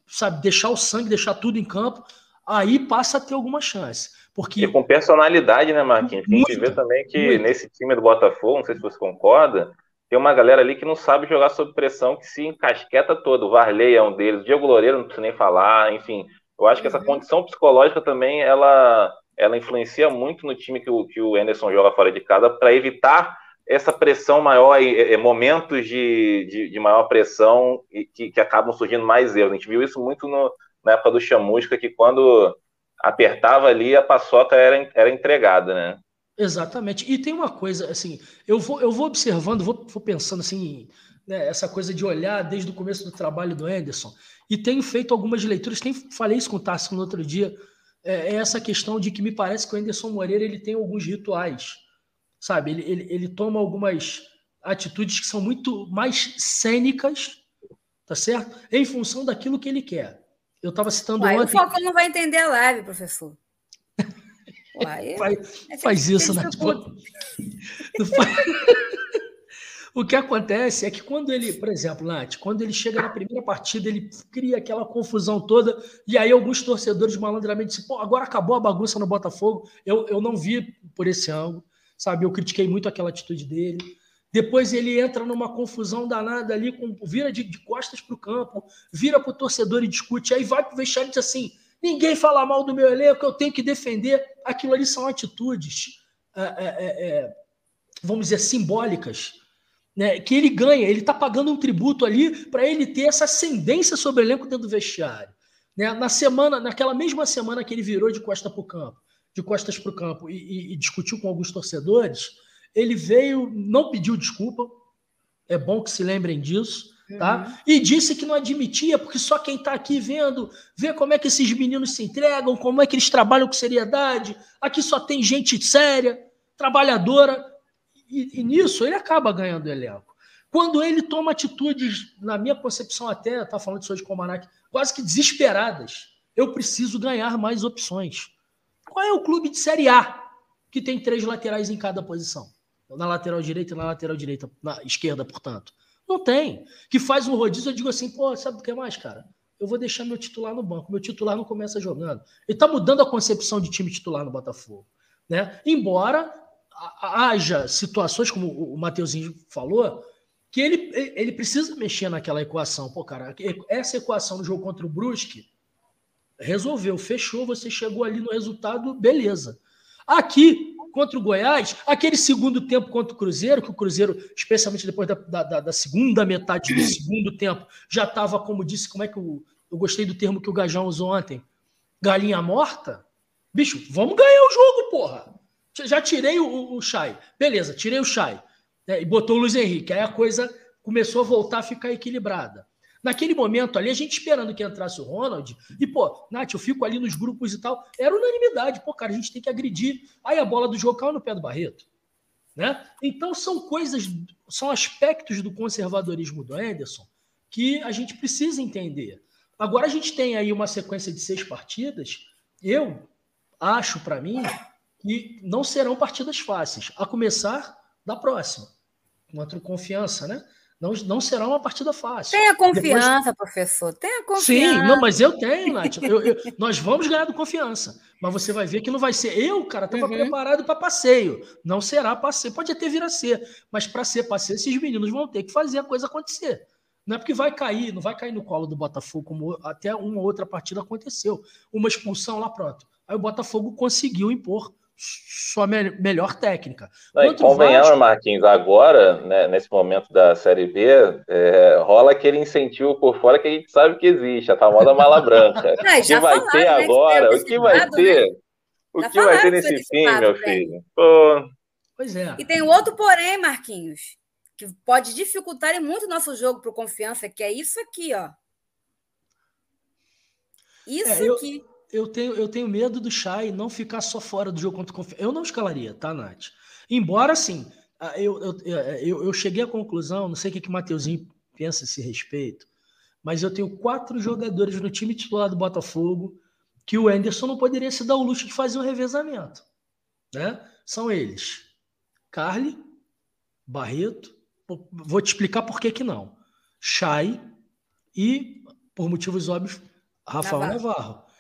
sabe, deixar o sangue, deixar tudo em campo, aí passa a ter alguma chance. Porque... E com personalidade, né, Marquinhos? A gente vê também que muito. nesse time do Botafogo, não sei se você concorda, tem uma galera ali que não sabe jogar sob pressão, que se encasqueta todo. O Varley é um deles, o Diego Loureiro não precisa nem falar, enfim. Eu acho que essa uhum. condição psicológica também, ela, ela influencia muito no time que o, que o Anderson joga fora de casa, para evitar essa pressão maior, e, momentos de, de, de, maior pressão e que, que acabam surgindo mais erros. A gente viu isso muito no, na época do Chamusca, que quando apertava ali, a paçoca era, era entregada, né? Exatamente. E tem uma coisa, assim, eu vou, eu vou observando, vou, vou pensando assim, né, essa coisa de olhar desde o começo do trabalho do Anderson, e tenho feito algumas leituras, nem falei isso com o Tarso no outro dia, é, é, essa questão de que me parece que o Anderson Moreira ele tem alguns rituais, sabe? Ele, ele, ele toma algumas atitudes que são muito mais cênicas, tá certo? Em função daquilo que ele quer. Eu estava citando Uai, ontem. O Falcão não vai entender a live, professor. Uai, faz, é faz isso, né? o que acontece é que quando ele, por exemplo, Nath, quando ele chega na primeira partida, ele cria aquela confusão toda, e aí alguns torcedores malandramente dizem, pô, agora acabou a bagunça no Botafogo. Eu, eu não vi por esse ângulo, sabe? Eu critiquei muito aquela atitude dele. Depois ele entra numa confusão danada ali, com, vira de, de costas para o campo, vira para o torcedor e discute. Aí vai para o vestiário e diz assim: ninguém fala mal do meu elenco, eu tenho que defender. Aquilo ali são atitudes, é, é, é, vamos dizer, simbólicas, né, que ele ganha. Ele está pagando um tributo ali para ele ter essa ascendência sobre o elenco dentro do vestiário. Né? Na semana, naquela mesma semana que ele virou de costa para o campo, de costas para o campo e, e, e discutiu com alguns torcedores, ele veio, não pediu desculpa, é bom que se lembrem disso, tá? Uhum. E disse que não admitia, porque só quem está aqui vendo, vê como é que esses meninos se entregam, como é que eles trabalham com seriedade. Aqui só tem gente séria, trabalhadora, e, e nisso ele acaba ganhando o elenco. Quando ele toma atitudes, na minha concepção até, tá falando isso hoje com o Marac, quase que desesperadas. Eu preciso ganhar mais opções. Qual é o clube de Série A que tem três laterais em cada posição? Na lateral direita na lateral direita, na esquerda, portanto. Não tem. Que faz um rodízio, eu digo assim, pô, sabe o que mais, cara? Eu vou deixar meu titular no banco. Meu titular não começa jogando. Ele está mudando a concepção de time titular no Botafogo. Né? Embora haja situações, como o Mateuzinho falou, que ele, ele precisa mexer naquela equação. Pô, cara, essa equação do jogo contra o Brusque resolveu, fechou, você chegou ali no resultado, beleza. Aqui, contra o Goiás, aquele segundo tempo contra o Cruzeiro, que o Cruzeiro, especialmente depois da, da, da segunda metade do segundo tempo, já estava, como disse, como é que eu, eu gostei do termo que o Gajão usou ontem, galinha morta. Bicho, vamos ganhar o jogo, porra. Já tirei o, o Chay. Beleza, tirei o Chay. Né, e botou o Luiz Henrique. Aí a coisa começou a voltar a ficar equilibrada. Naquele momento ali, a gente esperando que entrasse o Ronald, e, pô, Nath, eu fico ali nos grupos e tal, era unanimidade, pô, cara, a gente tem que agredir. Aí a bola do jogo caiu no pé do Barreto. Né? Então são coisas, são aspectos do conservadorismo do Anderson que a gente precisa entender. Agora a gente tem aí uma sequência de seis partidas, eu acho para mim que não serão partidas fáceis, a começar da próxima, contra confiança, né? Não, não será uma partida fácil. Tenha confiança, Depois... professor. Tenha confiança. Sim, não, mas eu tenho, Nath. Eu, eu, nós vamos ganhar do confiança. Mas você vai ver que não vai ser. Eu, cara, estava uhum. preparado para passeio. Não será passeio. Pode até vir a ser. Mas para ser passeio, esses meninos vão ter que fazer a coisa acontecer. Não é porque vai cair, não vai cair no colo do Botafogo, como até uma outra partida aconteceu. Uma expulsão lá, pronto. Aí o Botafogo conseguiu impor sua me melhor técnica. Não, convenhamos, Vasco... Marquinhos, agora, né, nesse momento da Série B, é, rola aquele incentivo por fora que a gente sabe que existe, a famosa mala branca. Não, o que vai falaram, ter né, agora? O que vai ter? Né? O que vai ter nesse fim, meu filho? Pô. Pois é. E tem outro porém, Marquinhos, que pode dificultar muito o nosso jogo para confiança, que é isso aqui, ó. Isso é, eu... aqui eu tenho, eu tenho medo do Chay não ficar só fora do jogo contra o Confiança. Eu não escalaria, tá, Nath? Embora, assim, eu, eu, eu, eu cheguei à conclusão, não sei o que, que o Mateuzinho pensa a esse respeito, mas eu tenho quatro jogadores no time titular do Botafogo que o Anderson não poderia se dar o luxo de fazer um revezamento. Né? São eles: Carly, Barreto, vou te explicar por que, que não. Chay e, por motivos óbvios, Rafael Navarro. Navarro.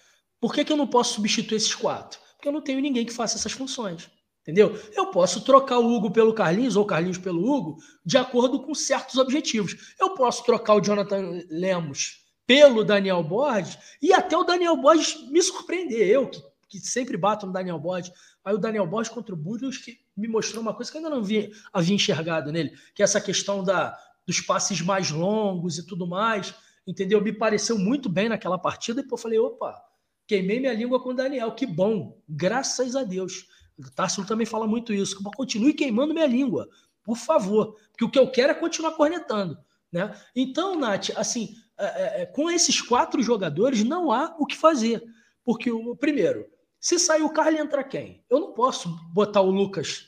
Por que, que eu não posso substituir esses quatro? Porque eu não tenho ninguém que faça essas funções. Entendeu? Eu posso trocar o Hugo pelo Carlinhos ou Carlinhos pelo Hugo de acordo com certos objetivos. Eu posso trocar o Jonathan Lemos pelo Daniel Borges e até o Daniel Borges me surpreender. Eu, que, que sempre bato no Daniel Borges. Aí o Daniel Borges contra o Búzios que me mostrou uma coisa que eu ainda não vi, havia enxergado nele, que é essa questão da, dos passes mais longos e tudo mais. Entendeu? Me pareceu muito bem naquela partida e pô, falei, opa, Queimei minha língua com o Daniel. Que bom. Graças a Deus. O Tássilo também fala muito isso. Continue queimando minha língua, por favor. Porque o que eu quero é continuar cornetando. Né? Então, Nath, assim, é, é, é com esses quatro jogadores não há o que fazer. Porque, o primeiro, se sair o Carlos, entra quem? Eu não posso botar o Lucas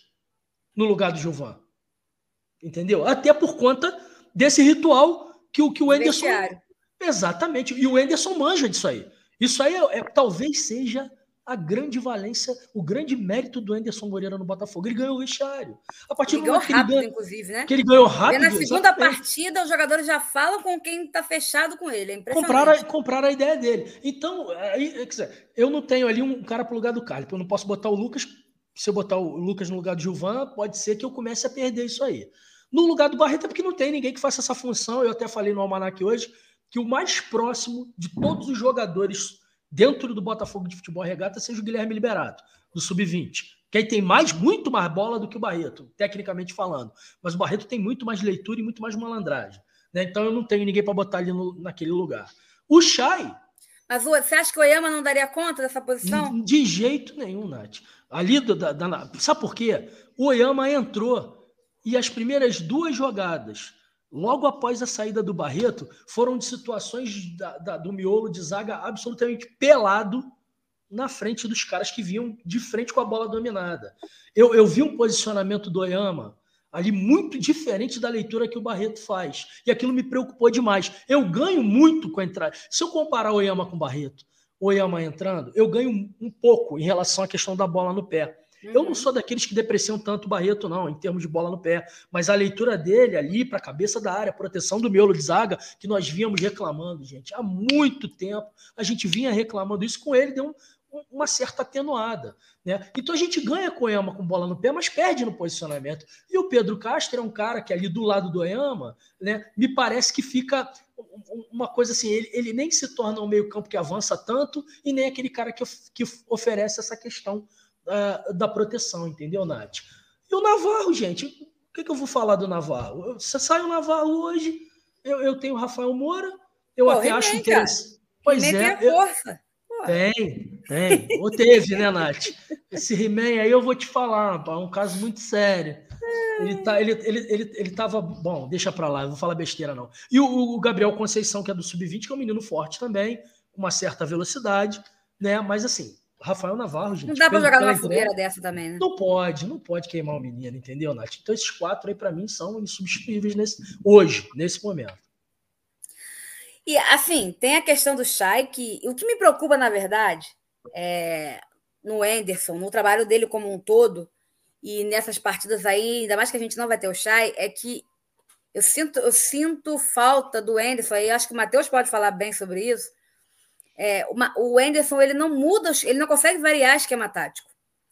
no lugar do Gilvan. Entendeu? Até por conta desse ritual que, o que o Enderson. Exatamente. E o Enderson manja disso aí. Isso aí é, é, talvez seja a grande valência, o grande mérito do Anderson Moreira no Botafogo. Ele ganhou o vestiário. A partir ele do momento rápido, que ele ganha, inclusive, né? Que ele ganhou rápido. E na segunda exatamente. partida, os jogadores já falam com quem está fechado com ele. É. Compraram, compraram a ideia dele. Então, aí, dizer, eu não tenho ali um cara para o lugar do Carlos. Eu não posso botar o Lucas. Se eu botar o Lucas no lugar do Gilvan, pode ser que eu comece a perder isso aí. No lugar do Barreto, é porque não tem ninguém que faça essa função. Eu até falei no Almanac hoje que o mais próximo de todos os jogadores dentro do Botafogo de Futebol Regata seja o Guilherme Liberato, do Sub-20. Que aí tem mais, muito mais bola do que o Barreto, tecnicamente falando. Mas o Barreto tem muito mais leitura e muito mais malandragem. Né? Então eu não tenho ninguém para botar ali no, naquele lugar. O Chay. Mas você acha que o Oyama não daria conta dessa posição? De jeito nenhum, Nath. Ali, da, da, sabe por quê? O Oyama entrou e as primeiras duas jogadas, logo após a saída do Barreto, foram de situações da, da, do miolo de zaga absolutamente pelado na frente dos caras que vinham de frente com a bola dominada. Eu, eu vi um posicionamento do Oyama ali muito diferente da leitura que o Barreto faz. E aquilo me preocupou demais. Eu ganho muito com a entrada. Se eu comparar Oyama com o Barreto, Oyama entrando, eu ganho um pouco em relação à questão da bola no pé. Uhum. Eu não uhum. sou daqueles que depreciam tanto o Barreto, não, em termos de bola no pé. Mas a leitura dele ali para a cabeça da área, proteção do miolo de zaga, que nós víamos reclamando, gente, há muito tempo. A gente vinha reclamando isso com ele, deu um, uma certa atenuada. Né? Então a gente ganha com o Oyama com bola no pé, mas perde no posicionamento. E o Pedro Castro é um cara que ali do lado do Oyama, né, me parece que fica uma coisa assim, ele, ele nem se torna um meio-campo que avança tanto e nem aquele cara que, que oferece essa questão uh, da proteção, entendeu, Nath? E o Navarro, gente, o que, que eu vou falar do Navarro? Você sai o Navarro hoje, eu, eu tenho o Rafael Moura, eu Pô, até acho interessante. Pois é. Tem força. Tem, tem. Ou teve, né, Nath? Esse He-Man aí eu vou te falar, é um caso muito sério. Ele, tá, ele, ele, ele, ele tava. Bom, deixa pra lá, eu vou falar besteira, não. E o, o Gabriel Conceição, que é do Sub-20, que é um menino forte também, com uma certa velocidade, né? Mas assim, Rafael Navarro, gente. Não dá pra jogar numa fogueira dessa também, né? Não pode, não pode queimar o menino, entendeu, Nath? Então esses quatro aí, para mim, são insubstituíveis nesse, hoje, nesse momento. E, assim, tem a questão do Chay, que o que me preocupa, na verdade, é, no Anderson, no trabalho dele como um todo, e nessas partidas aí, ainda mais que a gente não vai ter o Chay, é que eu sinto, eu sinto falta do Anderson, e acho que o Matheus pode falar bem sobre isso. É, uma, o Anderson ele não muda, ele não consegue variar esquema tático.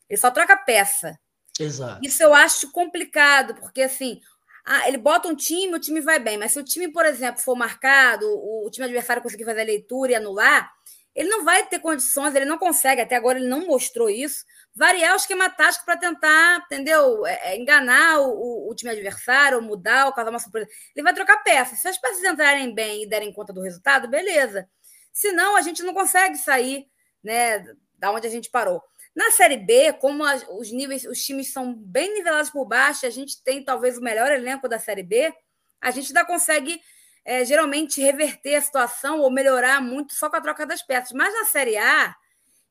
Ele só troca peça. Exato. Isso eu acho complicado, porque assim, ah, ele bota um time, o time vai bem. Mas se o time, por exemplo, for marcado, o, o time adversário conseguir fazer a leitura e anular, ele não vai ter condições, ele não consegue, até agora ele não mostrou isso, variar o esquema tático para tentar, entendeu? É, é, enganar o, o, time adversário, ou mudar, ou causar uma surpresa. Ele vai trocar peças. Se as peças entrarem bem e derem conta do resultado, beleza. Senão, a gente não consegue sair né, da onde a gente parou. Na Série B, como os níveis, os times são bem nivelados por baixo, a gente tem talvez o melhor elenco da Série B, a gente ainda consegue é, geralmente reverter a situação ou melhorar muito só com a troca das peças. Mas na Série A,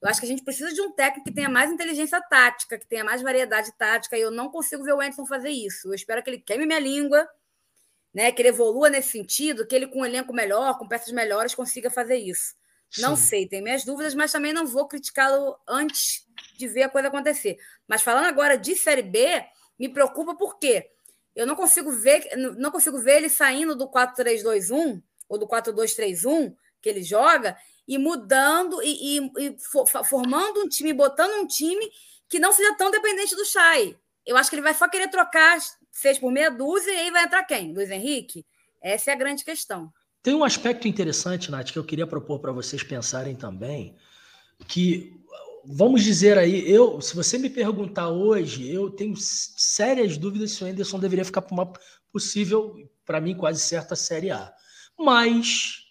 eu acho que a gente precisa de um técnico que tenha mais inteligência tática, que tenha mais variedade tática, e eu não consigo ver o Anderson fazer isso. Eu espero que ele queime minha língua, né, que ele evolua nesse sentido, que ele com um elenco melhor, com peças melhores, consiga fazer isso. Sim. Não sei, tem minhas dúvidas, mas também não vou criticá-lo antes de ver a coisa acontecer. Mas falando agora de Série B, me preocupa porque eu não consigo ver, não consigo ver ele saindo do 4-3-2-1 ou do 4-2-3-1 que ele joga e mudando e, e, e formando um time, botando um time que não seja tão dependente do Chay. Eu acho que ele vai só querer trocar seis por meia dúzia e aí vai entrar quem? Luiz Henrique? Essa é a grande questão. Tem um aspecto interessante, Nath, que eu queria propor para vocês pensarem também, que vamos dizer aí, eu, se você me perguntar hoje, eu tenho sérias dúvidas se o Anderson deveria ficar para uma possível, para mim, quase certa Série A. Mas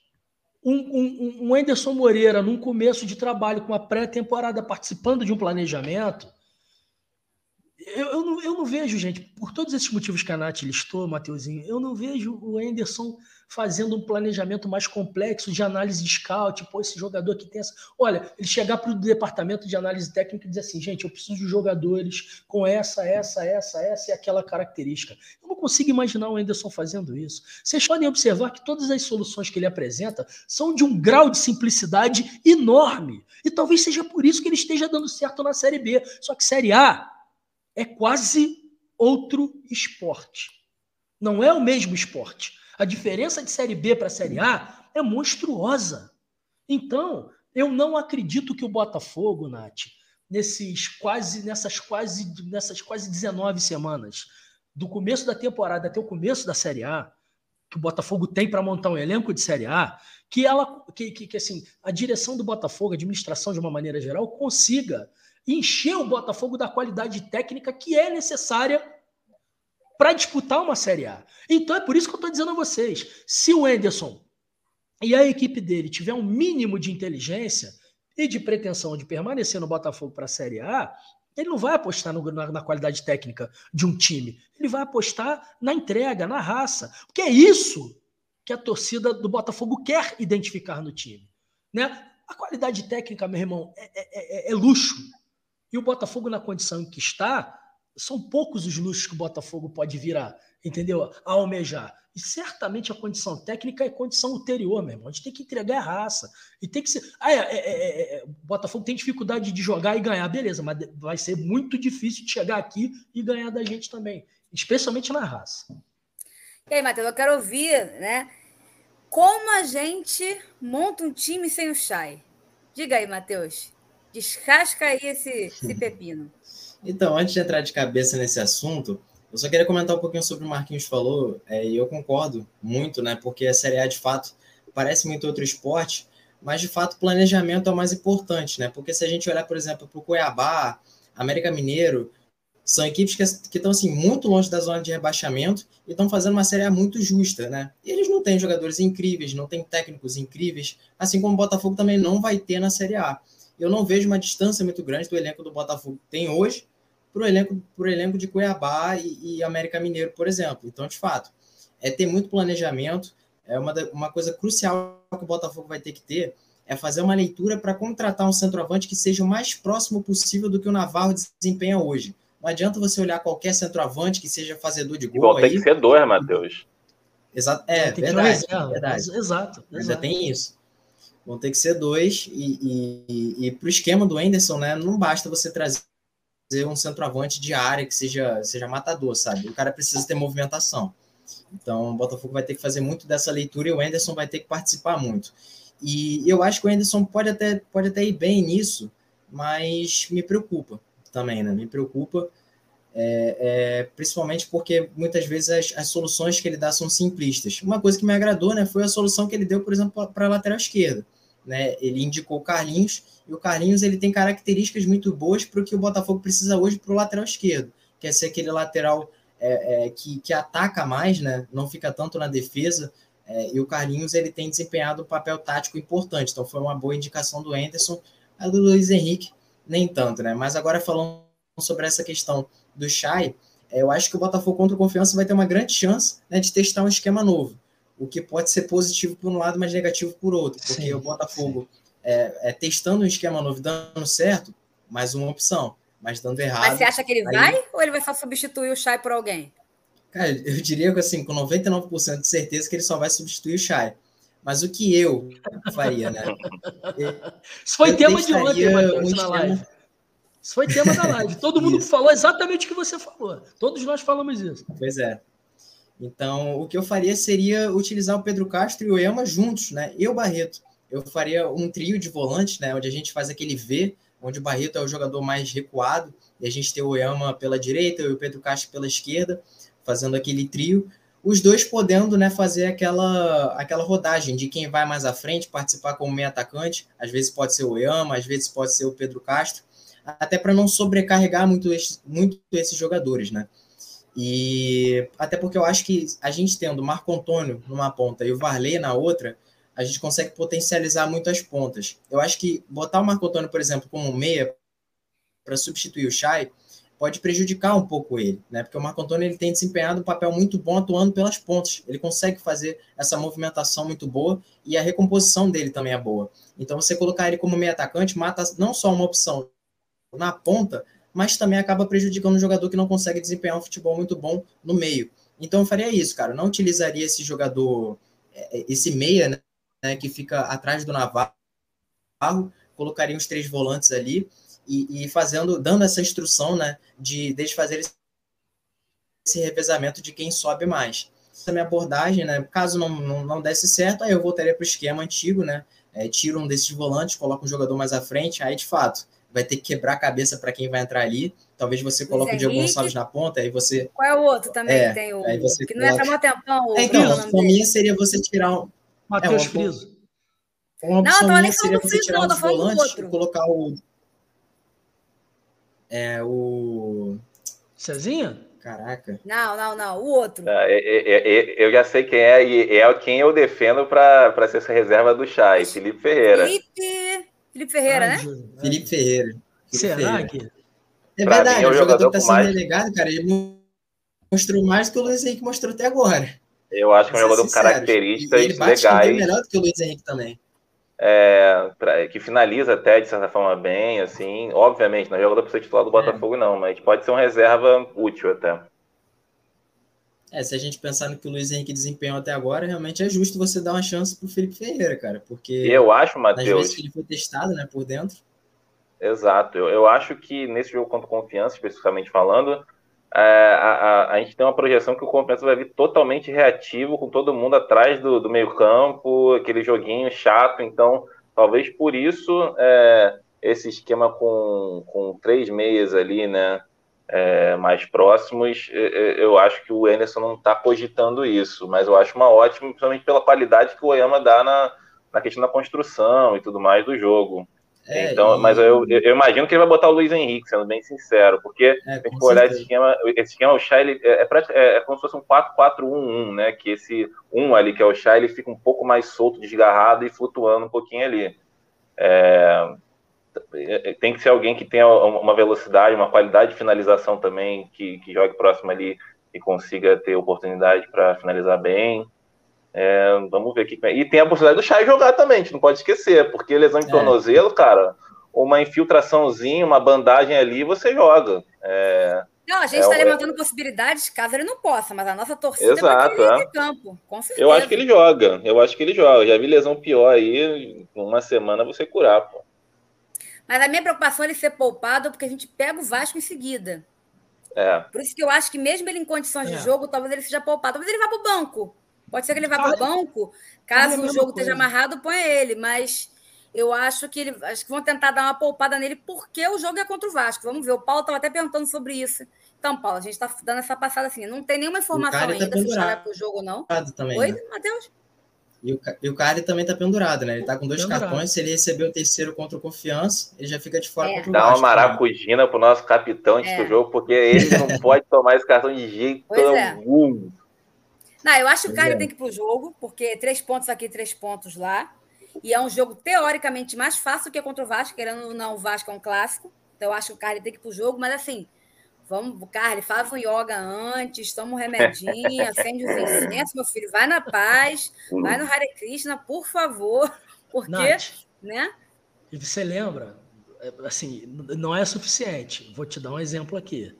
um, um, um Anderson Moreira, num começo de trabalho, com a pré-temporada, participando de um planejamento, eu, eu, não, eu não vejo, gente, por todos esses motivos que a Nath listou, Mateuzinho, eu não vejo o Anderson fazendo um planejamento mais complexo de análise de scout, pô, esse jogador que tem essa. Olha, ele chegar para o departamento de análise técnica e dizer assim, gente, eu preciso de jogadores com essa, essa, essa, essa e aquela característica. Eu não consigo imaginar o Anderson fazendo isso. Vocês podem observar que todas as soluções que ele apresenta são de um grau de simplicidade enorme. E talvez seja por isso que ele esteja dando certo na Série B. Só que Série A é quase outro esporte. Não é o mesmo esporte. A diferença de Série B para Série A é monstruosa. Então, eu não acredito que o Botafogo, Nath, nesses quase, nessas, quase, nessas quase 19 semanas, do começo da temporada até o começo da Série A, que o Botafogo tem para montar um elenco de Série A, que ela, que, que, que, assim, a direção do Botafogo, a administração de uma maneira geral, consiga encher o Botafogo da qualidade técnica que é necessária para disputar uma Série A. Então é por isso que eu estou dizendo a vocês: se o Enderson e a equipe dele tiver um mínimo de inteligência e de pretensão de permanecer no Botafogo para a Série A, ele não vai apostar no, na, na, qualidade técnica de um time. Ele vai apostar na entrega, na raça. Porque é isso que a torcida do Botafogo quer identificar no time. Né? A qualidade técnica, meu irmão, é, é, é, é luxo. E o Botafogo, na condição em que está, são poucos os luxos que o Botafogo pode virar, entendeu? A almejar. E certamente a condição técnica é condição ulterior, meu irmão. A gente tem que entregar a raça. E tem que ser. Ah, é, é, é, é, o Botafogo tem dificuldade de jogar e ganhar, beleza, mas vai ser muito difícil de chegar aqui e ganhar da gente também. Especialmente na raça. E aí, Matheus, eu quero ouvir, né? Como a gente monta um time sem o Chay? Diga aí, Matheus. Descasca aí esse, esse pepino. Então, antes de entrar de cabeça nesse assunto, eu só queria comentar um pouquinho sobre o Marquinhos falou, é, e eu concordo muito, né? Porque a Série A, de fato, parece muito outro esporte, mas de fato planejamento é o mais importante, né? Porque se a gente olhar, por exemplo, para o Cuiabá, América Mineiro, são equipes que, que estão assim, muito longe da zona de rebaixamento e estão fazendo uma Série A muito justa, né? E eles não têm jogadores incríveis, não têm técnicos incríveis, assim como o Botafogo também não vai ter na Série A. Eu não vejo uma distância muito grande do elenco do Botafogo que tem hoje para o elenco, pro elenco de Cuiabá e, e, América Mineiro, por exemplo. Então, de fato, é ter muito planejamento. É uma, uma coisa crucial que o Botafogo vai ter que ter é fazer uma leitura para contratar um centroavante que seja o mais próximo possível do que o Navarro desempenha hoje. Não adianta você olhar qualquer centroavante que seja fazedor de gol. Igual tem que ser dois, Matheus. Exato, é, é verdade, verdade. Exato, Ainda tem isso. Vão ter que ser dois. E, e, e para o esquema do Anderson, né, não basta você trazer um centroavante de área que seja, seja matador, sabe? O cara precisa ter movimentação. Então, o Botafogo vai ter que fazer muito dessa leitura e o Anderson vai ter que participar muito. E eu acho que o Anderson pode até, pode até ir bem nisso, mas me preocupa também, né? Me preocupa, é, é, principalmente porque muitas vezes as, as, soluções que ele dá são simplistas. Uma coisa que me agradou né, foi a solução que ele deu, por exemplo, para a lateral esquerda. Né? Ele indicou o Carlinhos, e o Carlinhos ele tem características muito boas para o que o Botafogo precisa hoje para o lateral esquerdo, que é ser aquele lateral é, é, que, que ataca mais, né? não fica tanto na defesa, é, e o Carlinhos ele tem desempenhado um papel tático importante, então foi uma boa indicação do Anderson, a do Luiz Henrique nem tanto, né? Mas agora falando sobre essa questão do Chay, é, eu acho que o Botafogo contra o Confiança vai ter uma grande chance né, de testar um esquema novo o que pode ser positivo por um lado, mas negativo por outro, porque sim, o Botafogo é, é, testando um esquema novo, dando certo, mais uma opção, mas dando errado. Mas você acha que ele aí... vai ou ele vai só substituir o Chay por alguém? Cara, eu diria que assim, com 99% de certeza que ele só vai substituir o Chay. Mas o que eu faria, né? Isso foi tema de ontem, Matheus, na live. Isso foi tema da live. Todo mundo falou exatamente o que você falou. Todos nós falamos isso. Pois é. Então, o que eu faria seria utilizar o Pedro Castro e o Ema juntos, né? E o Barreto. Eu faria um trio de volantes, né? Onde a gente faz aquele V, onde o Barreto é o jogador mais recuado, e a gente tem o Ema pela direita e o Pedro Castro pela esquerda, fazendo aquele trio. Os dois podendo né, fazer aquela, aquela rodagem de quem vai mais à frente, participar como meio atacante. Às vezes pode ser o Ema, às vezes pode ser o Pedro Castro, até para não sobrecarregar muito, muito esses jogadores, né? E até porque eu acho que a gente tendo Marco Antônio numa ponta e o Varley na outra, a gente consegue potencializar muito as pontas. Eu acho que botar o Marco Antônio, por exemplo, como meia para substituir o Chay pode prejudicar um pouco ele, né? Porque o Marco Antônio ele tem desempenhado um papel muito bom atuando pelas pontas. Ele consegue fazer essa movimentação muito boa e a recomposição dele também é boa. Então você colocar ele como meia atacante mata não só uma opção na ponta, mas também acaba prejudicando um jogador que não consegue desempenhar um futebol muito bom no meio. Então eu faria isso, cara. Não utilizaria esse jogador, é, é, esse meia, né, que fica atrás do Navarro, colocaria os três volantes ali e, e fazendo, dando essa instrução, né, de desde fazer esse revezamento de quem sobe mais. Essa é minha abordagem, né, caso não, não, não desse certo, aí eu voltaria para o esquema antigo, né, é, tiro um desses volantes, coloca um jogador mais à frente, aí de fato vai ter que quebrar a cabeça para quem vai entrar ali. Talvez você coloque o Diego Gonçalves na ponta, aí você. Qual é o outro também é, que tem o. Aí você que coloca... não é para tempão. É, então, para mim seria você tirar um. Matheus é, Friso. Uma opção não, minha seria você tirar não, um volante e colocar o. É, o. Cezinha? Caraca. Não, não, não. O outro. É, é, é, eu já sei quem é e é quem eu defendo para ser essa reserva do Chay, Felipe Ferreira. Felipe, Felipe Ferreira, Ai, né? Felipe Ferreira. Felipe Será Ferreira. que? É pra verdade, mim, o jogador que está sendo mais... relegado, cara, ele mostrou mais do que o Luiz Henrique mostrou até agora. Eu acho que é um jogador com características ele bate legais. melhor do que o Luiz Henrique também. É, pra, que finaliza até de certa forma bem, assim. Obviamente, não é jogador para ser titular do Botafogo, é. não, mas pode ser um reserva útil até. É, se a gente pensar no que o Luiz Henrique desempenhou até agora, realmente é justo você dar uma chance pro Felipe Ferreira, cara, porque eu acho, Matheus, que ele foi testado, né, por dentro. Exato, eu, eu acho que nesse jogo contra Confiança, especificamente falando, é, a, a, a, gente tem uma projeção que o Confiança vai vir totalmente reativo, com todo mundo atrás do, do meio-campo, aquele joguinho chato. Então, talvez por isso é, esse esquema com, com três meias ali, né? É, mais próximos, eu acho que o Anderson não está cogitando isso, mas eu acho uma ótima, principalmente pela qualidade que o Oyama dá na, na questão da construção e tudo mais do jogo. É, então, e... mas eu, eu, imagino que ele vai botar o Luiz Henrique, sendo bem sincero, porque é, tem que olhar esse esquema, esse esquema, o Chá, ele é, é, é, como se fosse um 4-4-1-1, né? Que esse 1 ali, que é o Chá, ele fica um pouco mais solto, desgarrado e flutuando um pouquinho ali. É, é, tem que ser alguém que tenha uma velocidade, uma qualidade de finalização também, que, que jogue próximo ali e consiga ter oportunidade para finalizar bem. É, vamos ver aqui. E tem a possibilidade do Chay jogar também, a gente não pode esquecer, porque lesão de é. tornozelo, cara, uma infiltraçãozinha, uma bandagem ali, você joga. É, não, a gente está é, levantando possibilidades caso ele não possa, mas a nossa torcida Exato, é campo, com certeza. Eu acho que ele joga, eu acho que ele joga. Já vi lesão pior aí, uma semana você curar, pô. Mas a minha preocupação é ele ser poupado, porque a gente pega o Vasco em seguida. É. Por isso que eu acho que mesmo ele em condições de é. jogo, talvez ele seja poupado. Talvez ele vá para o banco. Pode ser que ele vá para o banco, caso o jogo esteja amarrado, põe ele, mas eu acho que ele, acho que vão tentar dar uma poupada nele porque o jogo é contra o Vasco. Vamos ver. O Paulo estava até perguntando sobre isso. Então, Paulo, a gente está dando essa passada assim. Não tem nenhuma informação tá ainda tá se vai para o jogo ou não. Também, Oi, né? Matheus? E o, e o Cari também está pendurado, né? Ele está com dois pendurado. cartões. Se ele receber o terceiro contra o Confiança, ele já fica de fora é. contra o Dá uma maracujina para o nosso capitão antes é. do jogo, porque ele não pode tomar esse cartão de jeito pois é. algum. É. Não, eu acho que o Carly é. tem que ir para o jogo, porque três pontos aqui, três pontos lá. E é um jogo teoricamente mais fácil que contra o Vasco, querendo ou não, o Vasco é um clássico. Então eu acho que o Carly tem que ir para o jogo, mas assim, vamos, Carly, faz um yoga antes, toma um remedinho, acende os incensos, meu filho, vai na paz, vai no Hare Krishna, por favor, porque, Nath, né? E você lembra, é, assim, não é suficiente. Vou te dar um exemplo aqui.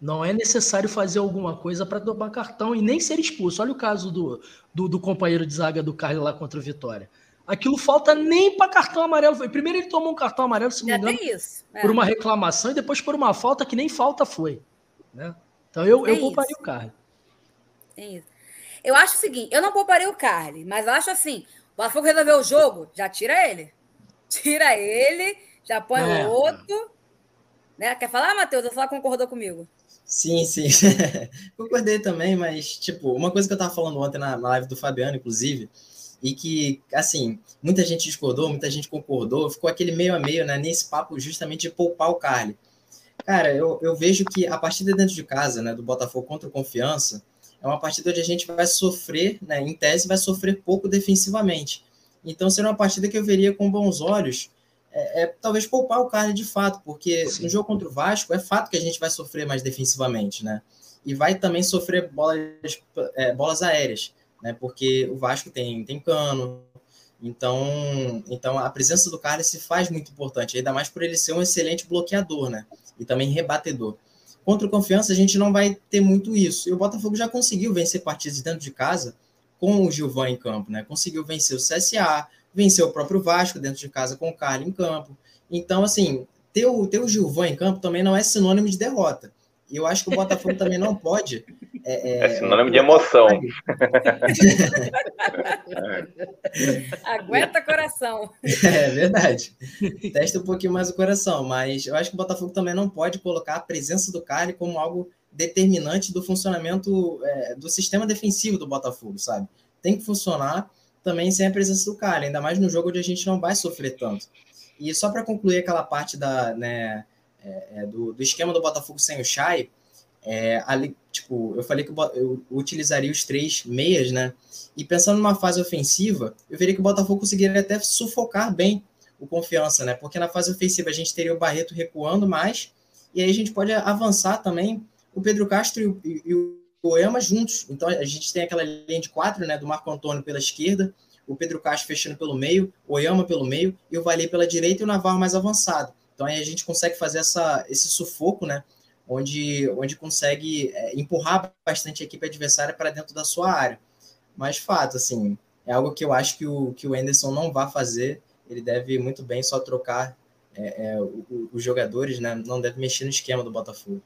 Não é necessário fazer alguma coisa para tomar cartão e nem ser expulso. Olha o caso do, do, do companheiro de zaga do Carlos lá contra o Vitória. Aquilo falta nem para cartão amarelo. Primeiro ele tomou um cartão amarelo, se não me engano, é. por uma reclamação e depois por uma falta que nem falta foi. Né? Então eu, eu pouparia o Carly. Tem isso. Eu acho o seguinte, eu não pouparia o Carly, mas eu acho assim, o Botafogo resolveu o jogo, já tira ele. Tira ele, já põe é. o outro. Né? Quer falar, Matheus? Ou só concordou comigo? Sim, sim. Concordei também, mas, tipo, uma coisa que eu tava falando ontem na live do Fabiano, inclusive, e que, assim, muita gente discordou, muita gente concordou, ficou aquele meio a meio, né, nesse papo justamente de poupar o Carly. Cara, eu, eu vejo que a partida dentro de casa, né, do Botafogo contra o Confiança, é uma partida onde a gente vai sofrer, né, em tese, vai sofrer pouco defensivamente. Então, seria uma partida que eu veria com bons olhos, é, é, talvez poupar o Carly de fato, porque Sim. no jogo contra o Vasco é fato que a gente vai sofrer mais defensivamente, né? E vai também sofrer bolas, é, bolas aéreas, né? Porque o Vasco tem, tem cano, então, então a presença do Carly se faz muito importante, ainda mais por ele ser um excelente bloqueador, né? E também rebatedor. Contra o Confiança, a gente não vai ter muito isso. E o Botafogo já conseguiu vencer partidas dentro de casa com o Gilvan em campo, né? Conseguiu vencer o CSA, venceu o próprio Vasco dentro de casa com o Carlos em campo. Então, assim, ter o, ter o Gilvan em campo também não é sinônimo de derrota. E eu acho que o Botafogo também não pode. É, é, é sinônimo de emoção. Aguenta coração. É verdade. Testa um pouquinho mais o coração, mas eu acho que o Botafogo também não pode colocar a presença do Carly como algo determinante do funcionamento é, do sistema defensivo do Botafogo, sabe? Tem que funcionar também sem a presença do cara, ainda mais no jogo onde a gente não vai sofrer tanto. E só para concluir aquela parte da, né, é, é, do, do, esquema do Botafogo sem o Chay, é, ali, tipo, eu falei que eu utilizaria os três meias, né? E pensando numa fase ofensiva, eu veria que o Botafogo conseguiria até sufocar bem o confiança, né? Porque na fase ofensiva a gente teria o Barreto recuando mais, e aí a gente pode avançar também o Pedro Castro e, e o Oyama juntos. Então a gente tem aquela linha de quatro, né? Do Marco Antônio pela esquerda, o Pedro Castro fechando pelo meio, o Oyama pelo meio e o Vali pela direita e o Navarro mais avançado. Então aí a gente consegue fazer essa, esse sufoco, né? Onde, onde consegue é, empurrar bastante a equipe adversária para dentro da sua área. Mas, fato, assim, é algo que eu acho que o, que o Anderson não vai fazer. Ele deve muito bem só trocar é, é, os jogadores, né? Não deve mexer no esquema do Botafogo.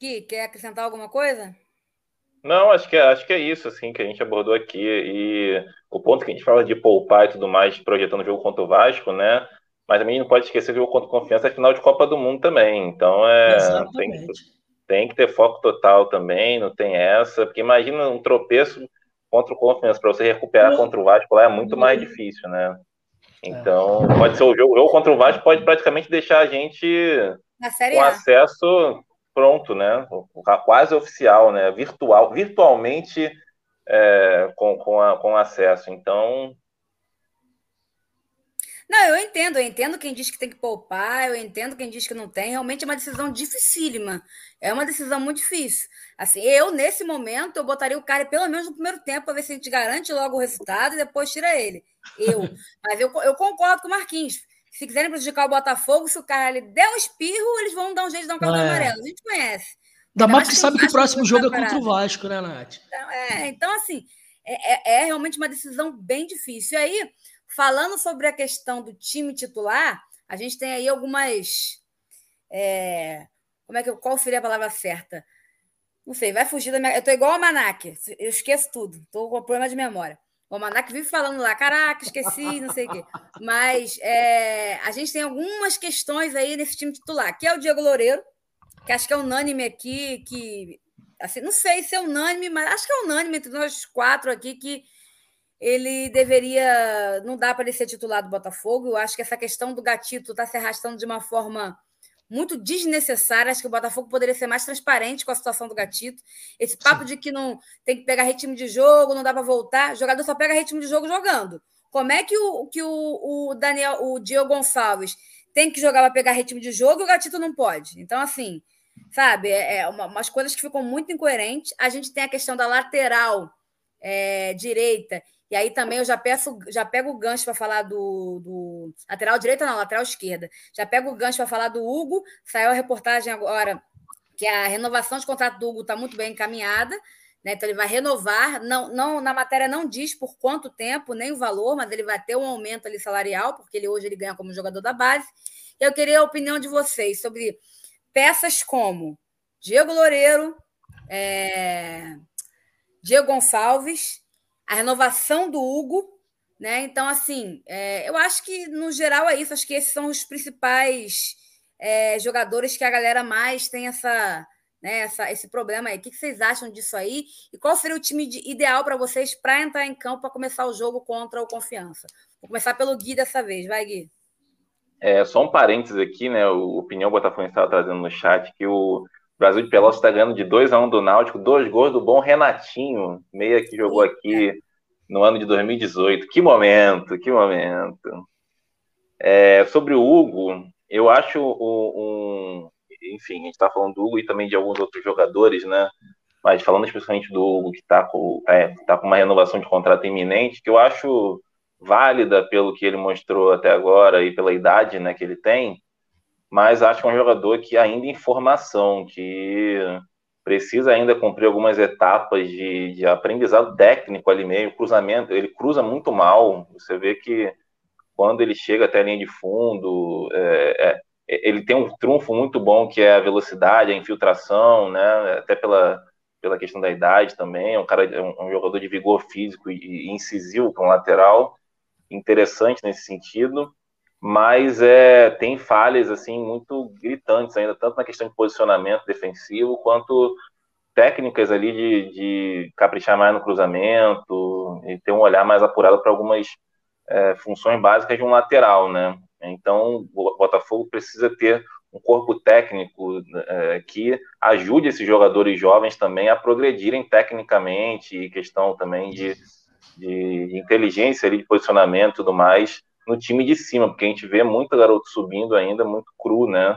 Gui, quer acrescentar alguma coisa? Não, acho que, é, acho que é isso assim que a gente abordou aqui. E o ponto que a gente fala de poupar e tudo mais, projetando o jogo contra o Vasco, né? Mas também não pode esquecer que o contra confiança é final de Copa do Mundo também. Então é. Tem, tem, que ter foco total também, não tem essa. Porque imagina um tropeço contra o confiança, para você recuperar contra o Vasco lá é muito mais difícil, né? Então, é. pode ser o jogo, o jogo contra o Vasco pode praticamente deixar a gente com acesso pronto, né? Quase oficial, né? Virtual, virtualmente é, com, com, a, com acesso. Então. Não, eu entendo, eu entendo quem diz que tem que poupar, eu entendo quem diz que não tem. Realmente é uma decisão dificílima. É uma decisão muito difícil. Assim, eu, nesse momento, eu botaria o cara pelo menos no primeiro tempo para ver se a gente garante logo o resultado e depois tira ele. Eu. Mas eu, eu concordo com o Marquinhos se quiserem prejudicar o Botafogo, se o cara ele der um espirro, eles vão dar um jeito de dar um cartão é. amarelo. A gente conhece. Ainda mais que sabe que o próximo jogo é contra o Vasco, né, Nath? Então, é, então assim, é, é, é, realmente uma decisão bem difícil. E aí, falando sobre a questão do time titular, a gente tem aí algumas. É, como é que qual seria a palavra certa? Não sei, vai fugir da minha. Eu tô igual a Manac, eu esqueço tudo, tô com problema de memória. O Almanac vive falando lá, caraca, esqueci, não sei o quê. Mas é, a gente tem algumas questões aí nesse time titular, que é o Diego Loureiro, que acho que é unânime aqui, que. Assim, não sei se é unânime, mas acho que é unânime entre nós quatro aqui que ele deveria. Não dá para ele ser titular do Botafogo. Eu acho que essa questão do gatito está se arrastando de uma forma muito desnecessária. Acho que o Botafogo poderia ser mais transparente com a situação do Gatito. Esse papo Sim. de que não tem que pegar ritmo de jogo, não dá para voltar. O jogador só pega ritmo de jogo jogando. Como é que o, que o, o Daniel, o Diego Gonçalves tem que jogar para pegar ritmo de jogo e o Gatito não pode? Então, assim, sabe, é, é uma, umas coisas que ficam muito incoerentes. A gente tem a questão da lateral é, direita e aí também eu já peço, já pego o gancho para falar do, do, lateral direita, não, lateral esquerda. Já pego o gancho para falar do Hugo. Saiu a reportagem agora que a renovação de contrato do Hugo está muito bem encaminhada. Né? Então ele vai renovar. Não, não, na matéria não diz por quanto tempo, nem o valor, mas ele vai ter um aumento ali salarial, porque ele hoje ele ganha como jogador da base. Eu queria a opinião de vocês sobre peças como Diego Loureiro, é... Diego Gonçalves a renovação do Hugo, né? Então, assim, é, eu acho que no geral é isso. Acho que esses são os principais é, jogadores que a galera mais tem essa, né, essa, esse problema aí. O que vocês acham disso aí? E qual seria o time de, ideal para vocês para entrar em campo para começar o jogo contra o Confiança? Vou começar pelo Gui dessa vez. Vai, Gui. É, só um parênteses aqui, né? O Opinião Botafogo estava trazendo no chat que o Brasil de Pelotas está ganhando de 2 a 1 um do Náutico, dois gols do bom Renatinho, meia que jogou aqui no ano de 2018. Que momento, que momento. É, sobre o Hugo, eu acho um, enfim, a gente está falando do Hugo e também de alguns outros jogadores, né? Mas falando especialmente do Hugo, que está com, é, tá com uma renovação de contrato iminente, que eu acho válida pelo que ele mostrou até agora e pela idade né, que ele tem, mas acho que é um jogador que ainda em formação, que precisa ainda cumprir algumas etapas de, de aprendizado técnico ali meio, cruzamento, ele cruza muito mal, você vê que quando ele chega até a linha de fundo, é, é, ele tem um trunfo muito bom que é a velocidade, a infiltração, né, até pela, pela questão da idade também, é um cara, é um, jogador de vigor físico e, incisivo um lateral, interessante nesse sentido, mas é, tem falhas assim muito gritantes ainda, tanto na questão de posicionamento defensivo, quanto técnicas ali de, de caprichar mais no cruzamento e ter um olhar mais apurado para algumas é, funções básicas de um lateral, né? Então, o Botafogo precisa ter um corpo técnico é, que ajude esses jogadores jovens também a progredirem tecnicamente e questão também de, de, de inteligência ali, de posicionamento e tudo mais no time de cima, porque a gente vê muito garoto subindo ainda, muito cru, né?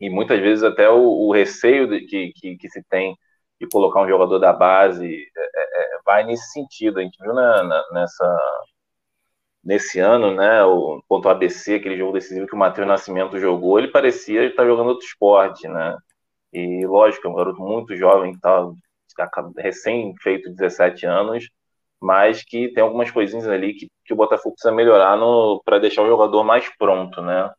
E muitas vezes até o, o receio de, que, que, que, se tem de colocar um jogador da base é, é, é vai nesse sentido. A gente viu na, na, nessa, nesse ano, né, o contra o ABC, aquele jogo decisivo que o Matheus Nascimento jogou, ele parecia estar jogando outro esporte, né? E lógico, é um garoto muito jovem, que tá, tá recém feito 17 anos, mas que tem algumas coisinhas ali que, que o Botafogo precisa melhorar para deixar o jogador mais pronto, né?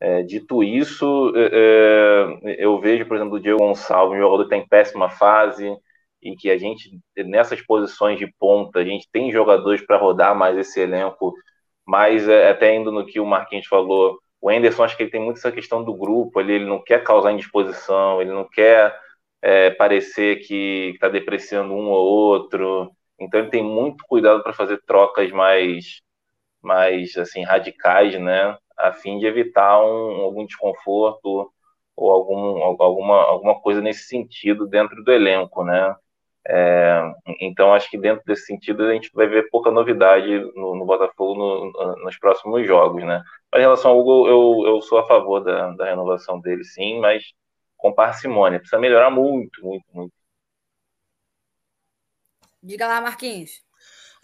É, dito isso, é, é, eu vejo, por exemplo, o Diego Gonçalves, um jogador que tem péssima fase e que a gente, nessas posições de ponta, a gente tem jogadores para rodar mais esse elenco, mas é, até indo no que o Marquinhos falou, o Anderson acho que ele tem muito essa questão do grupo, ele, ele não quer causar indisposição, ele não quer é, parecer que está depreciando um ou outro, então ele tem muito cuidado para fazer trocas mais, mais assim radicais, né, a fim de evitar um, algum desconforto ou algum, alguma, alguma coisa nesse sentido dentro do elenco, né? É, então acho que dentro desse sentido a gente vai ver pouca novidade no, no Botafogo no, nos próximos jogos, né? Mas em relação ao Hugo, eu, eu sou a favor da, da renovação dele, sim, mas com parcimônia. Precisa melhorar muito, muito, muito. Diga lá, Marquinhos.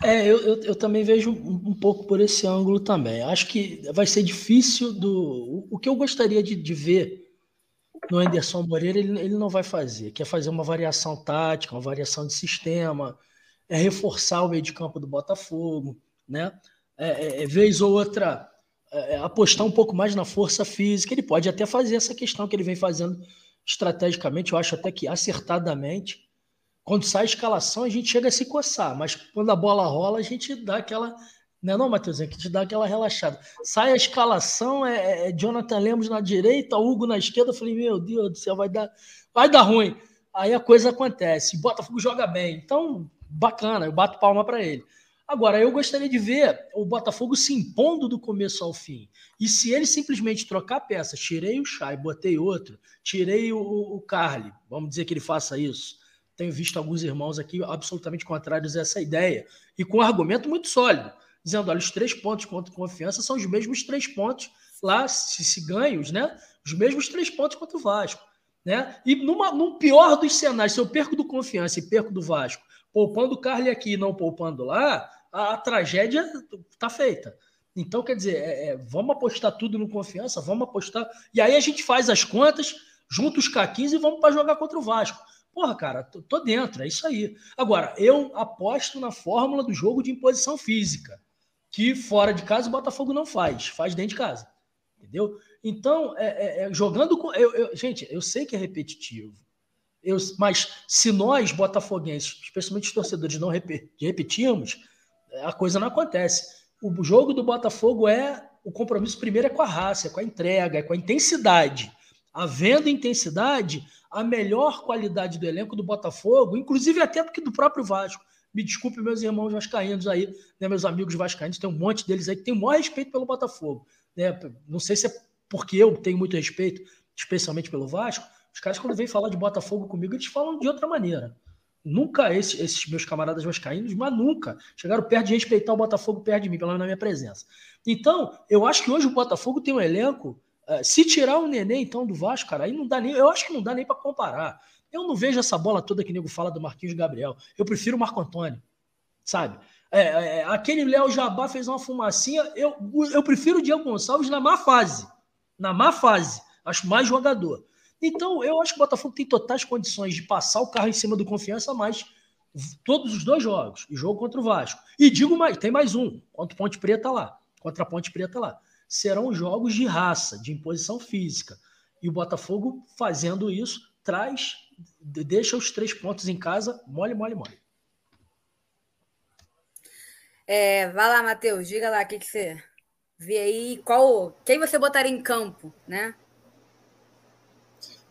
É, eu, eu, eu, também vejo um, um, pouco por esse ângulo também. Acho que vai ser difícil do. O, o que eu gostaria de, de, ver no Anderson Moreira, ele, ele não vai fazer, que é fazer uma variação tática, uma variação de sistema, é reforçar o meio de campo do Botafogo, né? É, é, é vez ou outra é, é, apostar um pouco mais na força física. Ele pode até fazer essa questão que ele vem fazendo estrategicamente, eu acho até que acertadamente quando sai a escalação, a gente chega a se coçar, mas quando a bola rola, a gente dá aquela. Não é não, Matheusinho? Que te dá aquela relaxada. Sai a escalação, é, é, é Jonathan Lemos na direita, Hugo na esquerda. Eu falei, meu Deus do céu, vai dar, vai dar ruim. Aí a coisa acontece. Botafogo joga bem. Então, bacana, eu bato palma para ele. Agora, eu gostaria de ver o Botafogo se impondo do começo ao fim. E se ele simplesmente trocar peças, tirei o Chay, botei outro, tirei o, o Carly, vamos dizer que ele faça isso tenho visto alguns irmãos aqui absolutamente contrários a essa ideia e com um argumento muito sólido, dizendo: olha, os três pontos contra confiança são os mesmos três pontos lá, se, se ganhos, né? Os mesmos três pontos contra o Vasco. Né? E numa, num pior dos cenários, se eu perco do confiança e perco do Vasco, poupando o Carly aqui e não poupando lá, a, a tragédia está feita. Então, quer dizer, é, é, vamos apostar tudo no confiança, vamos apostar. E aí a gente faz as contas, junta os caquinhos e vamos para jogar contra o Vasco. Porra, cara, tô, tô, dentro, é isso aí. Agora, eu aposto na fórmula do jogo de imposição física, que fora de casa o Botafogo não faz, faz dentro de casa. Entendeu? Então, é, é, é jogando com. Eu, eu, gente, eu sei que é repetitivo. Eu, mas se nós, botafoguenses, especialmente os torcedores, não repetirmos, a coisa não acontece. O jogo do Botafogo é. O compromisso primeiro é com a raça, é com a entrega, é com a intensidade. Havendo intensidade, a melhor qualidade do elenco do Botafogo, inclusive até porque do próprio Vasco. Me desculpe, meus irmãos vascaínos aí, né, meus amigos vascaínos, tem um monte deles aí que tem o maior respeito pelo Botafogo. Né? Não sei se é porque eu tenho muito respeito, especialmente pelo Vasco. Os caras, quando vêm falar de Botafogo comigo, eles falam de outra maneira. Nunca esses, esses meus camaradas vascaínos, mas nunca chegaram perto de respeitar o Botafogo perto de mim, pelo menos na minha presença. Então, eu acho que hoje o Botafogo tem um elenco se tirar o Nenê, então, do Vasco, cara, aí não dá nem. Eu acho que não dá nem para comparar. Eu não vejo essa bola toda que nego fala do Marquinhos Gabriel. Eu prefiro o Marco Antônio, sabe? É, é, é aquele Léo Jabá fez uma fumacinha. Eu, eu prefiro o Diego Gonçalves na má fase. Na má fase. Acho mais jogador. Então, eu acho que o Botafogo tem totais condições de passar o carro em cima do confiança, mas todos os dois jogos. E jogo contra o Vasco. E digo mais, tem mais um. Contra Ponte Preta lá. Contra a Ponte Preta lá serão jogos de raça, de imposição física. E o Botafogo, fazendo isso, traz, deixa os três pontos em casa, mole, mole, mole. É, vai lá, Matheus, diga lá o que, que você vê aí, qual, quem você botaria em campo, né?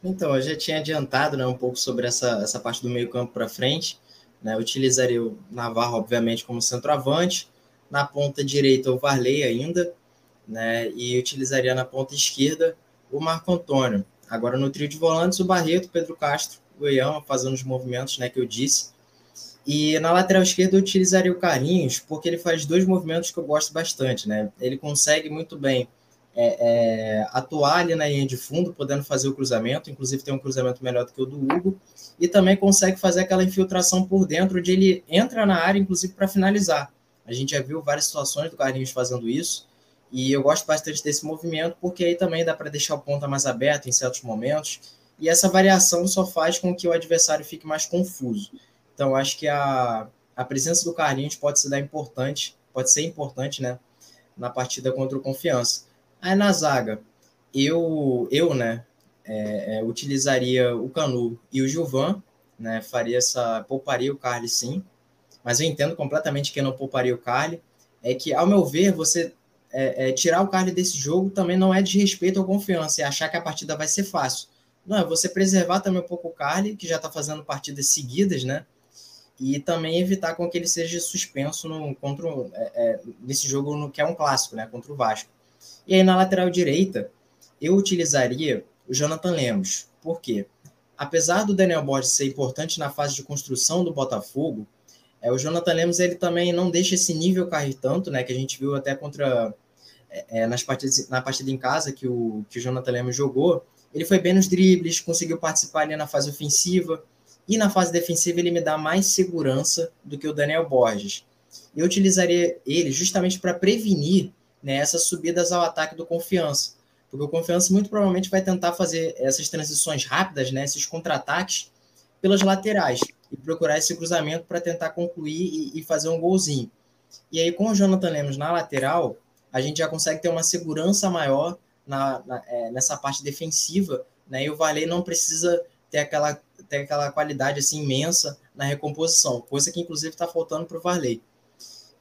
Então, eu já tinha adiantado né, um pouco sobre essa, essa parte do meio campo para frente. Né, eu utilizaria o Navarro, obviamente, como centroavante. Na ponta direita, o Varley ainda né? E utilizaria na ponta esquerda o Marco Antônio. Agora no trio de volantes, o Barreto, Pedro Castro, o Iama fazendo os movimentos né, que eu disse. E na lateral esquerda eu utilizaria o Carlinhos, porque ele faz dois movimentos que eu gosto bastante. Né? Ele consegue muito bem é, é, atuar ali na linha de fundo, podendo fazer o cruzamento, inclusive tem um cruzamento melhor do que o do Hugo, e também consegue fazer aquela infiltração por dentro, onde ele entra na área, inclusive para finalizar. A gente já viu várias situações do Carlinhos fazendo isso, e eu gosto bastante desse movimento, porque aí também dá para deixar o ponta mais aberto em certos momentos, e essa variação só faz com que o adversário fique mais confuso. Então, acho que a, a presença do Carlinhos pode ser importante, pode ser importante, né, na partida contra o Confiança. Aí na zaga, eu, eu né, é, é, utilizaria o Canu e o Gilvan, né, faria essa, pouparia o Carly sim, mas eu entendo completamente que não pouparia o Carly, é que, ao meu ver, você é, é, tirar o Carly desse jogo também não é de respeito ou confiança, é achar que a partida vai ser fácil. Não, é você preservar também um pouco o Carly, que já está fazendo partidas seguidas, né, e também evitar com que ele seja suspenso no, contra, é, é, nesse jogo no, que é um clássico, né, contra o Vasco. E aí na lateral direita, eu utilizaria o Jonathan Lemos. Por quê? Apesar do Daniel Borges ser importante na fase de construção do Botafogo, é, o Jonathan Lemos ele também não deixa esse nível cair tanto, né? Que a gente viu até contra é, é nas partidas, na partida em casa que o, que o Jonathan Lemos jogou. Ele foi bem nos dribles, conseguiu participar ali na fase ofensiva. E na fase defensiva ele me dá mais segurança do que o Daniel Borges. Eu utilizaria ele justamente para prevenir né, essas subidas ao ataque do Confiança. Porque o Confiança muito provavelmente vai tentar fazer essas transições rápidas, né, esses contra-ataques, pelas laterais e procurar esse cruzamento para tentar concluir e, e, fazer um golzinho. E aí, com o Jonathan Lemos na lateral, a gente já consegue ter uma segurança maior na, na é, nessa parte defensiva, né, e o Varley não precisa ter aquela, ter aquela qualidade assim imensa na recomposição, coisa que inclusive está faltando para o Varley.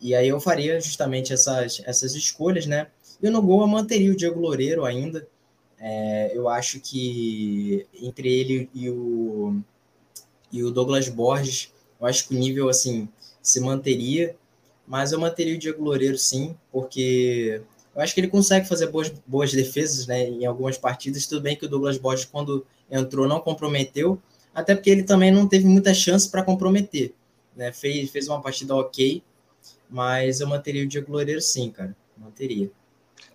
E aí eu faria justamente essas, essas escolhas, né? E no gol eu manteria o Diego Loureiro ainda. É, eu acho que entre ele e o, e o Douglas Borges, eu acho que o nível assim se manteria, mas eu manteria o Diego Loureiro sim, porque eu acho que ele consegue fazer boas, boas defesas né, em algumas partidas. Tudo bem que o Douglas Borges, quando entrou, não comprometeu, até porque ele também não teve muita chance para comprometer. Né? Fez, fez uma partida ok, mas eu manteria o Diego Loureiro sim, cara. Manteria.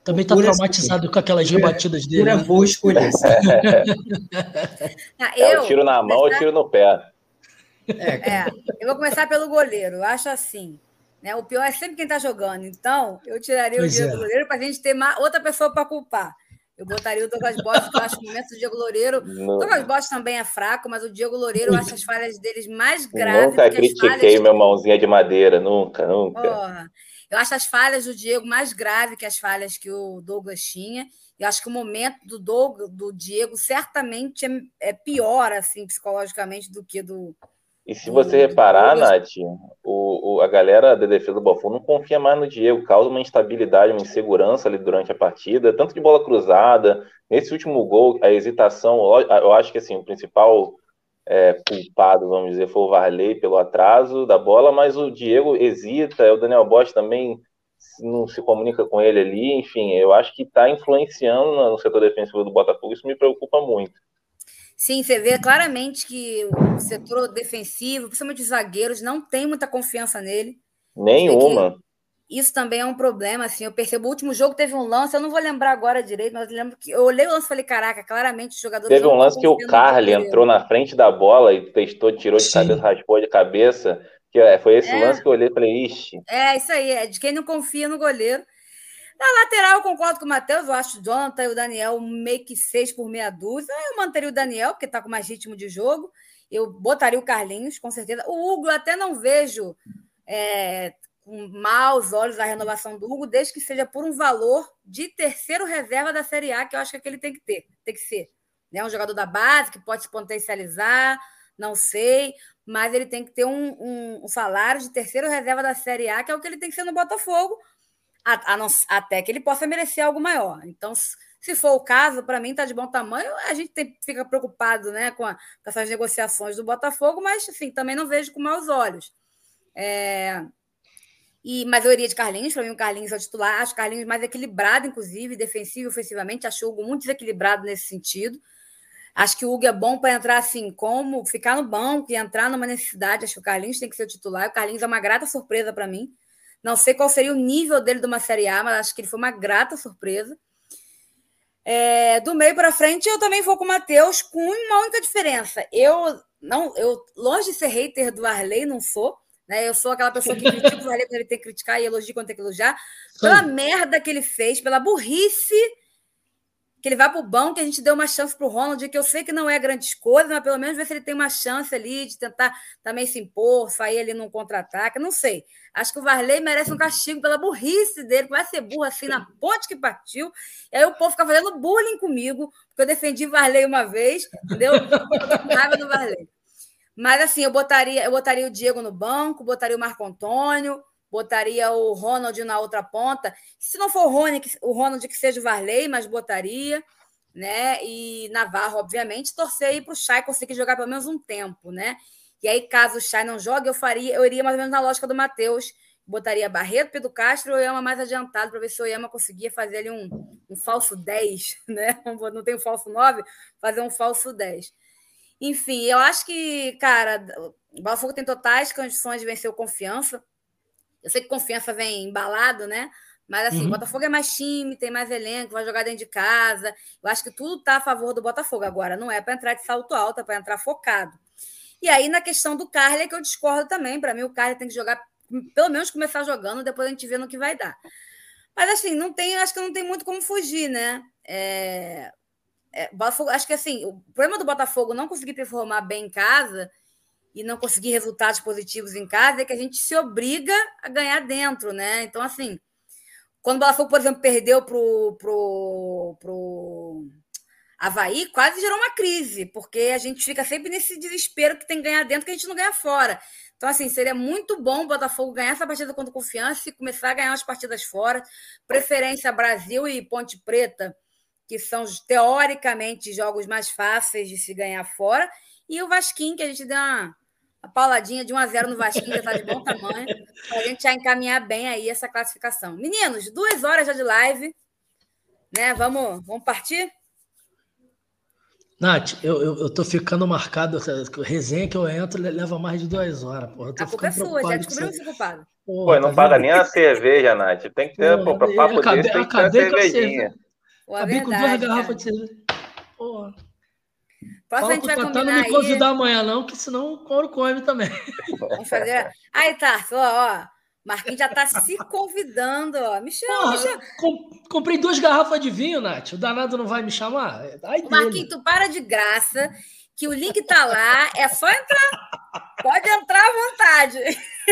Também está traumatizado com aquelas rebatidas dele. Pura né? boa escolha. ah, eu, é, o tiro na mão, ou tiro no pé. É, é, eu vou começar pelo goleiro. Eu acho assim. Né? O pior é sempre quem está jogando. Então, eu tiraria pois o Diego é. Loureiro para a gente ter outra pessoa para culpar. Eu botaria o Douglas Bosch, que eu acho que no momento do Diego Loureiro. O Douglas Bosch também é fraco, mas o Diego Loureiro eu acho as falhas deles mais graves. Nunca critiquei meu mãozinha de madeira, nunca, nunca. Porra. Eu acho as falhas do Diego mais graves que as falhas que o Douglas tinha. Eu acho que o momento do, Doug, do Diego certamente é, é pior, assim, psicologicamente, do que do, e se você reparar, Nath, o, o, a galera da defesa do Botafogo não confia mais no Diego, causa uma instabilidade, uma insegurança ali durante a partida, tanto de bola cruzada. Nesse último gol, a hesitação, eu acho que assim, o principal é, culpado, vamos dizer, foi o Varley pelo atraso da bola, mas o Diego hesita, o Daniel Bosch também não se comunica com ele ali, enfim, eu acho que está influenciando no setor defensivo do Botafogo, isso me preocupa muito. Sim, você vê claramente que o setor defensivo, principalmente os zagueiros, não tem muita confiança nele. Nenhuma. Isso também é um problema, assim. Eu percebo, o último jogo teve um lance, eu não vou lembrar agora direito, mas eu lembro que eu olhei o lance e falei, caraca, claramente o jogador. Teve um lance que o Carly entrou na frente da bola e testou, tirou de Sim. cabeça, raspou de cabeça. Que é, foi esse é. lance que eu olhei e falei, ixi. É, isso aí, é de quem não confia no goleiro. Na lateral, eu concordo com o Matheus. Eu acho o Jonathan e o Daniel meio que seis por meia dúzia. Eu manteria o Daniel, porque está com mais ritmo de jogo. Eu botaria o Carlinhos, com certeza. O Hugo, até não vejo é, com maus olhos a renovação do Hugo, desde que seja por um valor de terceiro reserva da Série A, que eu acho que ele tem que ter, tem que ser. Né? Um jogador da base que pode se potencializar, não sei, mas ele tem que ter um, um, um salário de terceiro reserva da Série A, que é o que ele tem que ser no Botafogo, a, a não, até que ele possa merecer algo maior. Então, se for o caso, para mim está de bom tamanho. A gente tem, fica preocupado né, com, a, com, essas negociações do Botafogo, mas assim, também não vejo com maus olhos. É... E, mas eu iria de Carlinhos, para mim o Carlinhos é o titular. Acho Carlinhos mais equilibrado, inclusive, defensivo e ofensivamente. Acho o Hugo muito desequilibrado nesse sentido. Acho que o Hugo é bom para entrar assim, como ficar no banco e entrar numa necessidade. Acho que o Carlinhos tem que ser o titular. O Carlinhos é uma grata surpresa para mim. Não sei qual seria o nível dele de uma Série A, mas acho que ele foi uma grata surpresa. É, do meio para frente, eu também vou com o Matheus, com uma única diferença. Eu não, eu longe de ser hater do Arley, não sou. Né? Eu sou aquela pessoa que critica o Arley quando ele tem que criticar e elogia quando tem que elogiar. Pela merda que ele fez, pela burrice que ele vai para o banco, que a gente deu uma chance para o Ronald, que eu sei que não é grandes coisas, mas pelo menos ver se ele tem uma chance ali de tentar também se impor, sair ali num contra-ataque, não sei. Acho que o Varley merece um castigo pela burrice dele, vai ser burro assim na ponte que partiu. E aí o povo fica fazendo bullying comigo, porque eu defendi o Varley uma vez, entendeu? Raiva do Varley. Mas assim, eu botaria, eu botaria o Diego no banco, botaria o Marco Antônio, botaria o Ronald na outra ponta. Se não for o, Rony, o Ronald, que seja o Varley, mas botaria, né? E Navarro, obviamente, torcer para o Chay conseguir jogar pelo menos um tempo, né? E aí, caso o Chay não jogue, eu faria, eu iria mais ou menos na lógica do Matheus. Botaria Barreto, Pedro Castro e Oyama mais adiantado para ver se o Oyama conseguia fazer ali um, um falso 10, né? Não tem um falso 9, fazer um falso 10. Enfim, eu acho que, cara, o Botafogo tem totais condições de vencer o confiança. Eu sei que confiança vem embalado, né? Mas assim, uhum. o Botafogo é mais time, tem mais elenco, vai jogar dentro de casa. Eu acho que tudo está a favor do Botafogo. Agora, não é para entrar de salto alto, é para entrar focado. E aí, na questão do Carly, é que eu discordo também. Para mim, o Carly tem que jogar, pelo menos começar jogando, depois a gente vê no que vai dar. Mas assim, não tem, acho que não tem muito como fugir, né? É, é, Botafogo, acho que assim, o problema do Botafogo não conseguir performar bem em casa e não conseguir resultados positivos em casa, é que a gente se obriga a ganhar dentro, né? Então, assim, quando o Botafogo, por exemplo, perdeu pro, pro, pro Havaí, quase gerou uma crise, porque a gente fica sempre nesse desespero que tem que ganhar dentro que a gente não ganha fora. Então, assim, seria muito bom o Botafogo ganhar essa partida contra confiança e começar a ganhar as partidas fora. Preferência Brasil e Ponte Preta, que são teoricamente jogos mais fáceis de se ganhar fora. E o Vasquinho, que a gente deu uma a pauladinha de 1 a 0 no Vasquinho já está de bom tamanho, para a gente já encaminhar bem aí essa classificação. Meninos, duas horas já de live, né? Vamos, vamos partir? Nath, eu, eu, eu tô ficando marcado, resenha que eu entro leva mais de duas horas. Porra. a culpa é sua, já descobriu que culpado. Pô, não tá paga nem a cerveja, Nath. Tem que ter, pô, para papo acabei, desse, tem que ter a cervejinha. Acabei com duas garrafas de cerveja. Próximo a gente vai combinar não me convidar aí. amanhã, não, que senão o couro come também. Vamos fazer. Aí, tá, ó, ó. Marquinhos já tá se convidando, ó. Me chama, Porra, me chama. comprei duas garrafas de vinho, Nath. O danado não vai me chamar? Ai, Marquinhos, tu para de graça, que o link tá lá, é só entrar. Pode entrar à vontade.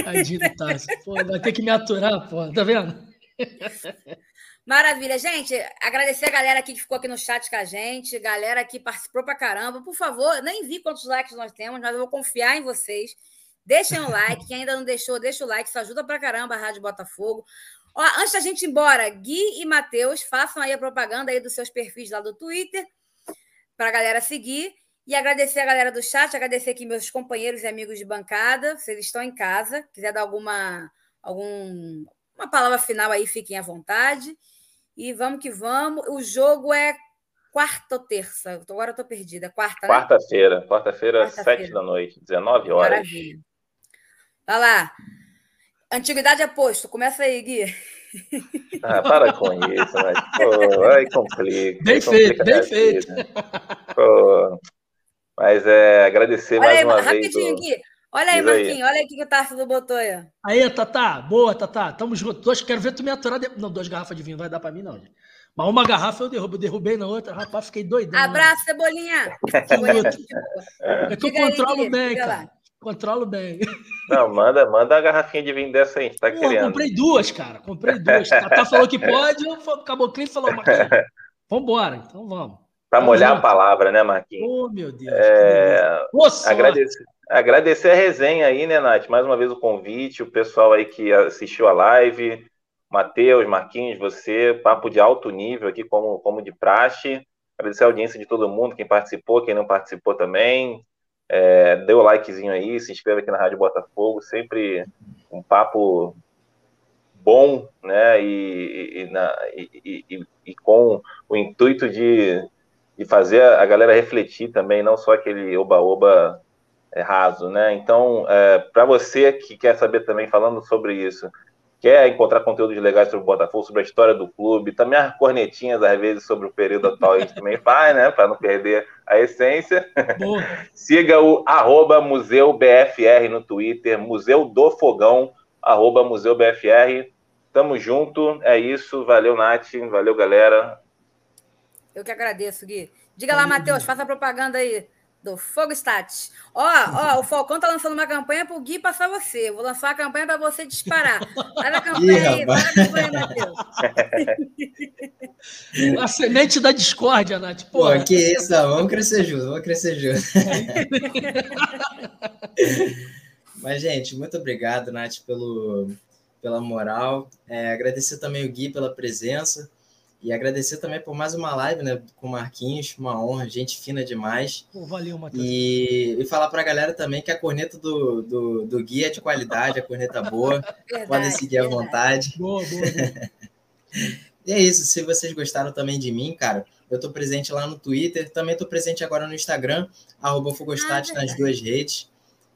Tadinho, tá. Pô, vai ter que me aturar, pô. Tá vendo? Maravilha, gente. Agradecer a galera aqui que ficou aqui no chat com a gente, galera que participou pra caramba. Por favor, nem vi quantos likes nós temos, mas eu vou confiar em vocês. Deixem o like, quem ainda não deixou, deixa o like, isso ajuda pra caramba a Rádio Botafogo. Ó, antes da gente ir embora, Gui e Matheus, façam aí a propaganda aí dos seus perfis lá do Twitter, para a galera seguir. E agradecer a galera do chat, agradecer aqui meus companheiros e amigos de bancada. Vocês estão em casa, quiser dar alguma algum, uma palavra final aí, fiquem à vontade. E vamos que vamos. O jogo é quarta ou terça? Agora eu estou perdida. Quarta, né? Quarta-feira. Quarta-feira, Quarta sete da noite, 19 horas. Maravilha. Vai lá. Antiguidade é posto. Começa aí, Gui. Ah, para com isso, mas pô, aí complica. Bem feito, bem feito. Pô, mas é agradecer Olha mais aí, uma rapidinho, vez. Rapidinho, Gui. Olha aí, Marquinhos, olha aí o que o Tarso botou aí. Aí, Tatá, boa, Tatá. Tamo junto. Dois, quero ver tu me aturar. De... Não, duas garrafas de vinho não vai dar pra mim, não. Gente. Mas uma garrafa eu derrubo, derrubei na outra, rapaz, fiquei doidão. Abraço, né? Cebolinha. é que eu controlo aí, bem, cara. Lá. Controlo bem. Não, manda, manda a garrafinha de vinho dessa aí, a gente tá Pô, querendo. comprei duas, cara. Comprei duas. Tatá falou que pode, o Caboclinho falou, Marquinhos, vambora, então vamos. Pra molhar a palavra, né, Marquinhos? Oh, meu Deus. É... Agradecer. Agradecer a resenha aí, né, Nath? Mais uma vez o convite, o pessoal aí que assistiu a live, Matheus, Marquinhos, você, papo de alto nível aqui, como, como de praxe. Agradecer a audiência de todo mundo, quem participou, quem não participou também. É, dê o likezinho aí, se inscreva aqui na Rádio Botafogo, sempre um papo né? E, e, na, e, e, com o intuito de, de fazer a galera refletir também, não só aquele oba-oba raso, né? Então, é, para você que quer saber também, falando sobre isso, quer encontrar conteúdos legais sobre o Botafogo, sobre a história do clube, também as cornetinhas, às vezes, sobre o período atual, a gente também faz, né? Para não perder a essência. Siga o arroba Museu BFR no Twitter, Museu do Fogão, arroba Museu BFR. Tamo junto, é isso. Valeu, Nath. Valeu, galera. Eu que agradeço, Gui. Diga lá, Matheus, faça a propaganda aí do Fogo Stats. Ó, ó, o Falcão tá lançando uma campanha pro Gui passar você. vou lançar uma campanha para você disparar. Vai na campanha Ih, aí, vai na campanha, Matheus. A semente da discórdia, Nath. Pô, que isso, vamos crescer juntos, vamos crescer juntos. Mas, gente, muito obrigado, Nath, pelo, pela moral. É, agradecer também o Gui pela presença. E agradecer também por mais uma live, né, com o Marquinhos, uma honra, gente fina demais. Pô, valeu, Matheus. E, e falar para a galera também que a corneta do, do, do Gui é de qualidade, a corneta boa. Verdade, Podem seguir verdade. à vontade. Boa, boa, boa. e é isso, se vocês gostaram também de mim, cara, eu estou presente lá no Twitter, também estou presente agora no Instagram, arroba Fogostat ah, nas duas redes.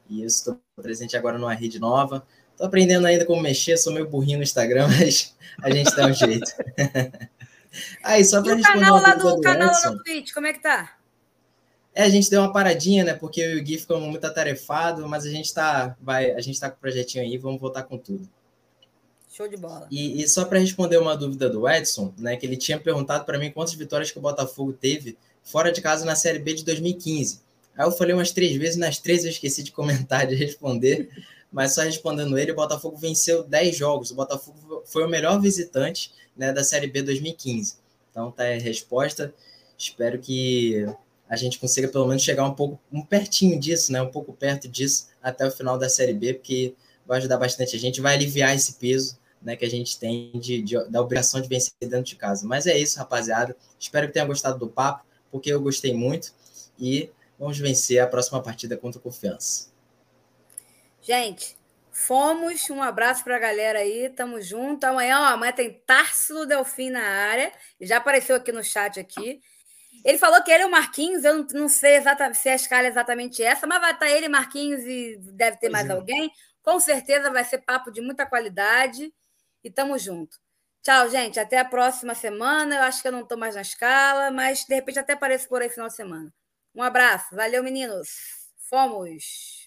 E isso, estou presente agora numa rede nova. Estou aprendendo ainda como mexer, sou meio burrinho no Instagram, mas a gente dá um jeito. Aí, só para responder canal lá do, do canal Edson, lá no Twitch, como é que tá? É, a gente deu uma paradinha, né? Porque eu e o Gui ficamos muito atarefados, mas a gente tá, vai, a gente tá com o projetinho aí, vamos voltar com tudo. Show de bola. E, e só para responder uma dúvida do Edson, né? Que ele tinha perguntado para mim quantas vitórias que o Botafogo teve fora de casa na Série B de 2015. Aí eu falei umas três vezes, nas três eu esqueci de comentar, de responder, mas só respondendo ele, o Botafogo venceu 10 jogos. O Botafogo foi o melhor visitante né, da Série B 2015. Então tá a resposta. Espero que a gente consiga pelo menos chegar um pouco um pertinho disso, né, um pouco perto disso até o final da Série B, porque vai ajudar bastante a gente, vai aliviar esse peso né, que a gente tem de, de, da obrigação de vencer dentro de casa. Mas é isso, rapaziada. Espero que tenham gostado do papo, porque eu gostei muito. E vamos vencer a próxima partida contra o Confiança. Gente, Fomos, um abraço para a galera aí, tamo junto. Amanhã, ó, amanhã tem Tarsilo Delfim na área, já apareceu aqui no chat aqui. Ele falou que ele é o Marquinhos, eu não, sei exatamente se a escala é exatamente essa, mas vai estar tá ele, Marquinhos e deve ter mais é. alguém. Com certeza vai ser papo de muita qualidade e tamo junto. Tchau, gente. Até a próxima semana. Eu acho que eu não estou mais na escala, mas de repente até apareço por aí final de semana. Um abraço. Valeu, meninos. Fomos.